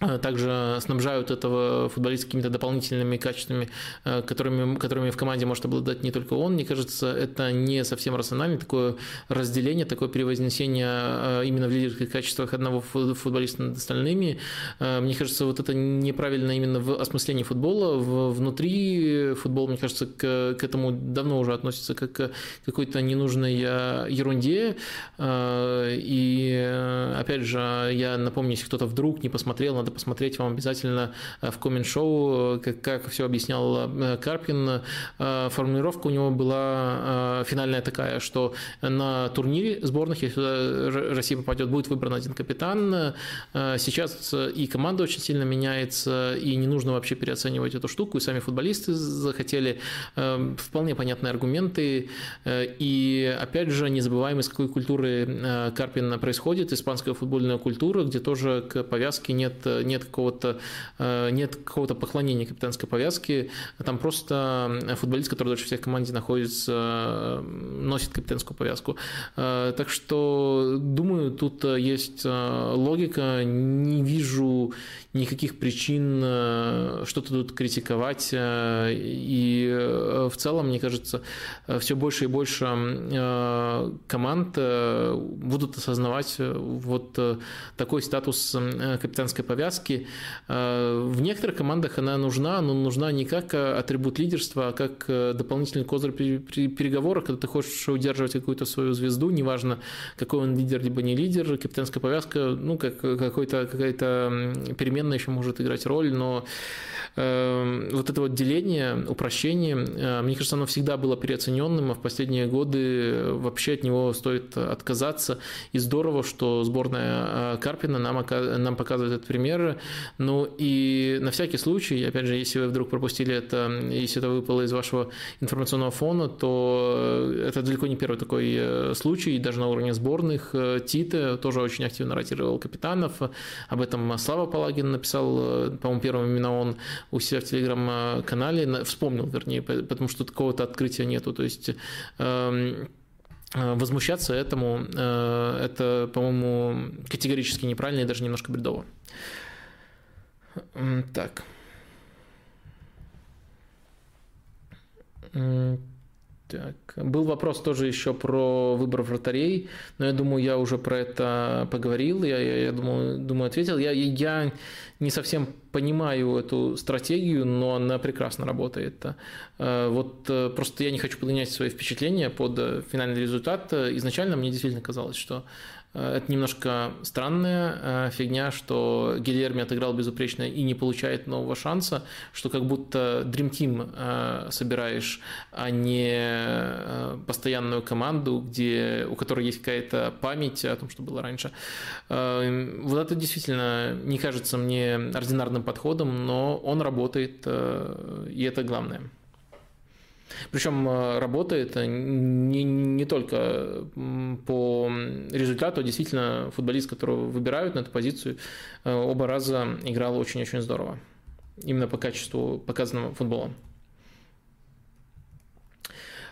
также снабжают этого футболиста какими-то дополнительными качествами, э, которыми, которыми в команде может обладать не только он. Мне кажется, это не совсем рационально, такое разделение, такое перевознесение э, именно в лидерских качествах одного футболиста над остальными. Мне кажется, вот это неправильно именно в осмыслении футбола. Внутри футбола, мне кажется, к, к этому давно уже относится как к какой-то ненужной ерунде. И опять же, я напомню, если кто-то вдруг не посмотрел, надо посмотреть вам обязательно э, в коммент-шоу, как, как все объяснял э, Карпин. Э, формулировка у него была финальная такая, что на турнире сборных, если Россия попадет, будет выбран один капитан. Сейчас и команда очень сильно меняется, и не нужно вообще переоценивать эту штуку. И сами футболисты захотели вполне понятные аргументы. И опять же, не забываем, из какой культуры Карпин происходит, испанская футбольная культура, где тоже к повязке нет нет какого-то э, нет какого-то поклонения капитанской повязки, там просто футболист, который дольше всех в команде находится, носит капитанскую повязку. Э, так что, думаю, тут есть э, логика, не вижу никаких причин что-то тут критиковать, и в целом, мне кажется, все больше и больше команд будут осознавать вот такой статус капитанской повязки, повязки. Э, в некоторых командах она нужна, но нужна не как э, атрибут лидерства, а как э, дополнительный козырь при переговорах, когда ты хочешь удерживать какую-то свою звезду, неважно, какой он лидер, либо не лидер, капитанская повязка, ну, как какой-то, какая-то переменная еще может играть роль, но вот это вот деление, упрощение, мне кажется, оно всегда было переоцененным, а в последние годы вообще от него стоит отказаться. И здорово, что сборная Карпина нам, нам показывает этот пример, например. Ну и на всякий случай, опять же, если вы вдруг пропустили это, если это выпало из вашего информационного фона, то это далеко не первый такой случай, даже на уровне сборных. Тита тоже очень активно ротировал капитанов. Об этом Слава Палагин написал, по-моему, первым именно он у себя в телеграм-канале, вспомнил, вернее, потому что такого-то открытия нету. То есть эм, э, возмущаться этому, э, это, по-моему, категорически неправильно и даже немножко бредово. Так. Так. Был вопрос тоже еще про выбор вратарей, но я думаю, я уже про это поговорил, я, я, я думаю, думаю, ответил. Я, я не совсем понимаю эту стратегию, но она прекрасно работает. Э, вот э, просто я не хочу подгонять свои впечатления под финальный результат. Изначально мне действительно казалось, что Э, это немножко странная э, фигня, что Гильерми отыграл безупречно и не получает нового шанса, что как будто Dream Team э, собираешь, а не постоянную команду, где, у которой есть какая-то память о том, что было раньше. Вот это действительно не кажется мне ординарным подходом, но он работает, и это главное. Причем э, работает не, не только по результату, а действительно футболист, которого выбирают на эту позицию, э, оба раза играл очень-очень здорово. Именно по качеству показанного футбола.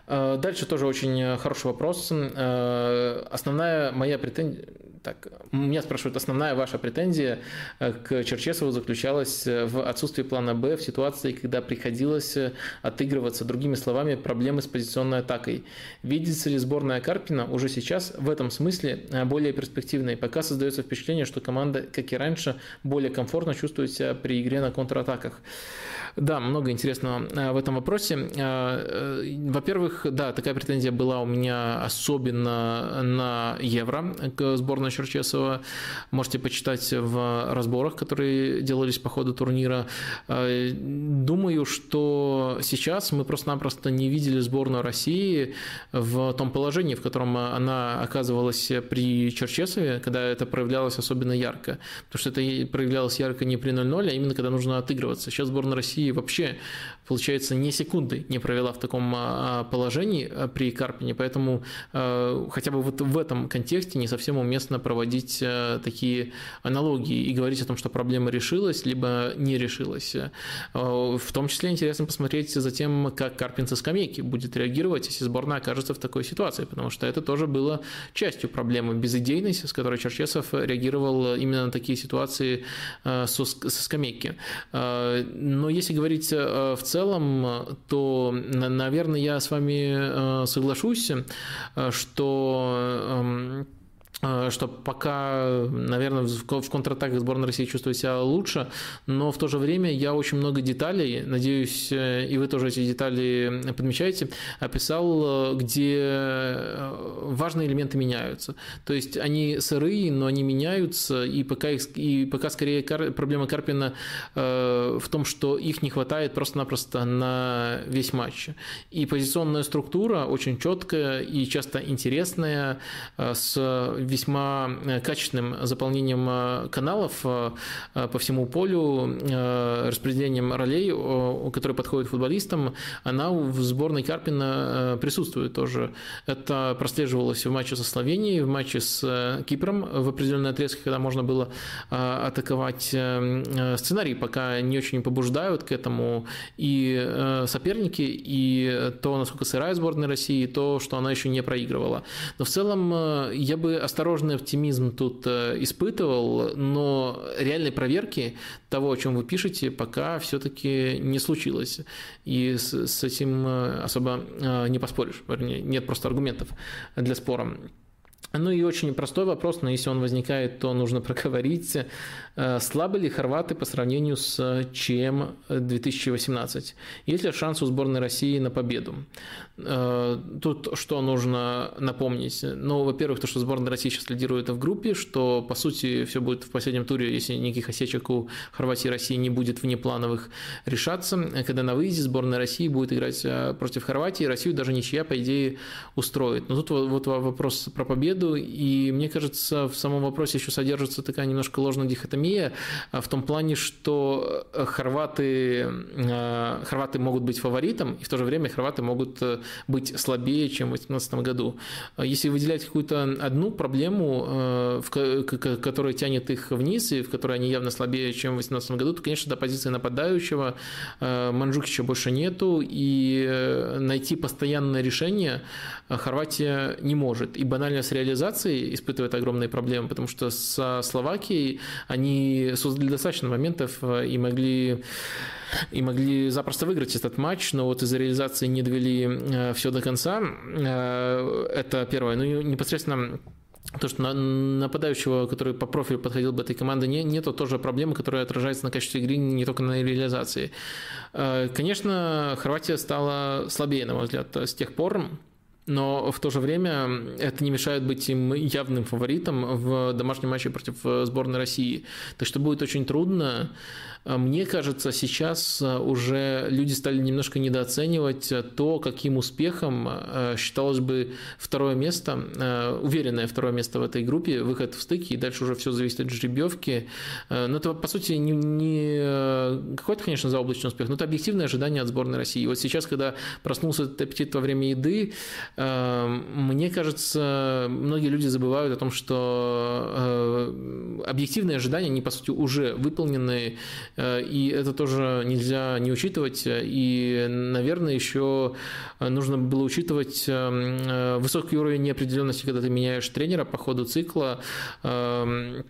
Э, дальше тоже очень хороший вопрос. Основная моя претензия, так, меня спрашивают, основная ваша претензия э, к Черчесову заключалась э, в отсутствии плана «Б» в ситуации, когда приходилось э, отыгрываться, другими словами, проблемы с позиционной атакой. Видится ли сборная Карпина уже сейчас в этом смысле более перспективной? Пока создается впечатление, что команда, как и раньше, более комфортно чувствует себя при игре на контратаках. Да, много интересного в этом вопросе. Во-первых, да, такая претензия была у меня особенно на Евро к сборной Черчесова. Можете почитать в разборах, которые делались по ходу турнира. Э, думаю, что сейчас мы просто-напросто не видели сборную России в том положении, в котором она оказывалась при Черчесове, когда это проявлялось особенно ярко. Потому что это проявлялось ярко не при 0-0, а именно когда нужно отыгрываться. Сейчас сборная России вообще, получается, ни секунды не провела в таком а, положении а, при Карпине, поэтому хотя бы вот в этом контексте не совсем уместно проводить такие аналогии и говорить о том, что проблема решилась, либо не решилась. В том числе интересно посмотреть за тем, как Карпин со скамейки будет реагировать, если сборная окажется в такой ситуации, потому что это тоже было частью проблемы безыдейности, с которой Черчесов реагировал именно на такие ситуации со скамейки. Но если говорить в целом, то, наверное, я с вами соглашусь, что эм, Э, что пока, наверное, в контратаках сборная России чувствует себя лучше, но в то же время я очень много деталей, надеюсь, э, и вы тоже эти детали подмечаете, описал, э, где важные элементы меняются. То есть они сырые, но они меняются, и пока, их, и пока скорее проблема Карпина в том, что их не хватает просто-напросто на весь матч. И позиционная структура очень четкая и часто интересная, с весьма э, качественным заполнением э, каналов э, по всему полю, распределением ролей, которые подходят футболистам, она в сборной Карпина присутствует тоже. Это прослеживалось в матче со Словенией, в матче с Кипром в определенной отрезке, когда можно было атаковать. Сценарий пока не очень побуждают к этому и соперники, и то, насколько сырая сборная России, и то, что она еще не проигрывала. Но в целом я бы оставил осторожный оптимизм тут э, испытывал, но реальной проверки того, о чем вы пишете, пока все-таки не случилось. И с, с этим э, особо э, не поспоришь. Вернее, нет просто аргументов для спора. Ну и очень простой вопрос, но если он возникает, то нужно проговорить. Слабы ли хорваты по сравнению с ЧМ 2018? Есть ли шанс у сборной России на победу? Э, тут что нужно напомнить? Ну, во-первых, то, что сборная России сейчас лидирует в группе, что, по сути, все будет в последнем туре, если никаких осечек у Хорватии и России не будет внеплановых решаться, когда на выезде сборная России будет играть э, против Хорватии, Россию даже ничья, по идее, устроит. Но тут вот вопрос про победу и мне кажется, в самом вопросе еще содержится такая немножко ложная дихотомия в том плане, что хорваты, хорваты могут быть фаворитом, и в то же время хорваты могут быть слабее, чем в 2018 году. Если выделять какую-то одну проблему, которая тянет их вниз, и в которой они явно слабее, чем в 2018 году, то, конечно, до позиции нападающего Манджукича больше нету, и найти постоянное решение Хорватия не может. И банально с реализацией испытывает огромные проблемы, потому что со Словакией они создали достаточно моментов э, и могли и могли запросто выиграть этот матч, но вот из-за реализации не довели э, все до конца. Э, это первое. Ну непосредственно то, что нападающего, который по профилю подходил бы этой команды, не, нету тоже проблемы, которая отражается на качестве игры не только на реализации. Конечно, Хорватия стала слабее, на мой взгляд, с тех пор, но в то же время это не мешает быть им явным фаворитом в домашнем матче против сборной России. Так что будет очень трудно. А мне кажется, сейчас а, уже люди стали немножко недооценивать а, то, каким успехом считалось бы второе место, уверенное второе место в этой группе, выход в стыке, и дальше уже все зависит от жеребьевки. Но это, по сути, не, не какой-то, конечно, заоблачный успех, но это объективное ожидание от сборной России. Вот сейчас, когда проснулся этот аппетит во время еды, мне кажется, многие люди забывают о том, что объективные ожидания, они, по сути, уже выполнены, и это тоже нельзя не учитывать. И, наверное, еще нужно было учитывать эм, э, высокий уровень неопределенности, когда ты меняешь тренера по ходу цикла эм,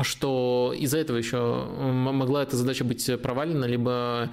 что из-за этого еще могла эта задача быть провалена, либо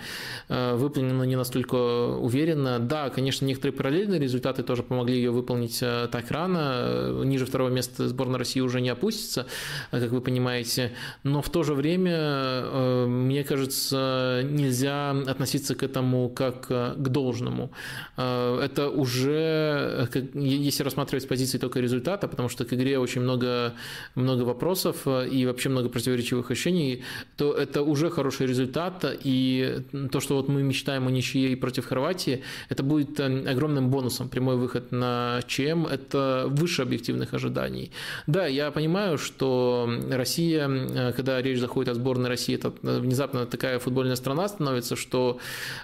э, выполнена не настолько уверенно. Да, конечно, некоторые параллельные результаты тоже помогли ее выполнить э, так рано. Ниже второго места сборная России уже не опустится, как вы понимаете. Но в то же время, э, мне кажется, нельзя относиться к этому как к должному. Это уже, если рассматривать с позиции только результата, потому что к игре очень много, много вопросов, и вообще много противоречивых ощущений, то это уже хороший результат. И то, что вот мы мечтаем о ничьей против Хорватии, это будет э, огромным бонусом. Прямой выход на ЧМ – это выше объективных ожиданий. Да, я понимаю, что Россия, э, когда речь заходит о сборной России, это внезапно такая футбольная страна становится, что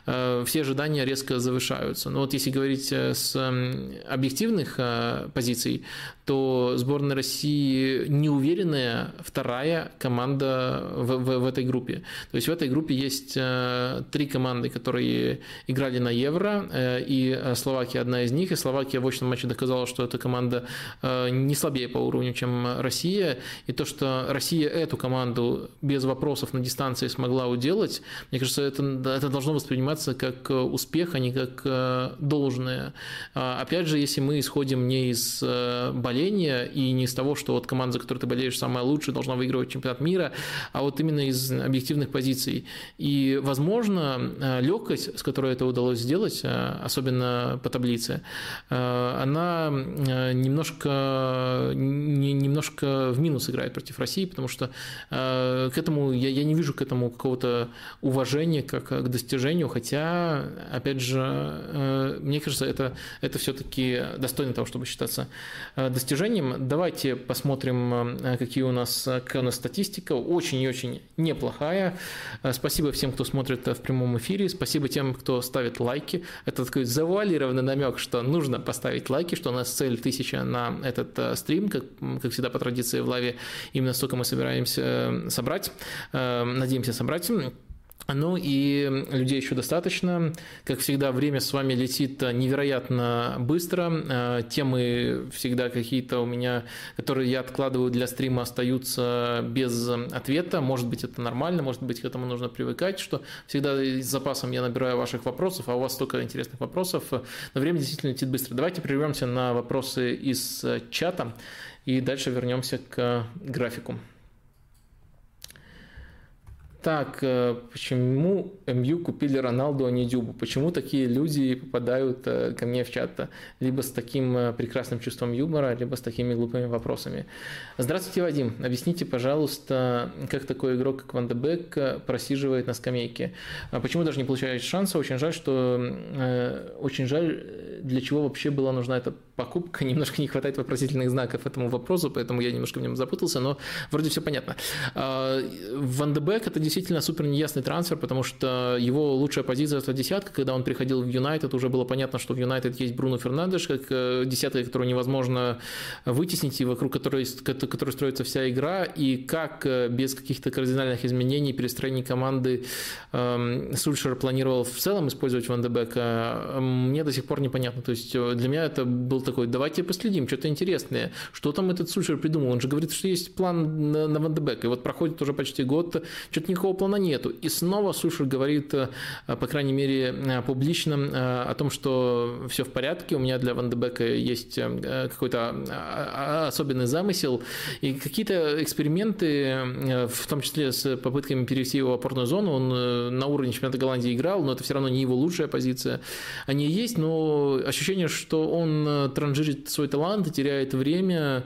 э, все ожидания резко завышаются. Но вот если говорить с объективных позиций, то сборная России неуверенная вторая команда в, в, в этой группе. То есть в этой группе есть э, три команды, которые играли на Евро, э, и Словакия одна из них, и Словакия в очном матче доказала, что эта команда э, не слабее по уровню, чем Россия, и то, что Россия эту команду без вопросов на дистанции смогла уделать, мне кажется, это, это должно восприниматься как успех, а не как должное. А, опять же, если мы исходим не из болезни, боления, и не из того, что вот команда, за которую ты болеешь, самая лучшая, должна выигрывать чемпионат мира, а вот именно из объективных позиций. И, возможно, э, легкость, с которой это удалось сделать, э, особенно по таблице, э, она немножко, немножко в минус играет против России, потому что к этому я, я не вижу к этому какого-то уважения как к достижению, хотя, опять же, мне кажется, это, это все-таки достойно того, чтобы считаться достижением достижением. Давайте посмотрим, э, какие у нас, какая у нас статистика. Очень и очень неплохая. Э, спасибо всем, кто смотрит в прямом эфире. Спасибо тем, кто ставит лайки. Это такой завуалированный намек, что нужно поставить лайки, что у нас цель тысяча на этот э, стрим, как, как всегда по традиции в лайве. Именно столько мы собираемся собрать. Надеемся собрать. Ну и людей еще достаточно. Как всегда, время с вами летит невероятно быстро. Э, темы всегда какие-то у меня, которые я откладываю для стрима, остаются без ответа. Может быть, это нормально, может быть, к этому нужно привыкать, что всегда с запасом я набираю ваших вопросов, а у вас столько интересных вопросов. Но время действительно летит быстро. Давайте прервемся на вопросы из чата и дальше вернемся к графику. Так, э, почему МЮ купили Роналду, а не Дюбу? Почему такие люди попадают э, ко мне в чат? Либо с таким э, прекрасным чувством юмора, либо с такими глупыми вопросами. Здравствуйте, Вадим. Объясните, пожалуйста, как такой игрок, как Ван Дебек, просиживает на скамейке? А почему даже не получает шанса? Очень жаль, что... Очень жаль, для чего вообще была нужна эта покупка. Немножко не хватает вопросительных знаков этому вопросу, поэтому я немножко в нем запутался, но вроде все понятно. А, Ван Дебек – это действительно супер неясный трансфер, потому что его лучшая позиция – это десятка. Когда он приходил в Юнайтед, уже было понятно, что в Юнайтед есть Бруно Фернандеш, как э, десятка, которую невозможно вытеснить, и вокруг которой, которой строится вся игра, и как э, без каких-то кардинальных изменений, перестроений команды эм, Сульшер планировал в целом использовать Ван Дебека, мне до сих пор непонятно. То есть э, для меня это был такой, давайте последим, что-то интересное. Что там этот Сульшер придумал? Он же говорит, что есть план на, на Ван Дебека. И вот проходит уже почти год, что-то никакого плана нету. И снова Сушер говорит, э, по крайней мере, э, публично э, о том, что все в порядке, у меня для Ван Дебека есть какой-то особенный замысел. И какие-то эксперименты, в том числе с попытками перевести его в опорную зону, он на уровне чемпионата Голландии играл, но это все равно не его лучшая позиция. Они есть, но ощущение, что он транжирит свой талант и теряет время,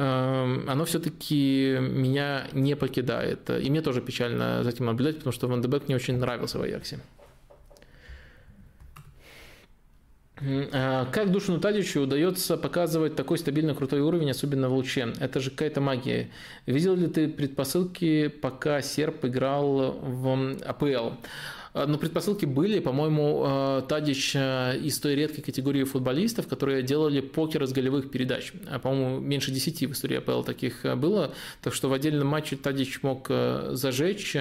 Эм, оно все-таки меня не покидает. И мне тоже печально за этим наблюдать, потому что Ван Дебек мне очень нравился в Аяксе. А как Душину Тадичу удается показывать такой стабильно крутой уровень, особенно в луче? Это же какая-то магия. Видел ли ты предпосылки, пока Серб играл в АПЛ? А, но предпосылки были, по-моему, а, Тадич а, из той редкой категории футболистов, которые делали покер из голевых передач. По-моему, меньше 10 в истории АПЛ таких было, так что в отдельном матче Тадич мог зажечь,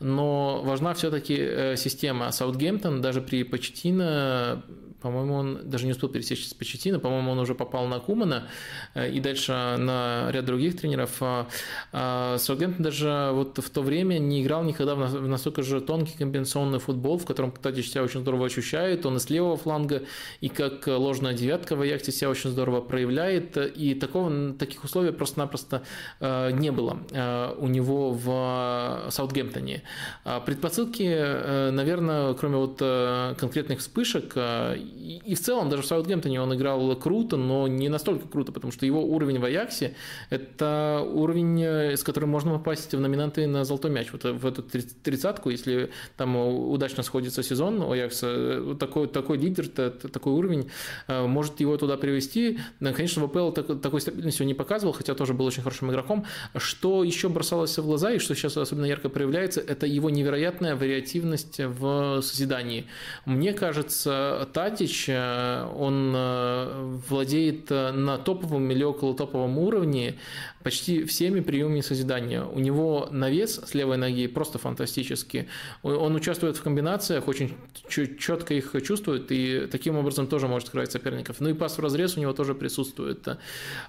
но важна все-таки система. Саутгемптон даже при Почтино по-моему, он даже не успел пересечься с Почетино, по-моему, он уже попал на Кумана э, и дальше на ряд других тренеров. А, а Саутгемптон даже вот в то время не играл никогда в настолько же тонкий комбинационный футбол, в котором Тадич себя очень здорово ощущает, он и с левого фланга, и как ложная девятка в Аякте себя очень здорово проявляет, и такого, таких условий просто-напросто э, не было э, у него в Саутгемптоне. А предпосылки, наверное, кроме вот конкретных вспышек, и в целом даже в Саутгемптоне он играл круто, но не настолько круто, потому что его уровень в Аяксе – это уровень, э, с которым можно попасть в номинанты на золотой мяч. Вот в эту тридцатку, если там удачно сходится сезон у Аякса, э, такой, такой лидер, такой уровень э, может его туда привести. Конечно, в АПЛ такой стабильности он не показывал, хотя тоже был очень хорошим игроком. Что еще бросалось в глаза и что сейчас особенно ярко проявляется, это его невероятная вариативность в созидании. Мне кажется, Тадь Матич, э, он э, владеет э, на топовом или около топовом уровне почти всеми приемами созидания. У него навес с левой ноги просто фантастический. Он участвует в комбинациях, очень четко их чувствует и таким образом тоже может скрывать соперников. Ну и пас в разрез у него тоже присутствует.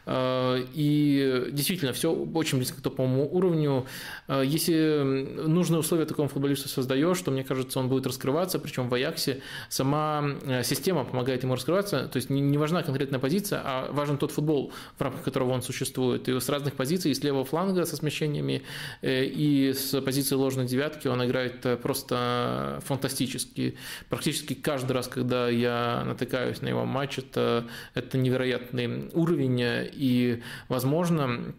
А, и действительно, все очень близко к топовому уровню. А, если нужные условия такому футболисту создаешь, то, мне кажется, он будет раскрываться, причем в Аяксе сама э, система помогает ему раскрываться. То есть не важна конкретная позиция, а важен тот футбол, в рамках которого он существует. И сразу разных позиций, с левого фланга со смещениями, э, и с позиции ложной девятки он играет э, просто фантастически. Практически каждый раз, когда я натыкаюсь на его матч, это, это невероятный уровень, и, возможно,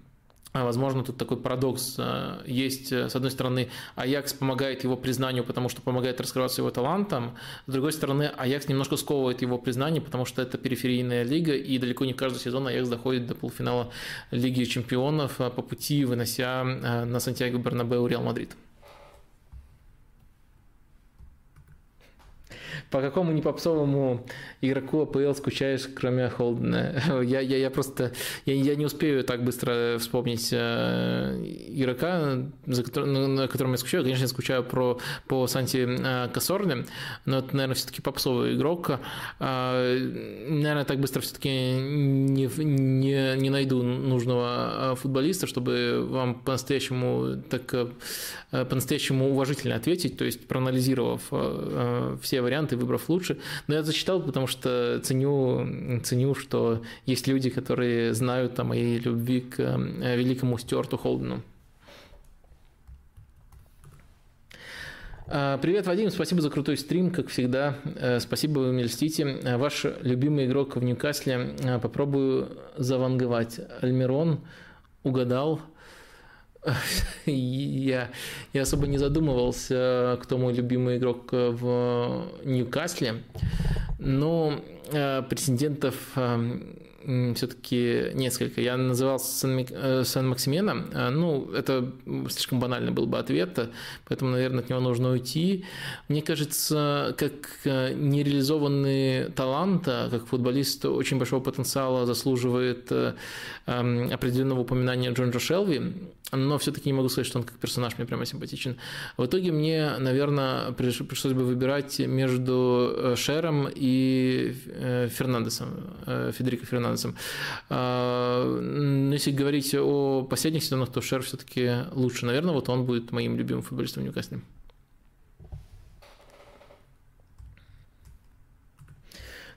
возможно, тут такой парадокс а, есть. С одной стороны, Аякс помогает его признанию, потому что помогает раскрываться его талантом. С другой стороны, Аякс немножко сковывает его признание, потому что это периферийная лига, и далеко не каждый сезон Аякс доходит до полуфинала Лиги чемпионов а, по пути, вынося на Сантьяго Бернабеу Реал Мадрид. По какому непопсовому игроку АПЛ скучаешь, кроме Холдена? Я, я, я просто я, я не успею так быстро вспомнить э, игрока, за которым, на котором я скучаю. Конечно, я скучаю про, по Санти э, Касорле, но это, наверное, все-таки попсовый игрок. Э, наверное, так быстро все-таки не, не, не найду нужного футболиста, чтобы вам по-настоящему так по-настоящему уважительно ответить, то есть проанализировав все варианты, выбрав лучше. Но я зачитал, потому что ценю, ценю, что есть люди, которые знают о моей любви к э, великому Стюарту Холдену. А, привет, Вадим, спасибо за крутой стрим, как всегда. Э, спасибо, вы мне льстите. Ваш любимый игрок в Ньюкасле. Э, попробую заванговать. Альмирон угадал. Я, я особо не задумывался, кто мой любимый игрок в Ньюкасле, но э, претендентов все-таки несколько. Я называл э, Сан-Максимена, ну, это слишком банальный был бы ответ, поэтому, наверное, от него нужно уйти. Мне кажется, как э, нереализованный талант, а как футболист очень большого потенциала заслуживает э, определенного упоминания Джонджа Шелви, но все-таки не могу сказать, что он как персонаж мне прямо симпатичен. В итоге мне, наверное, пришлось бы выбирать между Шером и Фернандесом, Федерико Фернандесом. Но если говорить о последних сезонах, то Шер все-таки лучше. Наверное, вот он будет моим любимым футболистом в Ньюкасле.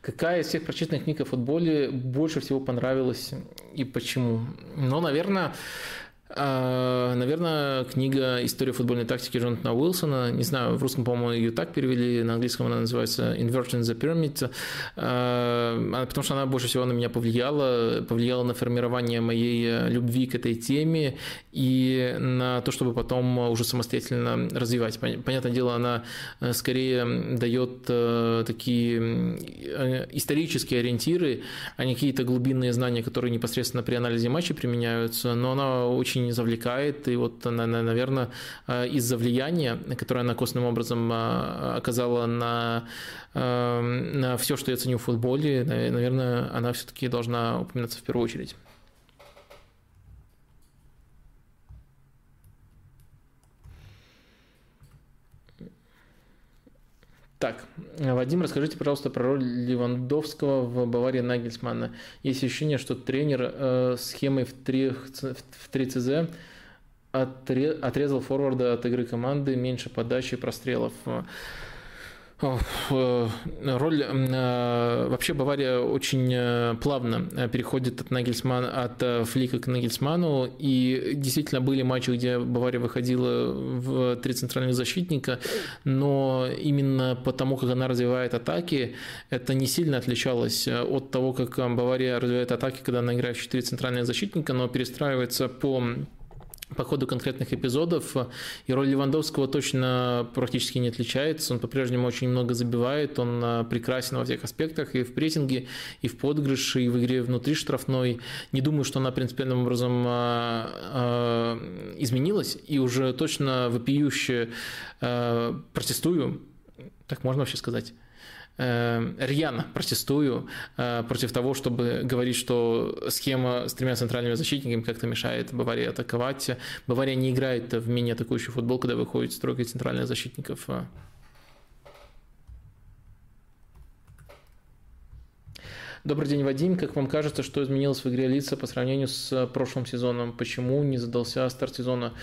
Какая из всех прочитанных книг о футболе больше всего понравилась и почему? Ну, наверное, а, наверное, книга «История футбольной тактики» Джонатана Уилсона. Не знаю, в русском, по-моему, ее так перевели, на английском она называется «Inversion the Pyramid», а, потому что она больше всего на меня повлияла, повлияла на формирование моей э, любви к этой теме и на то, чтобы потом уже самостоятельно развивать. Понятное дело, она э, скорее дает э, такие исторические ориентиры, а не какие-то глубинные знания, которые непосредственно при анализе матча применяются, но она очень очень завлекает, и вот, наверное, э, из-за влияния, которое она косвенным образом э, оказала на, э, на все, что я ценю в футболе, наверное, она все-таки должна упоминаться в первую очередь. Так, Вадим, расскажите, пожалуйста, про роль Левандовского в Баварии Нагельсмана. Есть ощущение, что тренер э, схемой в 3, в 3 ЦЗ отрезал форварда от игры команды, меньше подачи, прострелов. Э, роль э, вообще Бавария очень э, плавно переходит от Нагельсмана, от Флика к Нагельсману, и действительно были матчи, где Бавария выходила в три центральных защитника, но именно потому, как она развивает атаки, это не сильно отличалось от того, как Бавария развивает атаки, когда она играет в четыре центральных защитника, но перестраивается по по ходу конкретных эпизодов. И роль Левандовского точно практически не отличается. Он по-прежнему очень много забивает, он а, прекрасен во всех аспектах, и в прессинге, и в подыгрыше, и в игре внутри штрафной. Не думаю, что она принципиальным образом а, а, изменилась, и уже точно вопиюще протестую, так можно вообще сказать, рьяно протестую э, против того, чтобы говорить, что схема с тремя центральными защитниками как-то мешает Баварии атаковать. Бавария не играет в менее атакующий футбол, когда выходит с тройкой центральных защитников. Добрый день, Вадим. Как вам кажется, что изменилось в игре лица по сравнению с прошлым сезоном? Почему не задался старт сезона?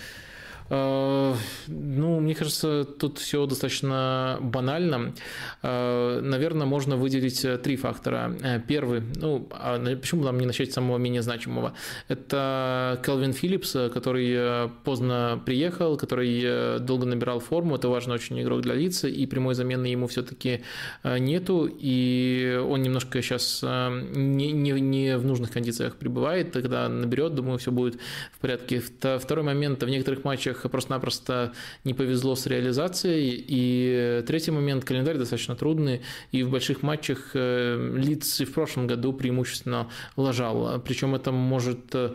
Э, ну, мне кажется, тут все достаточно банально. Э, наверное, можно выделить э, три фактора. Первый, ну, а почему нам не начать с самого менее значимого? Это Келвин Филлипс, который поздно приехал, который долго набирал форму. Это важный очень игрок для лица, и прямой замены ему все-таки нету, и он немножко сейчас не, не, не в нужных кондициях пребывает. Тогда наберет, думаю, все будет в порядке. Второй момент, в некоторых матчах просто-напросто не повезло с реализацией. И третий момент, календарь достаточно трудный, и в больших матчах э, Лидс и в прошлом году преимущественно лажал. Причем это может э,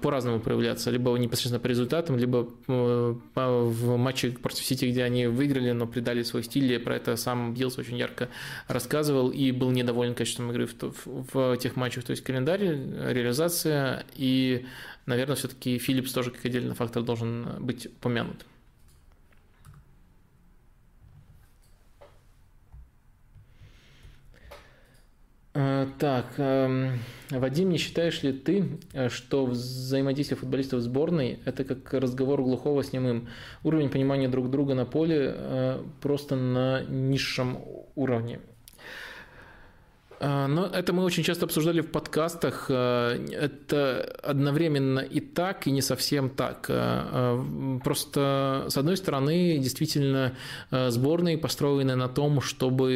по-разному проявляться, либо непосредственно по результатам, либо э, в матче против Сити, где они выиграли, но придали свой стиль. Про это сам Билс очень ярко рассказывал и был недоволен качеством игры в, в, в тех матчах. То есть календарь, реализация и наверное, все-таки Philips тоже как отдельный фактор должен быть упомянут. Э, так, эм, Вадим, не считаешь ли ты, э, что взаимодействие футболистов в сборной – это как разговор глухого с немым? Уровень понимания друг друга на поле э, просто на низшем уровне. А, но это мы очень часто обсуждали в подкастах. А, это одновременно и так, и не совсем так. А, просто, с одной стороны, действительно, сборные построены на том, чтобы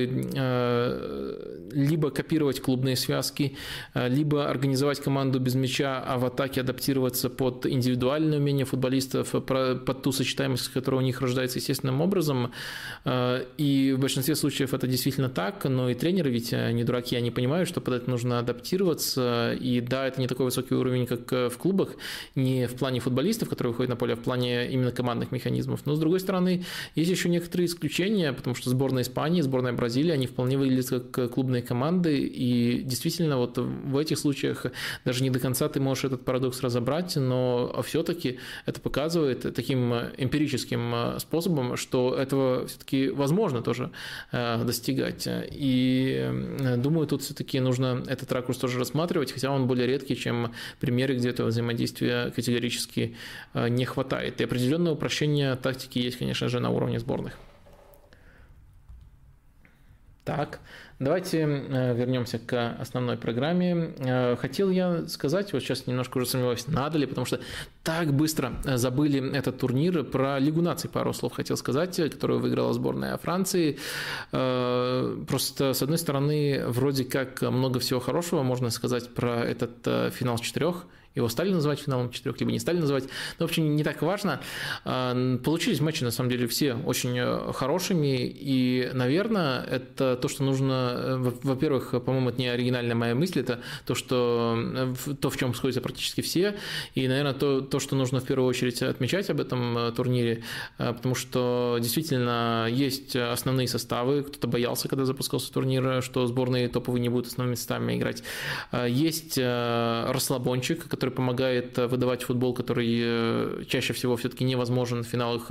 либо копировать клубные связки, либо организовать команду без мяча, а в атаке адаптироваться под индивидуальное умение футболистов, под ту сочетаемость, которая у них рождается естественным образом. И в большинстве случаев это действительно так, но и тренеры ведь не дураки, я не понимаю, что под это нужно адаптироваться. И да, это не такой высокий уровень, как э, в клубах, не в плане футболистов, которые выходят на поле, а в плане именно командных механизмов. Но, с другой стороны, есть еще некоторые исключения, потому что сборная Испании, сборная Бразилии, они вполне выглядят как э, клубные команды. И действительно, вот в этих случаях даже не до конца ты можешь этот парадокс разобрать, но все-таки это показывает таким эмпирическим э, способом, что этого все-таки возможно тоже достигать. И думаю, думаю, тут все-таки нужно этот ракурс тоже рассматривать, хотя он более редкий, чем примеры, где этого взаимодействия категорически э, не хватает. И определенное упрощение тактики есть, конечно же, на уровне сборных. Так, давайте э, вернемся к основной программе. Э, хотел я сказать, вот сейчас немножко уже сомневаюсь, надо ли, потому что так быстро э, забыли этот турнир. Про Лигу наций пару слов хотел сказать, которую выиграла сборная Франции. Просто, с одной стороны, вроде как много всего хорошего можно сказать про этот финал четырех его стали называть финалом четырех, либо не стали называть. Но, в общем, не так важно. А, получились матчи, на самом деле, все очень э, хорошими. И, наверное, это то, что нужно... Э, во-первых, по-моему, это не оригинальная моя мысль, это то, что, э, то в чем сходятся практически все. И, наверное, то, то, что нужно в первую очередь отмечать об этом турнире, потому что действительно есть основные составы. Кто-то боялся, когда запускался турнир, что сборные топовые не будут основными составами играть. Есть расслабончик, который который помогает э, выдавать футбол, который э, чаще всего все-таки невозможен в финалах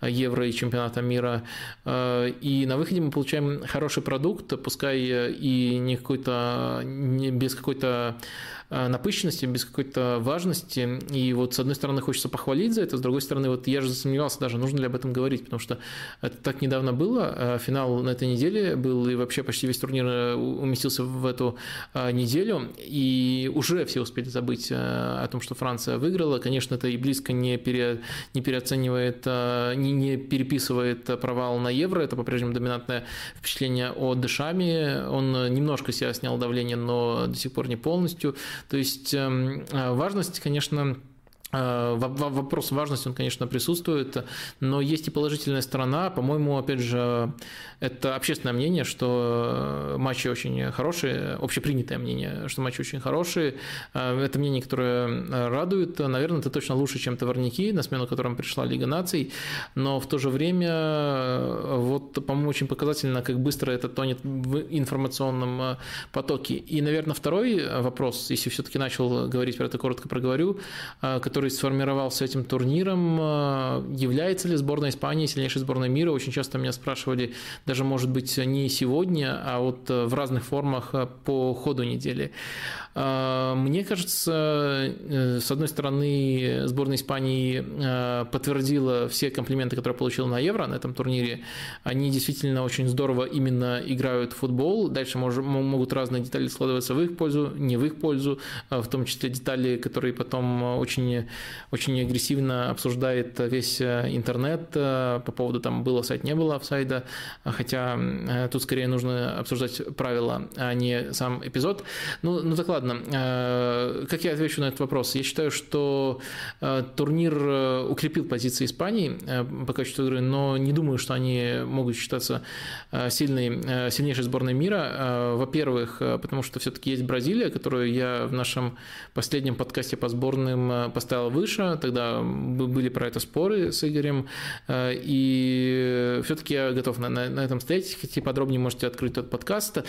э, Евро и чемпионата мира. И на выходе мы получаем хороший продукт, пускай и не какой-то, не без какой-то напыщенности, без какой-то важности. И вот с одной стороны хочется похвалить за это, с другой стороны вот я же засомневался даже, нужно ли об этом говорить, потому что это так недавно было. Э, финал на этой неделе был, и вообще почти весь турнир э, уместился в эту неделю, и уже все успели забыть о том, что Франция выиграла. Конечно, это и близко не, пере, не переоценивает, не, не переписывает провал на Евро, это по-прежнему доминантное впечатление о Дешами. Он немножко себя снял давление, но до сих пор не полностью. То есть эм, э, важность, конечно, вопрос важности, он, конечно, присутствует, но есть и положительная сторона. По-моему, опять же, это общественное мнение, что матчи очень хорошие, общепринятое мнение, что матчи очень хорошие. Э, это мнение, которое радует. Наверное, это точно лучше, чем товарники, на смену которым пришла Лига наций. Но в то же время, э, вот, по-моему, очень показательно, как быстро это тонет в информационном потоке. И, наверное, второй вопрос, если все-таки начал говорить про это, коротко проговорю, который который сформировался этим турниром. Э, является ли сборная Испании сильнейшей сборной мира? Очень часто меня спрашивали, даже, может быть, не сегодня, а вот э, в разных формах э, по ходу недели. Мне кажется, с одной стороны, сборная Испании подтвердила все комплименты, которые получила на Евро на этом турнире. Они действительно очень здорово именно играют в футбол. Дальше могут разные детали складываться в их пользу, не в их пользу, в том числе детали, которые потом очень очень агрессивно обсуждает весь э, интернет э, по поводу там было сайт, не было офсайда, хотя э, тут скорее нужно обсуждать правила, а не сам эпизод. Ну, ну так ладно, как я отвечу на этот вопрос? Я считаю, что турнир укрепил позиции Испании по качеству игры, но не думаю, что они могут считаться сильной, сильнейшей сборной мира. Во-первых, потому что все-таки есть Бразилия, которую я в нашем последнем подкасте по сборным поставил стояла выше, тогда были про это споры с Игорем, э, и все-таки я готов на, на, на этом стоять, хотите подробнее можете открыть тот подкаст.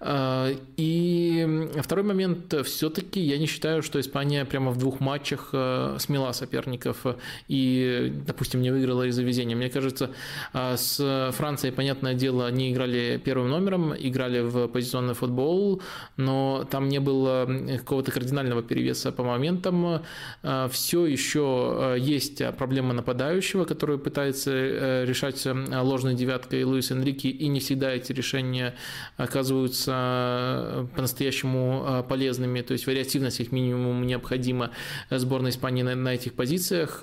Э, и второй момент, все-таки я не считаю, что Испания прямо в двух матчах э, смела соперников и, допустим, не выиграла из-за везения. Мне кажется, с Францией, понятное дело, они играли первым номером, играли в позиционный футбол, но там не было какого-то кардинального перевеса по моментам. Э, Все еще есть проблема нападающего, который пытается решать ложной девяткой Луис Энрике, и не всегда эти решения оказываются по-настоящему полезными, то есть вариативность их минимум необходима сборной Испании на, на этих позициях.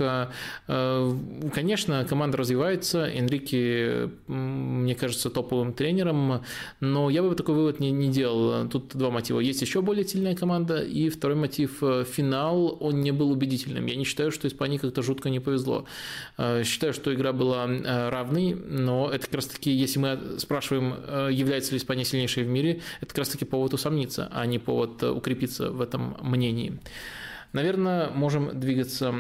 Конечно, команда развивается, Энрике, мне кажется, топовым тренером, но я бы такой вывод не, не делал. Тут два мотива. Есть еще более сильная команда, и второй мотив – финал, он не был убедительным. Я не считаю, что Испании как-то жутко не повезло. Считаю, что игра была равной, но это как раз-таки, если мы спрашиваем, является ли Испания сильнейшей в мире, это как раз-таки повод усомниться, а не повод укрепиться в этом мнении. Наверное, можем двигаться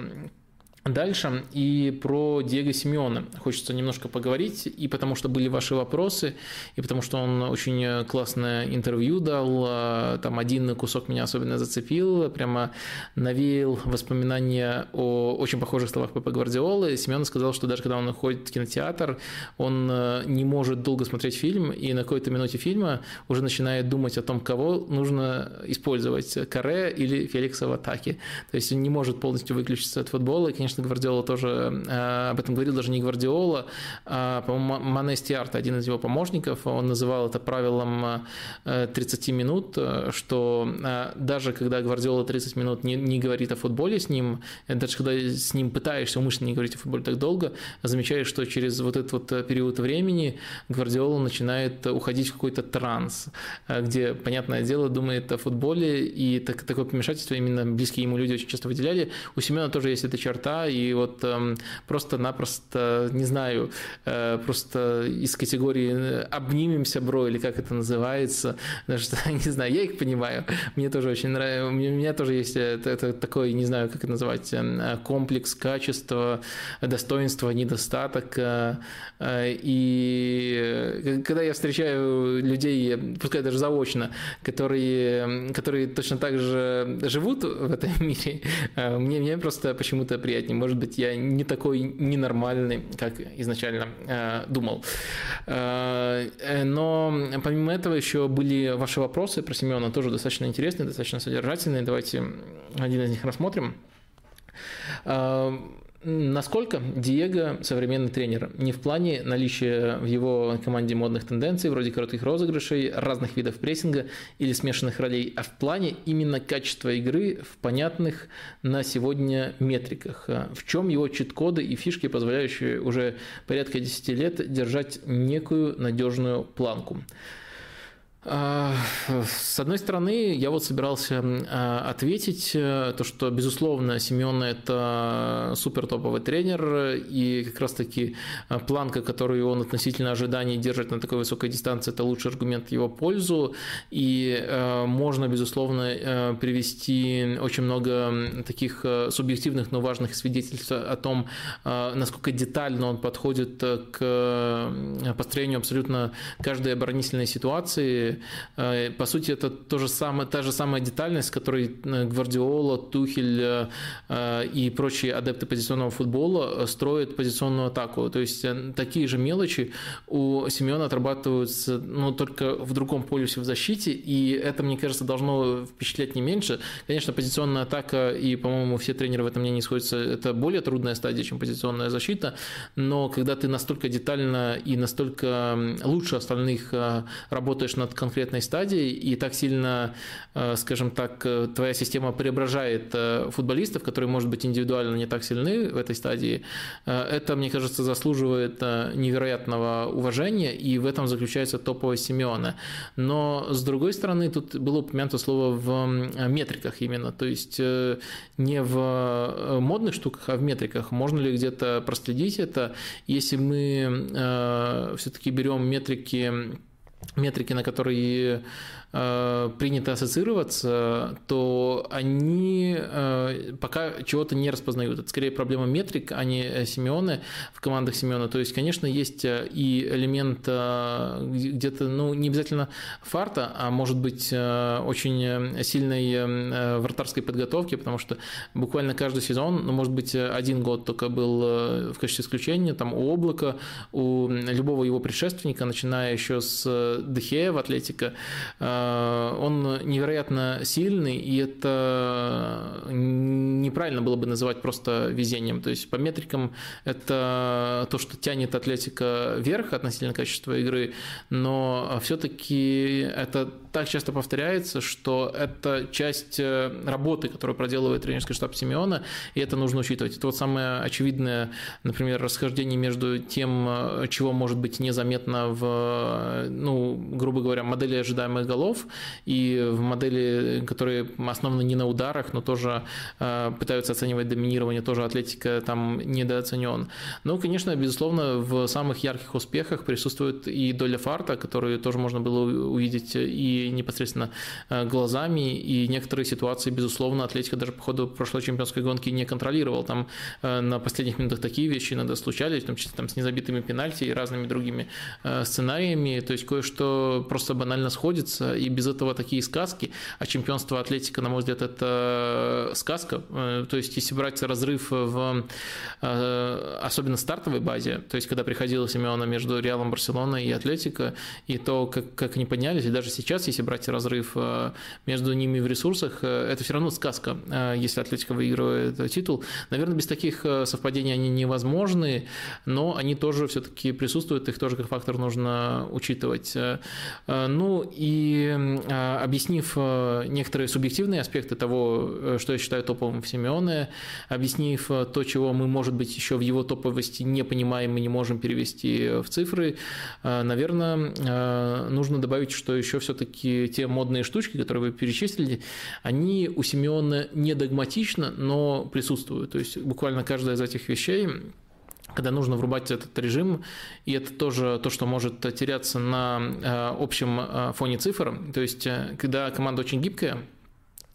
Дальше и про Диего Симеона хочется немножко поговорить, и потому что были ваши вопросы, и потому что он очень классное интервью дал, а, там один кусок меня особенно зацепил, прямо навеял воспоминания о очень похожих словах Пепа Гвардиолы. Симеон сказал, что даже когда он ходит в кинотеатр, он э, не может долго смотреть фильм, и на какой-то минуте фильма уже начинает думать о том, кого нужно использовать, Каре или Феликса в атаке. То есть он не может полностью выключиться от футбола, и, конечно, конечно, Гвардиола тоже э, об этом говорил, даже не Гвардиола, а, по-моему, Мане Стиарт, один из его помощников, он называл это правилом 30 э, минут, что э, даже когда Гвардиола 30 минут не, не говорит о футболе с ним, даже когда с ним пытаешься умышленно не говорить о футболе так долго, замечаешь, что через вот этот вот период времени Гвардиола начинает уходить в какой-то транс, где, понятное дело, думает о футболе, и так, такое помешательство именно близкие ему люди очень часто выделяли. У Семена тоже есть эта черта, и вот эм, просто-напросто, не знаю, э, просто из категории «обнимемся, бро», или как это называется, даже, не знаю, я их понимаю, мне тоже очень нравится, у меня тоже есть это, это такой, не знаю, как это называть, эм, комплекс качества, достоинства, недостаток, э, э, и когда я встречаю людей, пускай даже заочно, которые, которые точно так же живут в этом мире, мне, мне просто почему-то приятнее жизни. Может быть, я не такой ненормальный, как изначально э, думал. Э, э, но помимо этого еще были ваши вопросы про Семена, тоже достаточно интересные, достаточно содержательные. Давайте один из них рассмотрим. Э, Насколько Диего современный тренер? Не в плане наличия в его команде модных тенденций, вроде коротких розыгрышей, разных видов прессинга или смешанных ролей, а в плане именно качества игры в понятных на сегодня метриках. В чем его чит-коды и фишки, позволяющие уже порядка 10 лет держать некую надежную планку? А, с одной стороны, я вот собирался а, ответить, э, то, что, безусловно, Семен – это супер топовый тренер, и как раз-таки а, планка, которую он относительно ожиданий держит на такой высокой дистанции, это лучший аргумент в его пользу, и можно, безусловно, привести очень много таких субъективных, но важных свидетельств о том, насколько детально он подходит к построению абсолютно каждой оборонительной ситуации, Э, по сути, это то же самое, та же самая детальность, которой э, Гвардиола, Тухель э, и прочие адепты позиционного футбола строят позиционную атаку. То есть такие же мелочи у Семена отрабатываются ну, только в другом полюсе в защите, и это, мне кажется, должно впечатлять не меньше. Конечно, позиционная атака, и, по-моему, все тренеры в этом мнении сходятся, это более трудная стадия, чем позиционная защита, но когда ты настолько детально и настолько лучше остальных работаешь над конкретной стадии, и так сильно, э, скажем так, э, твоя система преображает э, футболистов, которые, может быть, индивидуально не так сильны в этой стадии, это, мне кажется, заслуживает невероятного уважения, и в этом заключается топовость Симеона. Но, с другой стороны, тут было упомянуто слово в метриках именно, то есть не в модных штуках, а в метриках. Можно ли где-то проследить это, если мы все-таки берем метрики метрики, на которые принято ассоциироваться, то они пока чего-то не распознают. Это скорее проблема метрик, а не Симеоны в командах Симеона. То есть, конечно, есть и элемент где-то, ну, не обязательно фарта, а может быть очень сильной вратарской подготовки, потому что буквально каждый сезон, ну, может быть, один год только был в качестве исключения, там у Облака, у любого его предшественника, начиная еще с Дехея в Атлетика, он невероятно сильный, и это неправильно было бы называть просто везением. То есть по метрикам это то, что тянет Атлетика вверх относительно качества игры, но все-таки это так часто повторяется, что это часть работы, которую проделывает тренерский штаб Симеона, и это нужно учитывать. Это вот самое очевидное, например, расхождение между тем, чего может быть незаметно в, ну, грубо говоря, модели ожидаемых голов и в модели, которые основаны не на ударах, но тоже э, пытаются оценивать доминирование, тоже атлетика там недооценен. Но, конечно, безусловно, в самых ярких успехах присутствует и доля фарта, которую тоже можно было увидеть и непосредственно э, глазами, и некоторые ситуации, безусловно, атлетика даже по ходу прошлой чемпионской гонки не контролировал. Там э, на последних минутах такие вещи иногда случались, в том числе там, с незабитыми пенальти и разными другими сценариями. То есть кое-что просто банально сходится, и без этого такие сказки. А чемпионство Атлетика, на мой взгляд, это сказка. Э, то есть если брать разрыв в э, особенно стартовой базе, то есть когда приходила Симеона между Реалом Барселоной и Атлетико, и то, как, как они поднялись, и даже сейчас, если брать разрыв э, между ними в ресурсах, это все равно сказка, если Атлетика выигрывает титул. Наверное, без таких совпадений они невозможны, но они тоже все-таки присутствуют, их тоже как фактор нужно учитывать. Ну и объяснив некоторые субъективные аспекты того, что я считаю топовым в Симеоне, объяснив то, чего мы, может быть, еще в его топовости не понимаем и не можем перевести в цифры, наверное, нужно добавить, что еще все-таки те модные штучки, которые вы перечислили, они у Симеона не догматично, но присутствуют. То есть буквально каждая из этих вещей когда нужно врубать этот режим, и это тоже то, что может теряться на э, общем э, фоне цифр. То есть, э, когда команда очень гибкая,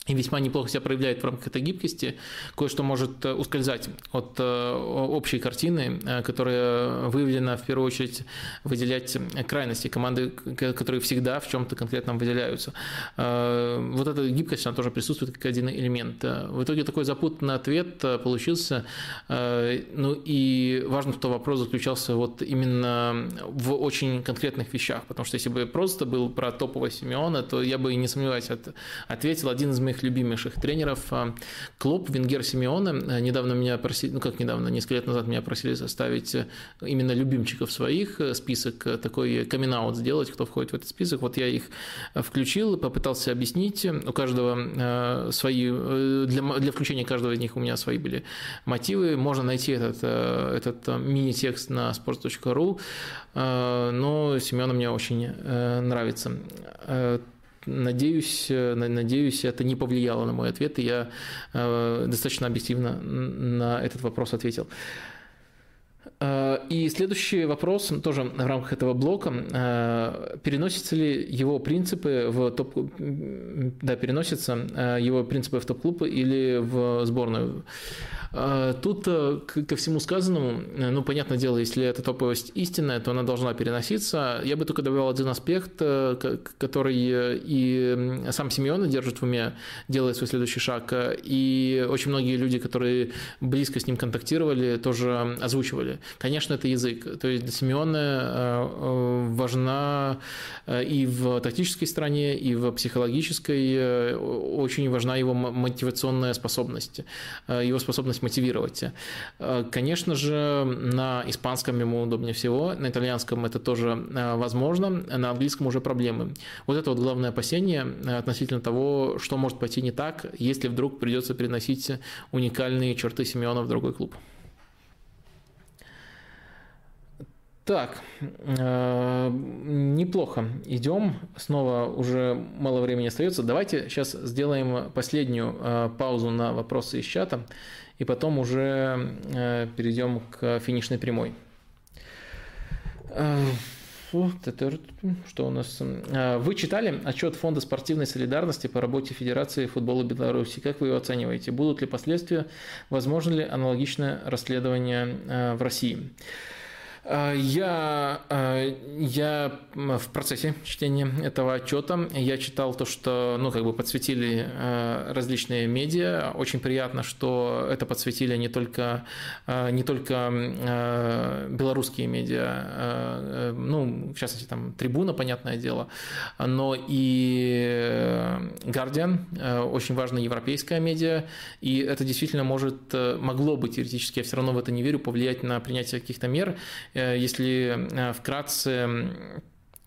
и весьма неплохо себя проявляет в рамках этой гибкости, кое-что может э, ускользать от э, общей картины, э, которая выявлена в первую очередь выделять крайности команды, которые всегда в чем-то конкретном выделяются. Вот эта гибкость, она тоже присутствует как один элемент. В итоге такой запутанный ответ получился. Ну и важно, что вопрос заключался вот именно в очень конкретных вещах, потому что если бы просто был про топового Симеона, то я бы, не сомневаюсь, ответил один из моих моих любимейших тренеров. А, Клоп, Венгер, Симеоне. Э, недавно меня просили, ну как недавно, несколько лет назад меня просили составить э, именно любимчиков своих, э, список, такой камин сделать, кто входит в этот список. Вот я их включил, попытался объяснить. У каждого свои, для, для включения каждого из них у меня свои были мотивы. Можно найти этот, этот мини-текст на sports.ru, но Семена мне очень нравится. Надеюсь, э, надеюсь, это не повлияло на мой ответ, и я э, достаточно объективно на этот вопрос ответил. Э, и следующий вопрос, тоже в рамках этого блока, переносятся ли его принципы в топ, да, переносятся его принципы в топ-клуб или в сборную? Тут э, ко всему сказанному, э, ну, понятное дело, если эта топовость истинная, то она должна переноситься. Я бы только добавил один аспект, э, который и сам Симеон держит в уме, делая свой следующий шаг, и очень многие люди, которые близко с ним контактировали, тоже озвучивали. Конечно, это язык. То есть для Симеона важна и в тактической стороне, и в психологической очень важна его мотивационная способность, его способность мотивировать. Э, конечно же, на испанском ему удобнее всего, на итальянском это тоже э, возможно, на английском уже проблемы. Вот это вот главное опасение э, относительно того, что может пойти не так, если вдруг придется переносить уникальные черты Симеона в другой клуб. Так, э, неплохо. Идем. Снова уже мало времени остается. Давайте сейчас сделаем последнюю э, паузу на вопросы из чата и потом уже э, перейдем к финишной прямой. Э, что у нас? А, вы читали отчет Фонда спортивной солидарности по работе Федерации футбола Беларуси. Как вы его оцениваете? Будут ли последствия? Возможно ли аналогичное расследование а, в России? А, я, а, я в процессе чтения этого отчета, я читал то, что, ну, как бы подсветили а, различные медиа. Очень приятно, что это подсветили не только, не только белорусские медиа, ну, в частности, там, Трибуна, понятное дело, но и Guardian, очень важная европейская медиа, и это действительно может, могло бы теоретически, я все равно в это не верю, повлиять на принятие каких-то мер, Э, если э, вкратце Э,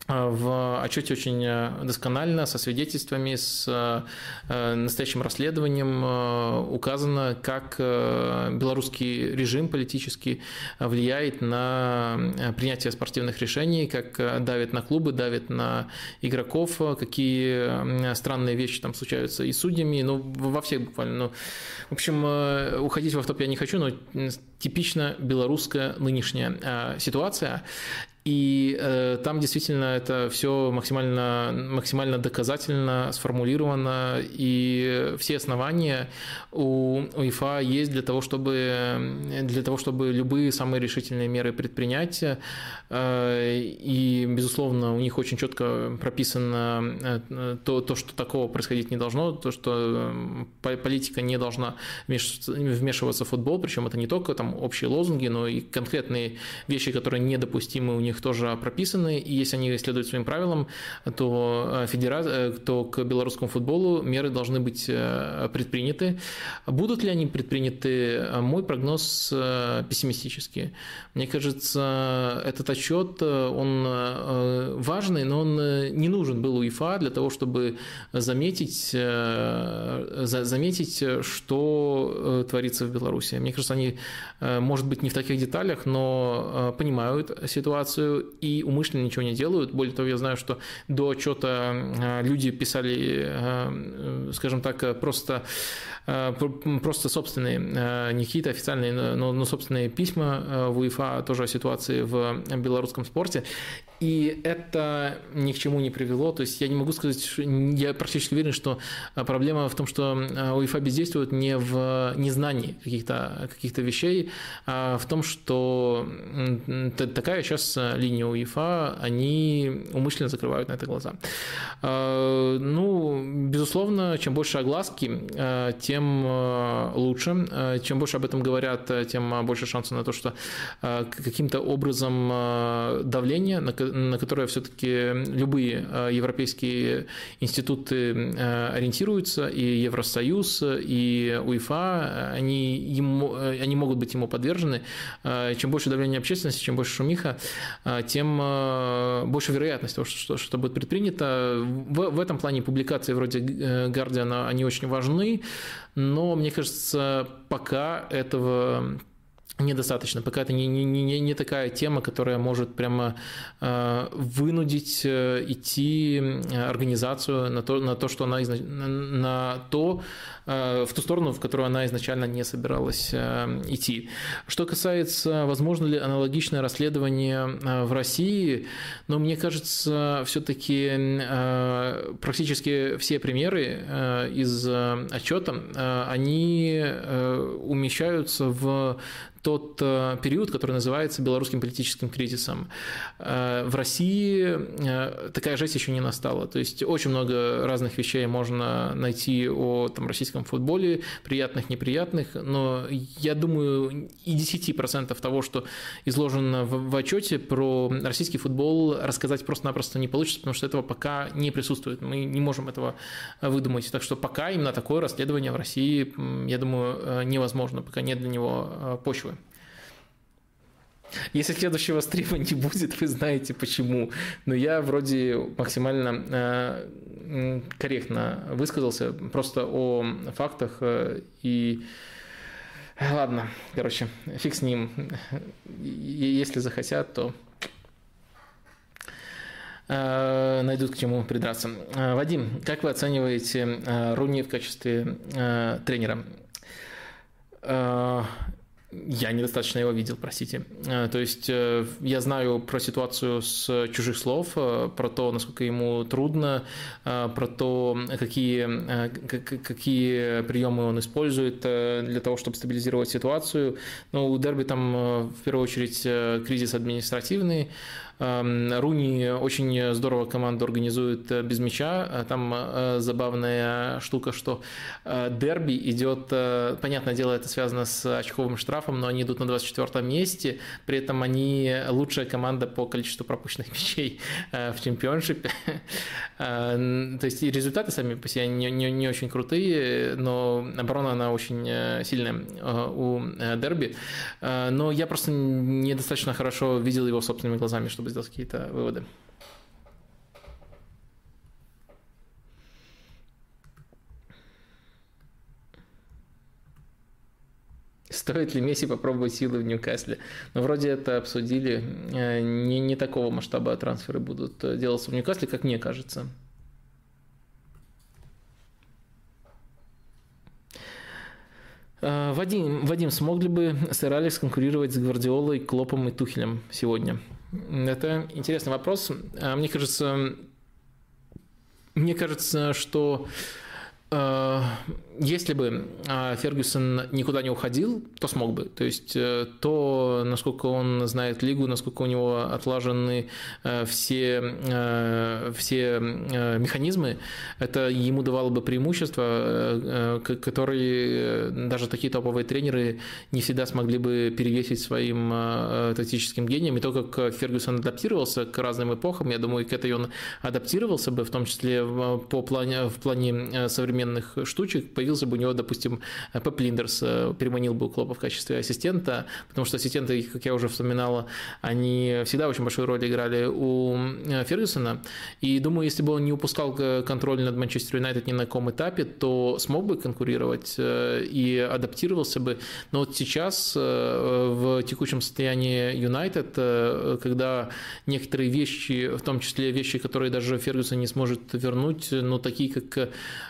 в отчете очень э, досконально, со свидетельствами, с э, настоящим расследованием указано, как белорусский режим политический влияет на принятие спортивных решений, как давит на клубы, давит на игроков, какие странные вещи там случаются и судьями, ну, во всех буквально. Ну, в общем, уходить в автоп я не хочу, но типично белорусская нынешняя ситуация. И э, там действительно это все максимально, максимально доказательно сформулировано, и все основания у УЕФА есть для того, чтобы, для того, чтобы любые самые решительные меры предпринять. Э, и, безусловно, у них очень четко прописано э, то, то, что такого происходить не должно, то, что э, политика не должна вмешиваться в футбол, причем это не только там общие лозунги, но и конкретные вещи, которые недопустимы у них них тоже прописаны, и если они следуют своим правилам, то, э, федера... Э, то к белорусскому футболу меры должны быть э, предприняты. Будут ли они предприняты? Мой прогноз пессимистический. Мне кажется, этот отчет, он важный, но он не нужен был УЕФА для того, чтобы заметить, заметить, что творится в Беларуси. Мне кажется, они, может быть, не в таких деталях, но понимают ситуацию, делаю и умышленно ничего не делают. Более того, я знаю, что до отчета э, люди писали, э, скажем так, просто Э, просто собственные, не какие-то официальные, но, но собственные письма в УЕФА тоже о ситуации в белорусском спорте. И это ни к чему не привело. То есть я не могу сказать, я практически уверен, что проблема в том, что УЕФА бездействует не в незнании каких-то каких вещей, а в том, что такая сейчас линия УЕФА, они умышленно закрывают на это глаза. Ну, безусловно, чем больше огласки, тем лучше. Чем больше об этом говорят, тем больше шансов на то, что каким-то образом давление, на которое все-таки любые европейские институты ориентируются, и Евросоюз, и УЕФА, они, ему, они могут быть ему подвержены. Чем больше давления общественности, чем больше шумиха, тем больше вероятность того, что что будет предпринято. В, в этом плане публикации вроде Guardian, они очень важны, но мне кажется, пока этого недостаточно, пока это не, не, не, не такая тема, которая может прямо э, вынудить э, идти организацию на то, на то, что она на то, э, в ту сторону, в которую она изначально не собиралась э, идти. Что касается, возможно ли аналогичное расследование э, в России, но мне кажется, все-таки э, практически все примеры э, из э, отчета, э, они э, умещаются в тот э, период, который называется белорусским политическим кризисом. Э, в России э, такая жесть еще не настала. То есть очень много разных вещей можно найти о там, российском футболе, приятных, неприятных, но я думаю, и 10% того, что изложено в, в отчете про российский футбол, рассказать просто-напросто не получится, потому что этого пока не присутствует. Мы не можем этого выдумать. Так что пока именно такое расследование в России, я думаю, невозможно, пока нет для него почвы. Если следующего стрима не будет, вы знаете почему. Но я вроде максимально э, корректно высказался просто о фактах э, и Ладно, короче, фиг с ним. Если захотят, то э, найдут к чему придраться. Вадим, как вы оцениваете Руни в качестве тренера? Я недостаточно его видел, простите. Э, то есть э, я знаю про ситуацию с чужих слов, э, про то, насколько ему трудно, про то, какие, какие приемы он использует для того, чтобы стабилизировать ситуацию. Но у Дерби там в первую очередь кризис административный, Руни очень здорово команду организует э, без мяча. Э, там э, забавная штука, что дерби идет, понятное дело, это связано с очковым штрафом, но они идут на 24 месте, при этом они лучшая команда по количеству пропущенных мячей в чемпионшипе. То есть и результаты сами по себе не, не, не очень крутые, но оборона она очень сильная у дерби. Но я просто недостаточно хорошо видел его собственными глазами, чтобы сделать какие-то выводы. Стоит ли Месси попробовать силы в Ньюкасле? Ну, вроде это обсудили. Э, не, не такого масштаба трансферы будут э, делаться в Ньюкасле, как мне кажется. Э, Вадим, Вадим, смог ли бы сэр Алекс конкурировать с Гвардиолой, Клопом и Тухелем сегодня? Это интересный вопрос. Э, мне кажется, мне кажется, что э, если бы а, Фергюсон никуда не уходил, то смог бы. То есть э, то, насколько он знает лигу, насколько у него отлажены э, все, э, все механизмы, это ему давало бы преимущество, которые даже такие топовые тренеры не всегда смогли бы перевесить своим тактическим гением. И то, как Фергюсон адаптировался к разным эпохам, я думаю, к этой он адаптировался бы, в том числе по плане, в плане современных штучек, появился бы у него, допустим, Пеп Линдерс, э, переманил бы Клопа в качестве ассистента, потому что ассистенты, как я уже вспоминала, они всегда очень большую роль играли у э, Фергюсона, и думаю, если бы он не упускал контроль над Манчестер Юнайтед ни на каком этапе, то смог бы конкурировать э, и адаптировался бы. Но вот сейчас в текущем состоянии Юнайтед, когда некоторые вещи, в том числе вещи, которые даже Фергюсон не сможет вернуть, ну, такие как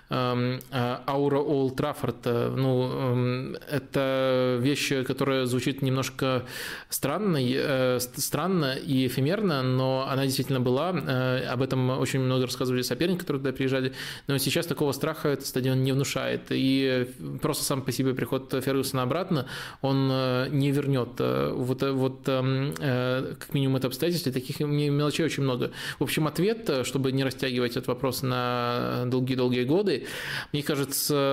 эм, аура Олд Траффорд, э, ну, эм, это вещь, которая звучит немножко странно, э, странно и эфемерно, но она действительно была. Э, об этом очень много рассказывали соперники, которые туда приезжали. Но сейчас такого страха этот стадион не внушает. И просто сам по себе приход Фергюсона обратно, он не вернет. Вот, вот эм, как минимум это обстоятельство, таких мелочей очень много. В общем, ответ, чтобы не растягивать этот вопрос на долгие-долгие годы, мне кажется,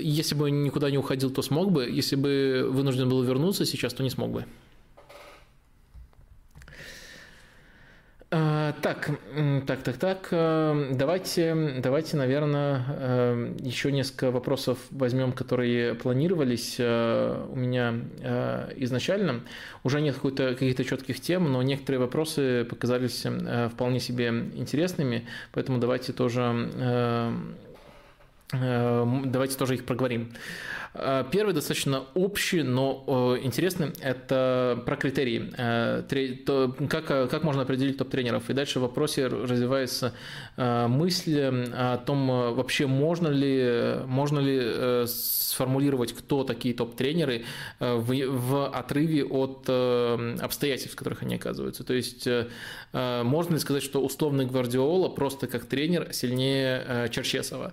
если бы никуда не уходил, то смог бы. Если бы вынужден был вернуться сейчас, то не смог бы. А, так, так, так, так. Э, давайте, давайте, наверное, э, еще несколько вопросов возьмем, которые планировались э, у меня изначально. Уже нет каких-то четких тем, но некоторые вопросы показались вполне себе интересными, поэтому давайте тоже давайте тоже их проговорим. Э, первый достаточно общий, но э, интересный. Это про критерии. Э, как, как можно определить топ-тренеров? И дальше в вопросе развивается мысль о том, вообще можно ли, можно ли сформулировать, кто такие топ-тренеры в, в отрыве от обстоятельств, в которых они оказываются. То есть можно ли сказать, что условный Гвардиола просто как тренер сильнее Черчесова?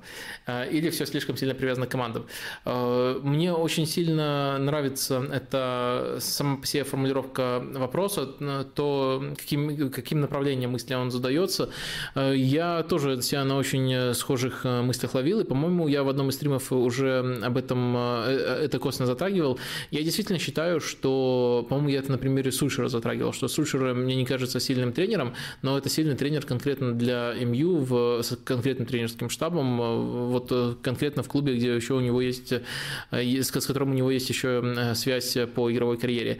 Или все слишком сильно привязано к командам? Мне очень сильно нравится эта сама по себе формулировка вопроса, то, каким, каким направлением мысли он задается. Я тоже себя на очень схожих мыслях ловил, и, по-моему, я в одном из стримов уже об этом э, это косвенно затрагивал. Я действительно считаю, что, по-моему, я это на примере Сульшера затрагивал, что Сульшер мне не кажется сильным тренером, но это сильный тренер конкретно для МЮ в, с конкретным тренерским штабом, вот конкретно в клубе, где еще у него есть Э, с которым у него есть еще э, связь по игровой карьере.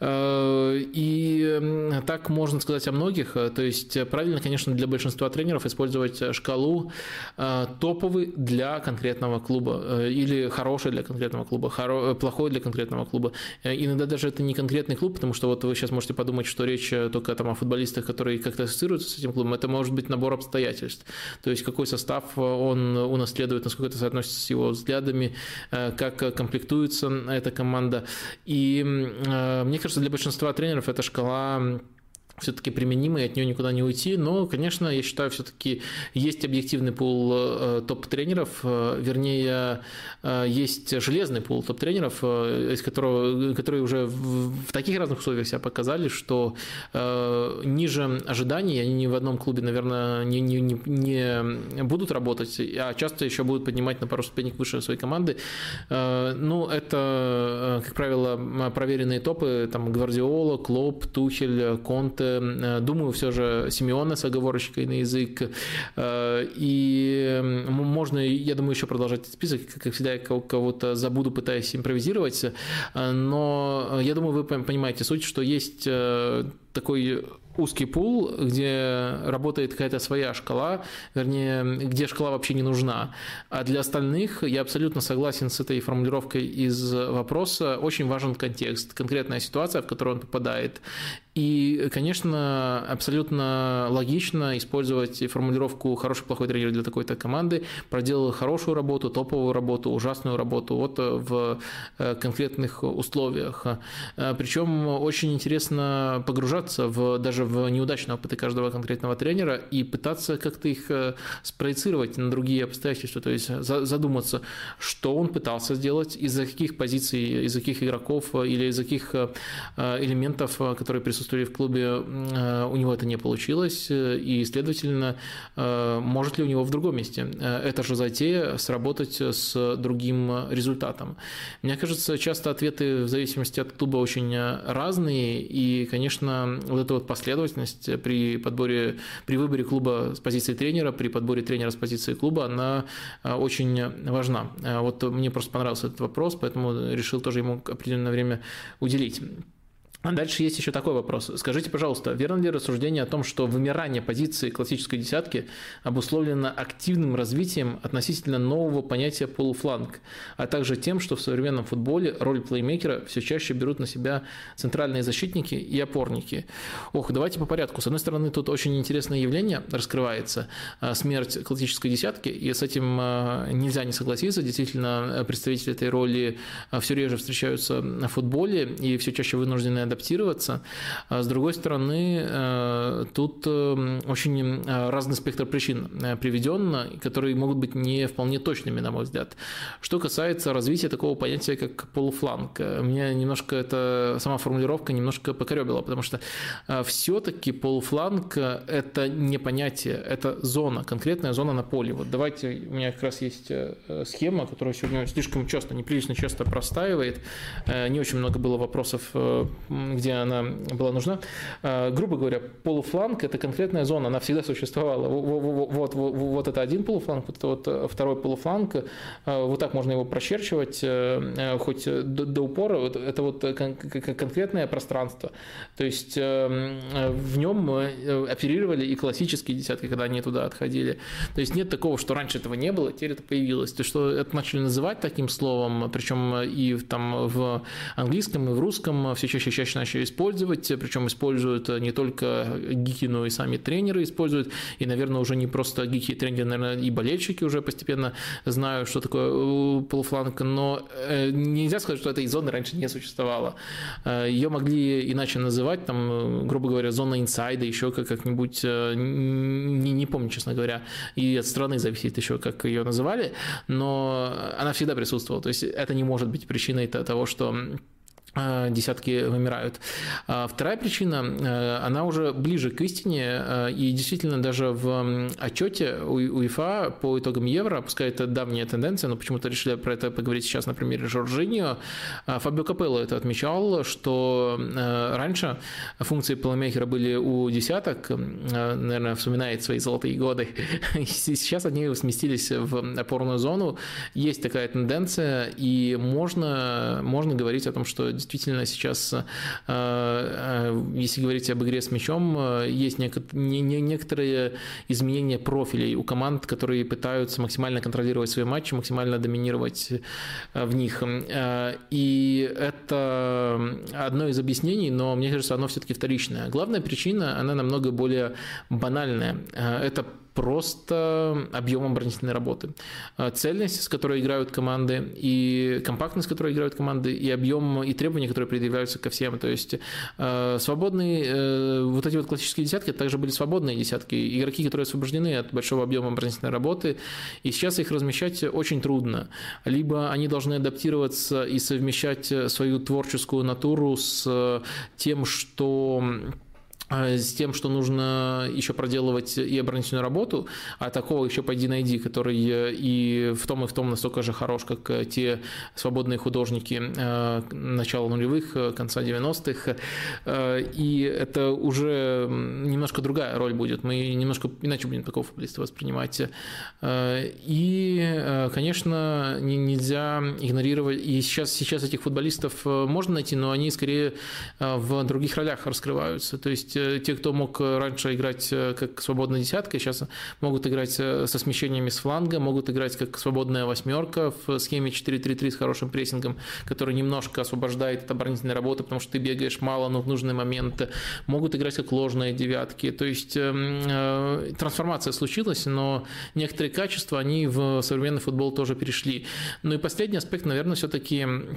Э, и так можно сказать о многих. То есть правильно, конечно, для большинства тренеров использовать шкалу топовый для конкретного клуба или хороший для конкретного клуба, плохой для конкретного клуба. Иногда даже это не конкретный клуб, потому что вот вы сейчас можете подумать, что речь только там о футболистах, которые как-то ассоциируются с этим клубом. Это может быть набор обстоятельств. То есть какой состав он унаследовал следует, насколько это соотносится с его взглядами, как комплектуется эта команда. И мне кажется, для большинства тренеров эта шкала все-таки применимый, от нее никуда не уйти. Но, конечно, я считаю, все-таки есть объективный пул э, топ-тренеров, э, вернее, э, есть железный пул топ-тренеров, из которого, которые уже в, таких разных условиях себя показали, что ниже ожиданий они ни в одном клубе, наверное, не, не, не, будут работать, а часто еще будут поднимать на пару ступенек выше своей команды. Ну, это, как правило, проверенные топы, там, Гвардиола, Клоп, Тухель, Конте, думаю, все же Симеона с оговорочкой на язык. Э, и можно, я думаю, еще продолжать этот список. Как всегда, я кого-то забуду, пытаясь импровизировать. Э, но я думаю, вы понимаете суть, что есть такой узкий пул, где работает какая-то своя шкала, вернее, где шкала вообще не нужна. А для остальных я абсолютно согласен с этой формулировкой из вопроса. Очень важен контекст, конкретная ситуация, в которую он попадает. И, конечно, абсолютно логично использовать формулировку «хороший, плохой тренер» для такой-то команды. Проделал хорошую работу, топовую работу, ужасную работу вот в э, конкретных условиях. Э, Причем очень интересно погружаться в, даже в неудачные опыты каждого конкретного тренера и пытаться как-то их э, спроецировать на другие обстоятельства, то есть задуматься, что он пытался сделать, из-за каких позиций, из-за каких игроков или из-за каких элементов, которые присутствуют присутствовали в клубе, э, у него это не получилось, э, и, следовательно, э, может ли у него в другом месте эта же затея сработать с другим результатом. Мне кажется, часто ответы в зависимости от клуба очень разные, и, конечно, вот эта вот последовательность при подборе, при выборе клуба с позиции тренера, при подборе тренера с позиции клуба, она очень важна. Вот мне просто понравился этот вопрос, поэтому решил тоже ему определенное время уделить. А дальше есть еще такой вопрос. Скажите, пожалуйста, верно ли рассуждение о том, что вымирание позиции классической десятки обусловлено активным развитием относительно нового понятия полуфланг, а также тем, что в современном футболе роль плеймейкера все чаще берут на себя центральные защитники и опорники? Ох, давайте по порядку. С одной стороны, тут очень интересное явление раскрывается, а, смерть классической десятки, и с этим а, нельзя не согласиться. Действительно, представители этой роли все реже встречаются в футболе и все чаще вынуждены адаптироваться. А с другой стороны, э, тут э, очень э, разный спектр причин приведен, которые могут быть не вполне точными, на мой взгляд. Что касается развития такого понятия, как полуфланг, меня немножко эта сама формулировка немножко покоребила, потому что все-таки полуфланг – это не понятие, это зона, конкретная зона на поле. Вот давайте, у меня как раз есть схема, которая сегодня слишком часто, неприлично часто простаивает. Не очень много было вопросов где она была нужна. А, грубо говоря, полуфланг – это конкретная зона, она всегда существовала. Вот, вот, вот это один полуфланг, вот вот второй полуфланг. А, вот так можно его прочерчивать э, э, хоть до, до упора. Это вот конкретное пространство. То есть э, в нем оперировали и классические десятки, когда они туда отходили. То есть нет такого, что раньше этого не было, теперь это появилось. То есть что это начали называть таким словом, причем и там в английском, и в русском все чаще и чаще чаще начали использовать, причем используют не только гики, но и сами тренеры используют, и, наверное, уже не просто гики и тренеры, наверное, и болельщики уже постепенно знают, что такое э, полуфланг, но э, нельзя сказать, что этой зоны раньше не существовало. Э, Ее могли иначе называть, там, грубо говоря, зона инсайда, еще как-нибудь, не, не помню, честно говоря, и от страны зависит еще, как ее называли, но она всегда присутствовала, то есть это не может быть причиной того, что Э, десятки вымирают. А вторая причина, э, она уже ближе к истине, э, и действительно даже в отчете УЕФА по итогам Евро, пускай это давняя тенденция, но почему-то решили про это поговорить сейчас на примере Жоржиньо, Фабио Капелло это отмечал, что раньше функции плеймейкера были у десяток, наверное, вспоминает свои золотые годы, сейчас они сместились в опорную зону, есть такая тенденция, и можно, можно говорить о том, что действительно сейчас, э, э, если говорить об игре с мячом, э, есть некоторые изменения профилей у команд, которые пытаются максимально контролировать свои матчи, максимально доминировать в них. И это одно из объяснений, но мне кажется, оно все-таки вторичное. Главная причина, она намного более банальная. Это просто объем оборонительной работы. Цельность, с которой играют команды, и компактность, с которой играют команды, и объем, и требования, которые предъявляются ко всем. То есть свободные, вот эти вот классические десятки, это также были свободные десятки, игроки, которые освобождены от большого объема оборонительной работы, и сейчас их размещать очень трудно. Либо они должны адаптироваться и совмещать свою творческую натуру с тем, что а, с тем, что нужно еще проделывать и оборонительную работу, а такого еще пойди найди, который и в том, и в том настолько же хорош, как те свободные художники начала нулевых, конца 90-х. А, и это уже немножко другая роль будет. Мы немножко иначе будем такого футболиста воспринимать. И, конечно, нельзя игнорировать. И сейчас, сейчас этих футболистов можно найти, но они скорее в других ролях раскрываются. То есть Э, те, кто мог э, раньше играть э, как свободная десятка, сейчас могут играть со смещениями с фланга, могут играть как свободная восьмерка в схеме 4-3-3 с хорошим прессингом, который немножко освобождает от оборонительной работы, потому что ты бегаешь мало, но в нужный момент. Могут играть как ложные девятки. То есть эм, трансформация случилась, но некоторые качества, они в современный футбол тоже перешли. Ну и последний аспект, наверное, все-таки Э,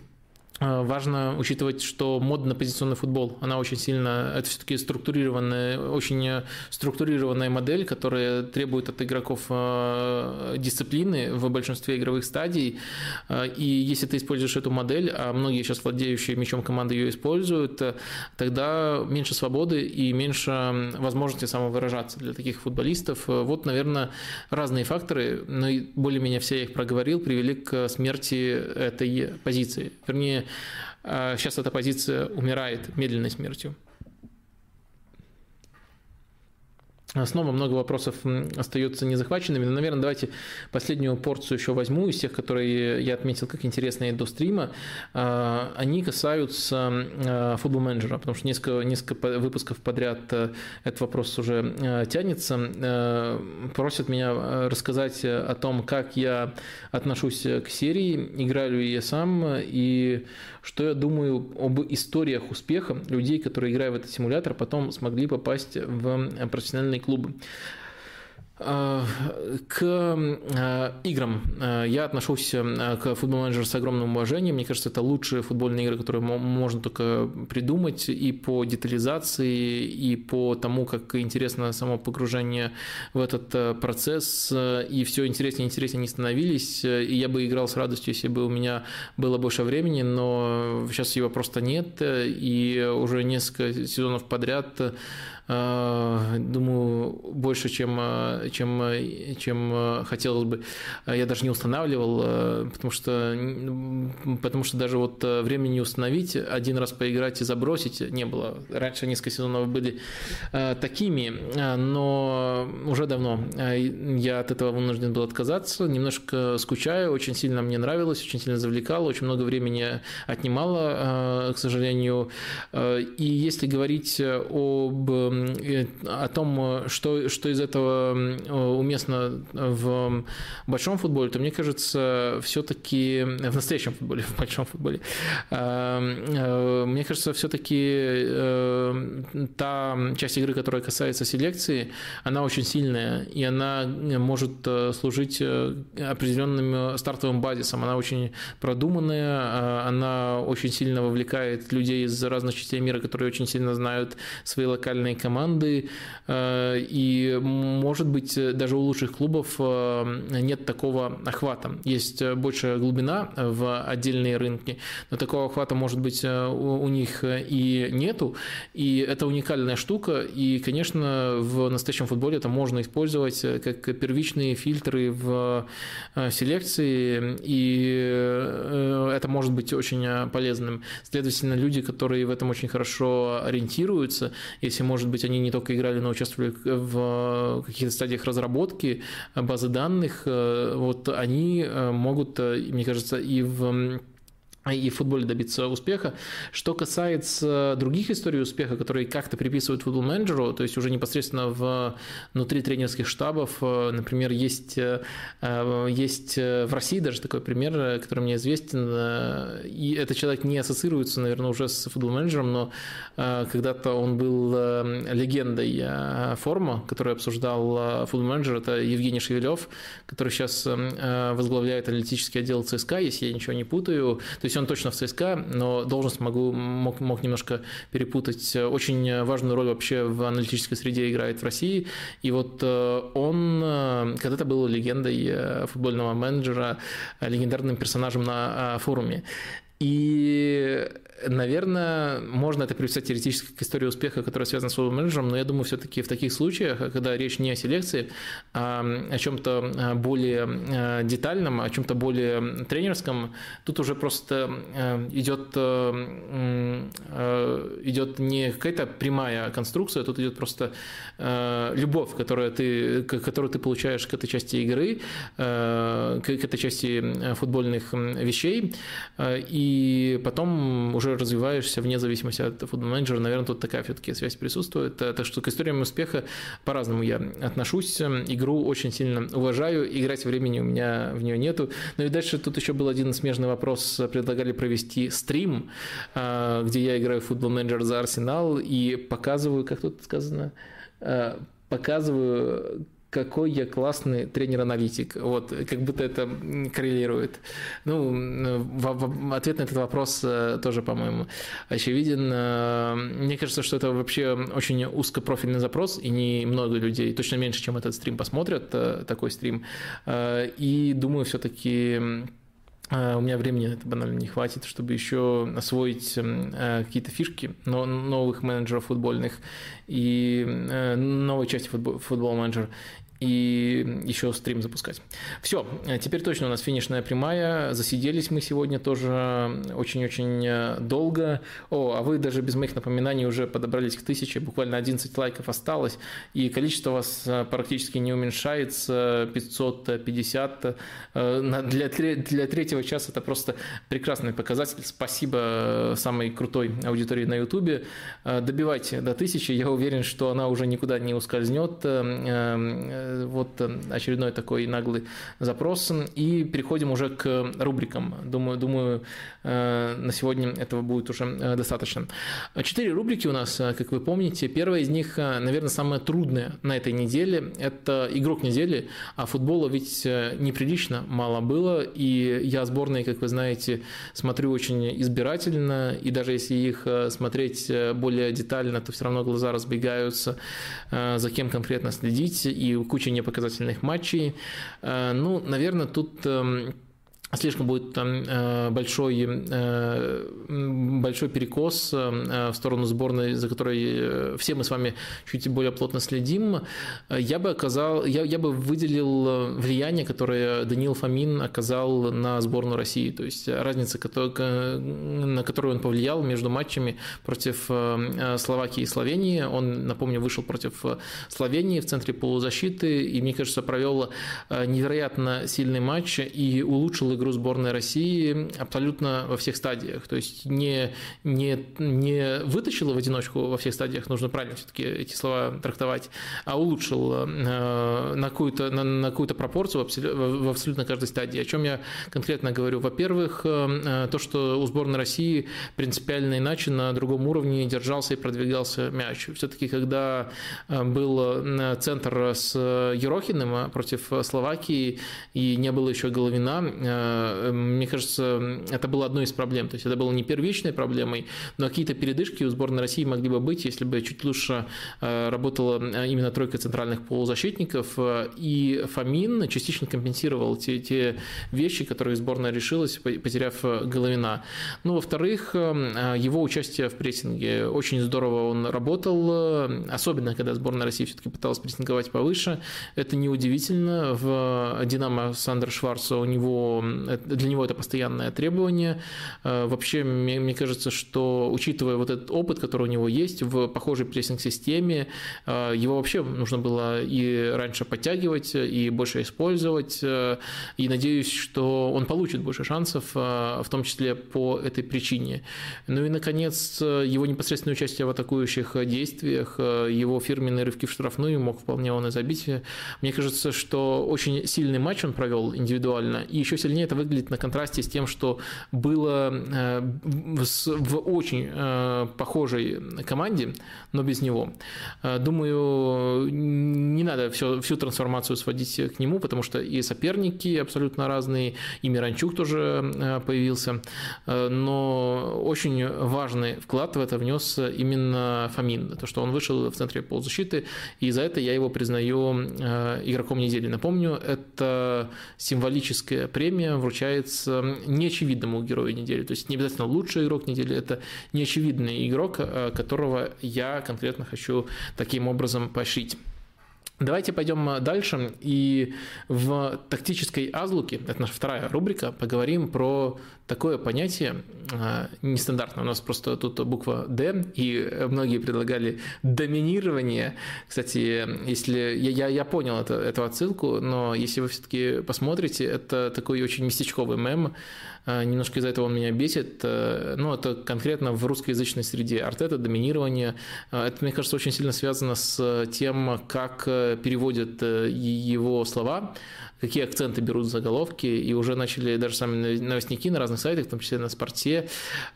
важно учитывать, что мода на позиционный футбол, она очень сильно, это все-таки структурированная, очень структурированная модель, которая требует от игроков э, дисциплины в большинстве игровых стадий. Э, и если ты используешь эту модель, а многие сейчас владеющие мячом команды ее используют, тогда меньше свободы и меньше возможности самовыражаться для таких футболистов. Вот, наверное, разные факторы, но более-менее все я их проговорил, привели к смерти этой позиции. Вернее, сейчас а, эта позиция умирает медленной смертью. Снова много вопросов остается незахваченными. Но, наверное, давайте последнюю порцию еще возьму из тех, которые я отметил как интересные до стрима. А, они касаются а, футбол-менеджера, потому что несколько, несколько выпусков подряд э, этот вопрос уже э, тянется. Э, просят меня рассказать о том, как я отношусь к серии, играю ли я сам и что я думаю об историях успеха людей, которые, играя в этот симулятор, потом смогли попасть в профессиональные клубы. А, к а, играм а, я отношусь к футбол менеджеру с огромным уважением. Мне кажется, это лучшие футбольные игры, которые можно только придумать и по детализации, и по тому, как интересно само погружение в этот процесс. И все интереснее и интереснее они становились. И я бы играл с радостью, если бы у меня было больше времени, но сейчас его просто нет. И уже несколько сезонов подряд Э, думаю, больше, чем, э, чем, э, чем хотелось бы. Я даже не устанавливал, потому что, потому что даже вот времени установить, один раз поиграть и забросить не было. Раньше несколько сезонов были такими, но уже давно я от этого вынужден был отказаться. Немножко скучаю, очень сильно мне нравилось, очень сильно завлекало, очень много времени отнимало, к сожалению. И если говорить об о том, что, что из этого уместно в большом футболе, то мне кажется, все-таки в настоящем футболе, в большом футболе, э, мне кажется, все-таки э, та часть игры, которая касается селекции, она очень сильная, и она может э, служить определенным стартовым базисом. Она очень продуманная, она очень сильно вовлекает людей из разных частей мира, которые очень сильно знают свои локальные команды, э, и, может быть, даже у лучших клубов э, нет такого охвата. Есть большая глубина в отдельные рынки, но такого охвата, может быть, э, у них и нету, и это уникальная штука, и, конечно, в настоящем футболе это можно использовать как первичные фильтры в селекции, и это может быть очень полезным. Следовательно, люди, которые в этом очень хорошо ориентируются, если, может быть, они не только играли, но участвовали в каких-то стадиях разработки базы данных, э, вот они э, могут, э, мне кажется, и в и в футболе добиться успеха. Что касается других историй успеха, которые как-то приписывают футбол-менеджеру, то есть уже непосредственно в, внутри тренерских штабов, э, например, есть, э, есть в России даже такой пример, который мне известен, э, и этот человек не ассоциируется, наверное, уже с футбол-менеджером, но когда-то он был легендой форума, который обсуждал футбол-менеджер, это Евгений Шевелев, который сейчас возглавляет аналитический отдел ЦСКА, если я ничего не путаю. То есть он точно в ЦСКА, но должность могу, мог, мог немножко перепутать. Очень важную роль вообще в аналитической среде играет в России. И вот э, он э, когда-то был легендой э, футбольного менеджера, легендарным персонажем на форуме. И Наверное, можно это привести теоретически к истории успеха, которая связана с футбол-менеджером, но я думаю, все-таки в таких случаях, когда речь не о селекции, а о чем-то а, более а, детальном, о чем-то более тренерском, тут уже просто а, идет, идет не какая-то прямая конструкция, тут идет просто любовь, которую ты, которую ты получаешь к этой части игры, к этой части футбольных вещей, и потом уже развиваешься вне зависимости от футбол-менеджера, наверное, тут такая все-таки связь присутствует. Э, так что к историям успеха по-разному я отношусь. Игру очень сильно уважаю, играть времени у меня в нее нету. Ну и дальше тут еще был один смежный вопрос. Предлагали провести стрим, э, где я играю в футбол-менеджер за Арсенал и показываю, как тут сказано, э, показываю какой я классный тренер-аналитик. Вот, как будто это коррелирует. Ну, ответ на этот вопрос э, тоже, по-моему, очевиден. Э, мне кажется, что это вообще очень узкопрофильный запрос, и не много людей, точно меньше, чем этот стрим посмотрят, э, такой стрим. И думаю, все-таки у меня времени это банально не хватит, чтобы еще освоить какие-то фишки новых менеджеров футбольных и новой части футбол менеджер и еще стрим запускать. Все, теперь точно у нас финишная прямая. Засиделись мы сегодня тоже очень-очень э, долго. О, а вы даже без моих напоминаний уже подобрались к тысяче, буквально 11 лайков осталось, и количество вас э, практически не уменьшается, 550. Э, для, для третьего часа это просто прекрасный показатель. Спасибо самой крутой аудитории на YouTube. Добивайте до тысячи, я уверен, что она уже никуда не ускользнет вот э, очередной такой наглый запрос. И переходим уже к рубрикам. Думаю, думаю э, на сегодня этого будет уже э, достаточно. Четыре рубрики у нас, как вы помните. Первая из них, наверное, самая трудная на этой неделе. Это игрок недели, а футбола ведь неприлично мало было. И я сборные, как вы знаете, смотрю очень избирательно. И даже если их смотреть более детально, то все равно глаза разбегаются, за кем конкретно следить. И куча куча непоказательных матчей. Э, ну, наверное, тут эм, слишком будет там э, большой, э, большой перекос э, в сторону сборной, за которой все мы с вами чуть более плотно следим, я бы оказал, я, я бы выделил влияние, которое Даниил Фомин оказал на сборную России. То есть разница, на которую он повлиял между матчами против Словакии и Словении. Он, напомню, вышел против Словении в центре полузащиты и, мне кажется, провел невероятно сильный матч и улучшил игру сборной России абсолютно во всех стадиях. То есть не, не, не вытащила в одиночку во всех стадиях, нужно правильно все-таки эти слова трактовать, а улучшил э, на какую-то, на, на какую-то пропорцию в абсолютно каждой стадии. О чем я конкретно говорю? Во-первых, э, то, что у сборной России принципиально иначе на другом уровне держался и продвигался мяч. Все-таки, когда э, был центр с Ерохиным против Словакии и не было еще Головина, мне кажется, это было одной из проблем. То есть это было не первичной проблемой, но какие-то передышки у сборной России могли бы быть, если бы чуть лучше э, работала э, именно тройка центральных полузащитников, э, и Фомин частично компенсировал те, те вещи, которые сборная решилась, потеряв Головина. Ну, во-вторых, его участие в прессинге. Очень здорово он работал, особенно когда сборная России все-таки пыталась прессинговать повыше. Это неудивительно. В «Динамо» Сандер Шварца у него для него это постоянное требование. Э, вообще, мне, мне кажется, что учитывая вот этот опыт, который у него есть в похожей прессинг-системе, его вообще нужно было и раньше подтягивать, и больше использовать, и надеюсь, что он получит больше шансов, в том числе по этой причине. Ну и, наконец, его непосредственное участие в атакующих действиях, его фирменные рывки в штрафную мог вполне он и забить. Мне кажется, что очень сильный матч он провел индивидуально, и еще сильнее это выглядит на контрасте с тем, что было э, в очень э, похожей команде, но без него. Э, думаю, не надо все, всю трансформацию сводить к нему, потому что и соперники абсолютно разные, и Миранчук тоже появился, но очень важный вклад в это внес именно Фомин, то, что он вышел в центре полузащиты, и за это я его признаю игроком недели. Напомню, это символическая премия вручается неочевидному герою недели. То есть не обязательно лучший игрок недели, это неочевидный игрок, э, которого я конкретно хочу таким образом поощрить. Давайте пойдем дальше и в тактической азлуке, это наша вторая рубрика, поговорим про такое понятие а, нестандартное. У нас просто тут буква «Д», и многие предлагали доминирование. Кстати, если я, я, я понял это, эту отсылку, но если вы все-таки посмотрите, это такой очень местечковый мем, а, немножко из-за этого он меня бесит. Э, ну, это конкретно в русскоязычной среде. Артета, доминирование. А, это, мне кажется, очень сильно связано с тем, как э, переводят э, его слова какие акценты берут заголовки, и уже начали даже сами новостники на разных сайтах, в том числе на спорте,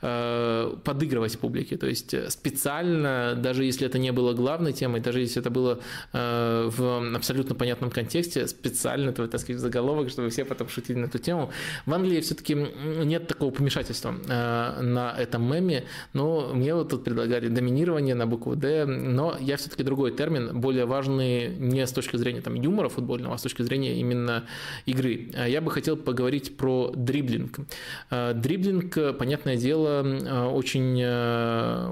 э, подыгрывать публике. То есть специально, даже если это не было главной темой, даже если это было э, в абсолютно понятном контексте, специально это вытаскивать заголовок, чтобы все потом шутили на эту тему. В Англии все-таки нет такого помешательства э, на этом меме, но мне вот тут предлагали доминирование на букву «Д», но я все-таки другой термин, более важный не с точки зрения там, юмора футбольного, а с точки зрения именно игры. А я бы хотел поговорить про дриблинг. А, дриблинг, понятное дело, очень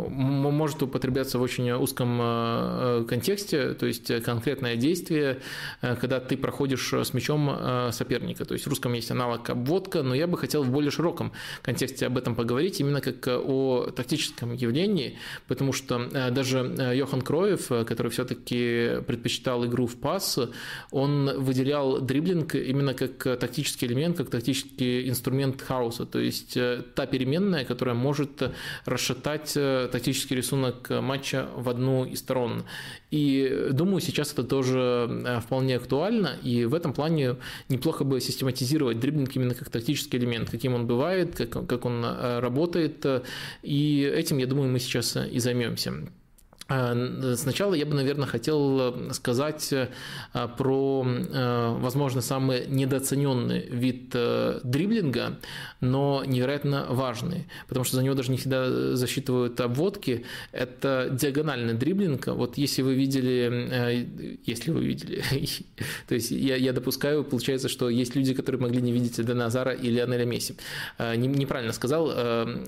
может употребляться в очень узком контексте, то есть конкретное действие, когда ты проходишь с мячом соперника. То есть в русском есть аналог обводка, но я бы хотел в более широком контексте об этом поговорить, именно как о тактическом явлении, потому что даже Йохан Кроев, который все-таки предпочитал игру в пас, он выделял дриблинг дриблинг именно как э, тактический элемент, как тактический инструмент хаоса, то есть э, та переменная, которая может расшатать э, тактический рисунок матча в одну из сторон. И думаю, сейчас это тоже вполне актуально, и в этом плане неплохо бы систематизировать дриблинг именно как тактический элемент, каким он бывает, как, как он работает, и этим, я думаю, мы сейчас и займемся. А, сначала я бы, наверное, хотел э, сказать э, про, э, возможно, самый недооцененный вид дриблинга, но невероятно важный, потому что за него даже не всегда засчитывают обводки. Это диагональный дриблинг. Вот если вы видели, если вы видели, то есть я, я допускаю, получается, что есть люди, которые могли не видеть Эдена Азара или Анеля Месси. Неправильно сказал.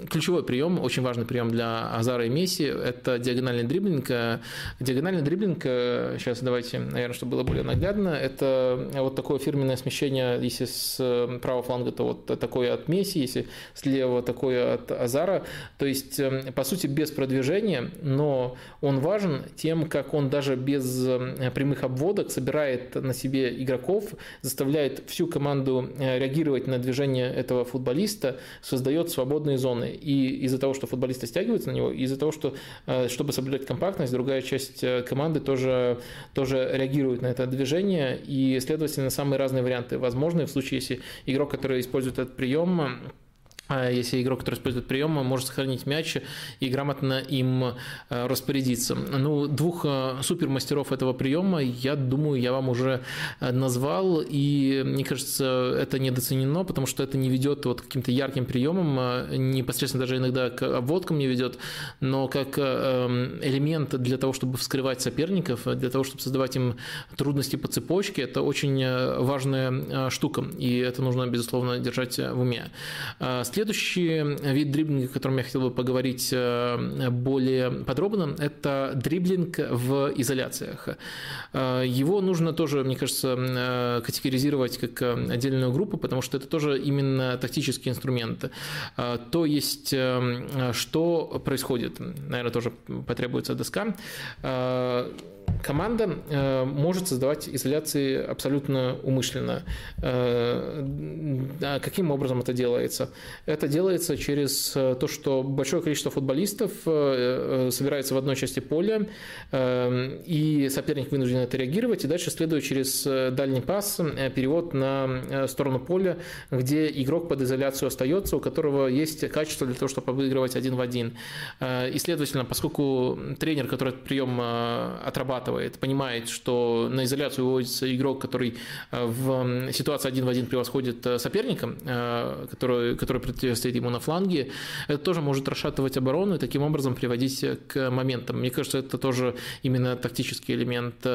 Ключевой прием, очень важный прием для Азара и Месси – это диагональный дриблинг, дриблинг. Диагональный дриблинг, сейчас давайте, наверное, чтобы было более наглядно, это вот такое фирменное смещение, если с э, правого фланга, то вот такое от Месси, если с левого такое от Азара. То есть, э, по сути, без продвижения, но он важен тем, как он даже без э, прямых обводок собирает на себе игроков, заставляет всю команду реагировать на движение этого футболиста, создает свободные зоны. И из-за того, что футболисты стягиваются на него, из-за того, что чтобы соблюдать компактность, другая часть э, команды тоже, тоже реагирует на это движение, и, следовательно, самые разные варианты возможны в случае, если игрок, который использует этот прием, если игрок, который использует прием, может сохранить мяч и грамотно им э, распорядиться. Ну, двух э, супермастеров этого приема, я думаю, я вам уже э, назвал, и мне кажется, это недооценено, потому что это не ведет вот к каким-то ярким приемам, непосредственно даже иногда к обводкам не ведет, но как эм, элемент для того, чтобы вскрывать соперников, для того, чтобы создавать им трудности по цепочке, это очень важная штука, и это нужно, безусловно, держать в уме. Следующий вид дриблинга, о котором я хотел бы поговорить более подробно, это дриблинг в изоляциях. Его нужно тоже, мне кажется, категоризировать как отдельную группу, потому что это тоже именно тактический инструмент. То есть, что происходит? Наверное, тоже потребуется доска команда э, может создавать изоляции абсолютно умышленно. Э, каким образом это делается? Это делается через э, то, что большое количество футболистов собирается в одной части поля, и соперник вынужден это реагировать, и дальше следует через дальний пас, перевод на сторону поля, где игрок под изоляцию остается, у которого есть качество для того, чтобы обыгрывать один в один. И, следовательно, поскольку тренер, который этот прием отрабатывает, отрабатывает, понимает, что на изоляцию выводится игрок, который э, в ситуации один в один превосходит э, соперника, э, который, который противостоит ему на фланге, это тоже может расшатывать оборону и таким образом приводить к моментам. Мне кажется, это тоже именно тактический элемент.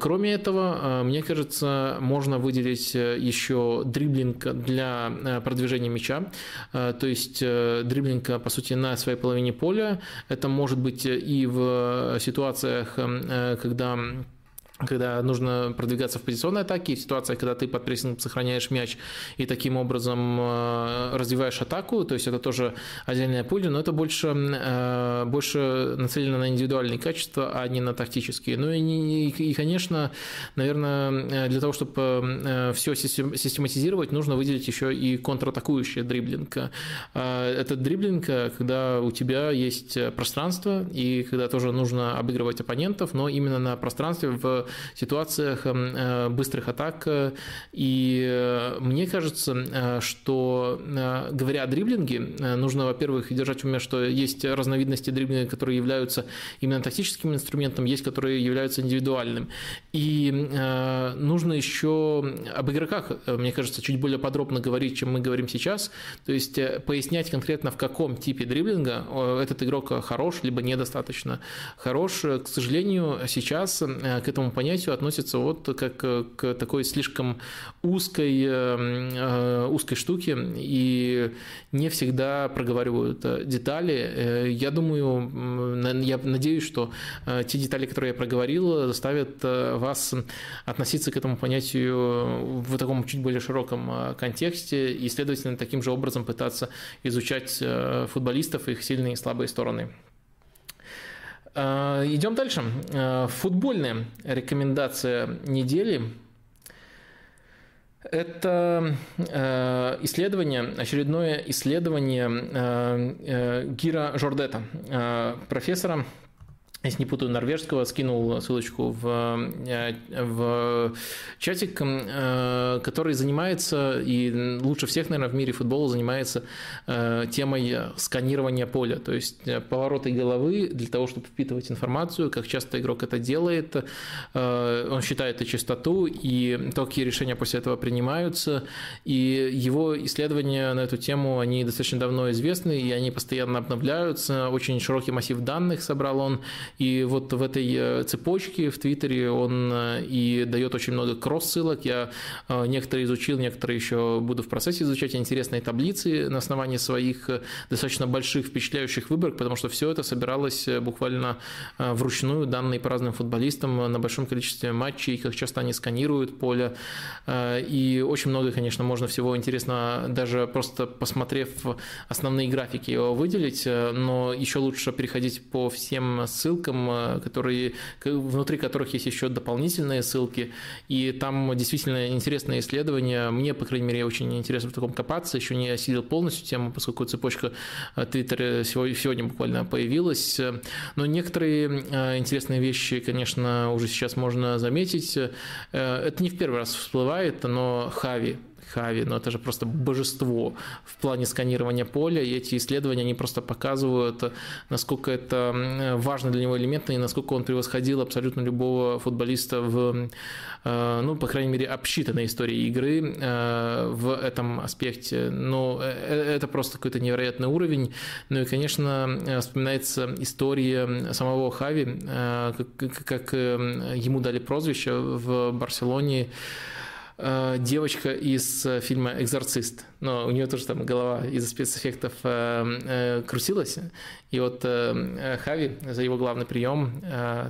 Кроме этого, мне кажется, можно выделить еще дриблинг для продвижения мяча, то есть дриблинг, по сути, на своей половине поля. Это может быть и в ситуациях, когда когда нужно продвигаться в позиционной атаке, и в ситуациях, когда ты под прессингом сохраняешь мяч и таким образом э, развиваешь атаку, то есть это тоже отдельная пуля, но это больше, э, больше нацелено на индивидуальные качества, а не на тактические. Ну и, и конечно, наверное, для того, чтобы все систематизировать, нужно выделить еще и контратакующий дриблинг. Э, это дриблинг, когда у тебя есть пространство, и когда тоже нужно обыгрывать оппонентов, но именно на пространстве в ситуациях эм, э, быстрых атак. И э, мне кажется, э, что говоря о дриблинге, нужно, во-первых, держать в уме, что есть разновидности дриблинга, которые являются именно тактическим инструментом, есть, которые являются индивидуальным. И нужно еще об игроках, мне кажется, чуть более подробно говорить, чем мы говорим сейчас. То есть пояснять конкретно, в каком типе дриблинга этот игрок хорош, либо недостаточно хорош. К сожалению, сейчас к этому понятию относятся вот как к такой слишком узкой, э, э, узкой штуке и не всегда проговаривают детали. Э, я думаю, я надеюсь, что те детали, которые я проговорил, заставят вас относиться к этому понятию в таком чуть более широком контексте и, следовательно, таким же образом пытаться изучать футболистов, их сильные и слабые стороны. А, идем дальше. А, футбольная рекомендация недели. Это а, исследование, очередное исследование Гира Жордета, профессора если не путаю, норвежского, скинул ссылочку в, э, в чатик, э, который занимается, и лучше всех, наверное, в мире футбола занимается э, темой сканирования поля, то есть повороты головы для того, чтобы впитывать информацию, как часто игрок это делает, он считает и частоту, и то, какие решения после этого принимаются, и его исследования на эту тему, они достаточно давно известны, и они постоянно обновляются, очень широкий массив данных собрал он, и вот в этой э, цепочке в Твиттере он э, и дает очень много кросс-ссылок. Я э, некоторые изучил, некоторые еще буду в процессе изучать интересные таблицы на основании своих достаточно больших впечатляющих выборок, потому что все это собиралось буквально вручную, данные по разным футболистам на большом количестве матчей, как часто они сканируют поле. И очень много, конечно, можно всего интересно, даже просто посмотрев основные графики его выделить, но еще лучше переходить по всем ссылкам, ссылкам, э, которые, внутри которых есть еще дополнительные ссылки, и там действительно интересные исследования. Мне, по крайней мере, очень интересно в таком копаться, еще не осилил полностью тему, поскольку цепочка Твиттера сегодня, буквально появилась. Но некоторые э, интересные вещи, конечно, уже сейчас можно заметить. Э, это не в первый раз всплывает, но Хави Хави, но это же просто божество в плане сканирования поля, и эти исследования, они просто показывают, насколько это важно для него элемент, и насколько он превосходил абсолютно любого футболиста в, э, ну, по крайней мере, обсчитанной истории игры э, в этом аспекте. Но э, это просто какой-то невероятный уровень. Ну и, конечно, вспоминается история самого Хави, как, как ему дали прозвище в Барселоне девочка из фильма «Экзорцист». Но у нее тоже там голова из-за спецэффектов крутилась. И вот Хави за его главный прием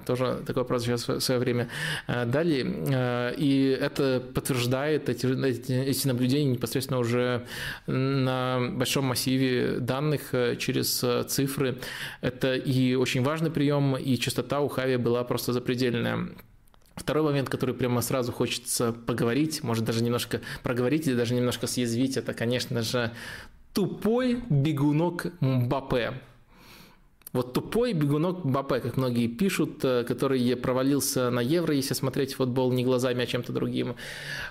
тоже вопрос сейчас в свое время дали. И это подтверждает эти, эти наблюдения непосредственно уже на большом массиве данных через цифры. Это и очень важный прием, и частота у Хави была просто запредельная. Второй момент, который прямо сразу хочется поговорить, может даже немножко проговорить или даже немножко съязвить, это, конечно же, тупой бегунок Мбаппе. Вот тупой бегунок Бапе, как многие пишут, э, который провалился на Евро, если смотреть футбол не глазами, а чем-то другим.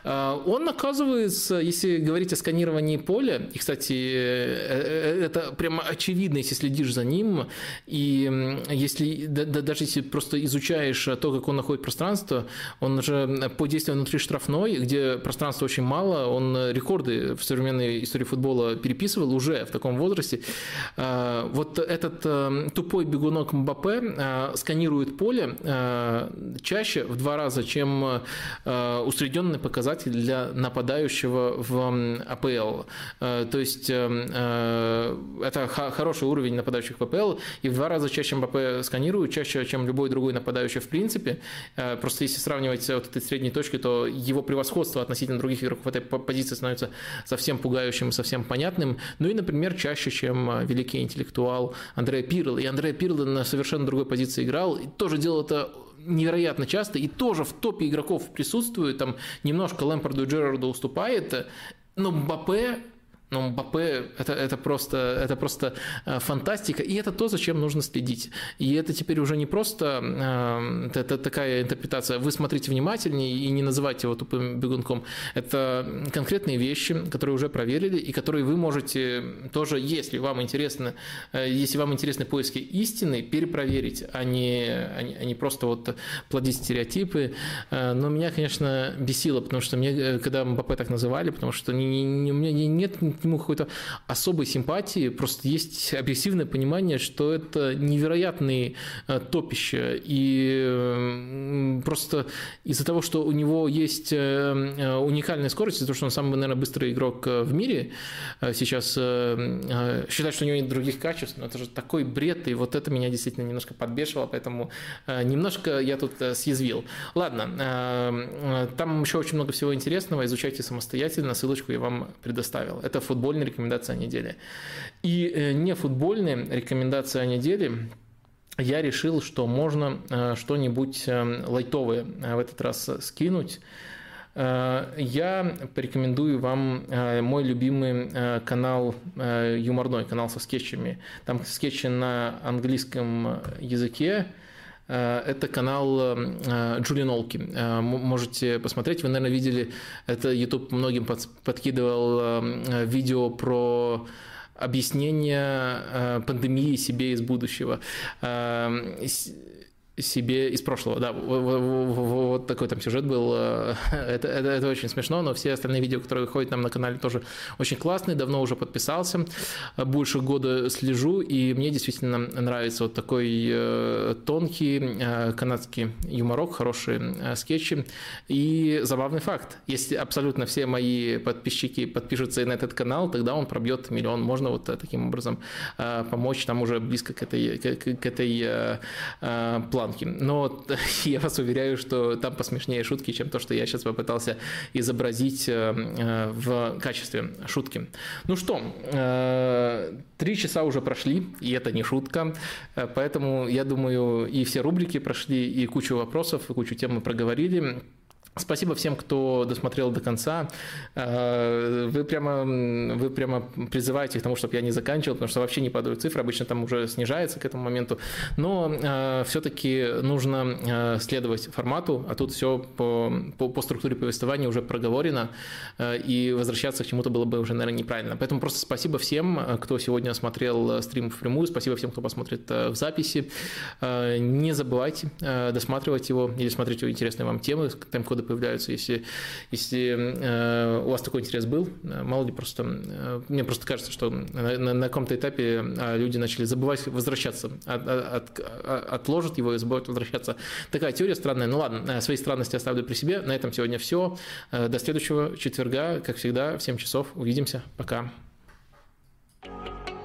Э, он оказывается, если говорить о сканировании поля, и, кстати, э, это прямо очевидно, если следишь за ним, и если даже если просто изучаешь то, как он находит пространство, он же по действию внутри штрафной, где пространства очень мало, он рекорды в современной истории футбола переписывал уже в таком возрасте. Вот этот тупой бегунок Мбаппе э, сканирует поле э, чаще в два раза, чем э, усредненный показатель для нападающего в АПЛ. То есть это хороший уровень нападающих в АПЛ, и в два раза чаще Мбаппе сканирует, чаще, чем любой другой нападающий в принципе. Просто если сравнивать вот этой средней точки, то его превосходство относительно других игроков в этой позиции становится совсем пугающим, совсем понятным. Ну и, например, чаще, чем великий интеллектуал Андреа Пирл. И Андреа Пирло на совершенно другой позиции играл, и тоже делал это невероятно часто, и тоже в топе игроков присутствует, там немножко Лэмпорду и Джерарду уступает, но Мбаппе ну, Мбаппе это, это, просто, это просто э, фантастика, и это то, зачем нужно следить. И это теперь уже не просто э, это такая интерпретация, вы смотрите внимательнее и не называйте его тупым бегунком. Это конкретные вещи, которые уже проверили, и которые вы можете тоже, если вам интересно, э, если вам интересны поиски истины, перепроверить, а не, а не, а не просто вот плодить стереотипы. Но меня, конечно, бесило, потому что мне, когда Мбаппе так называли, потому что не, не, у меня нет к нему какой-то особой симпатии, просто есть объективное понимание, что это невероятные э, топище, и просто из-за того, что у него есть э, э, уникальная скорость, из-за того, что он самый, наверное, быстрый игрок в мире сейчас, считать, что у него нет других качеств, но это же такой бред, и вот это меня действительно немножко подбешивало, поэтому немножко я тут съязвил. Ладно, там еще очень много всего интересного, изучайте самостоятельно, ссылочку я вам предоставил. Это футбольная рекомендация недели. И э, не футбольная рекомендация недели я решил, что можно э, что-нибудь э, лайтовое в этот раз скинуть. Я порекомендую вам мой любимый канал юморной, канал со скетчами. Там скетчи на английском языке, это канал э, Джулиан Олки. Э, можете посмотреть. Вы, наверное, видели, это YouTube многим подкидывал видео про объяснение пандемии себе из будущего себе из прошлого. Да, вот такой там сюжет был. Это, это, это очень смешно, но все остальные видео, которые выходят нам на канале, тоже очень классные. Давно уже подписался, больше года слежу, и мне действительно нравится вот такой э, тонкий э, канадский юморок, хорошие э, скетчи. И забавный факт, если абсолютно все мои подписчики подпишутся на этот канал, тогда он пробьет миллион. Можно вот таким образом помочь там уже близко к этой, к, к этой плану планки. Но я вас уверяю, что там посмешнее шутки, чем то, что я сейчас попытался изобразить э, э, в качестве шутки. Ну что, э, три часа уже прошли, и это не шутка, поэтому я думаю, и все рубрики прошли, и кучу вопросов, и кучу тем мы проговорили. Спасибо всем, кто досмотрел до конца. Э, вы прямо, вы прямо призываете к тому, чтобы я не заканчивал, потому что вообще не падают цифры, обычно там уже снижается к этому моменту. Но э, все-таки нужно э, следовать формату, а тут все по, по, по структуре повествования уже проговорено, и возвращаться к чему-то было бы уже, наверное, неправильно. Поэтому просто спасибо всем, кто сегодня смотрел стрим впрямую, спасибо всем, кто посмотрит в записи. Не забывайте досматривать его или смотреть интересные вам темы, тайм-коды появляются. Если, если э, у вас такой интерес был, э, мало ли просто, э, мне просто кажется, что на, на, на каком-то этапе э, люди начали забывать возвращаться, от, от, отложат его и забывают возвращаться. Такая теория странная. Ну ладно, свои странности оставлю при себе. На этом сегодня все. До следующего четверга, как всегда, в 7 часов. Увидимся. Пока. thank you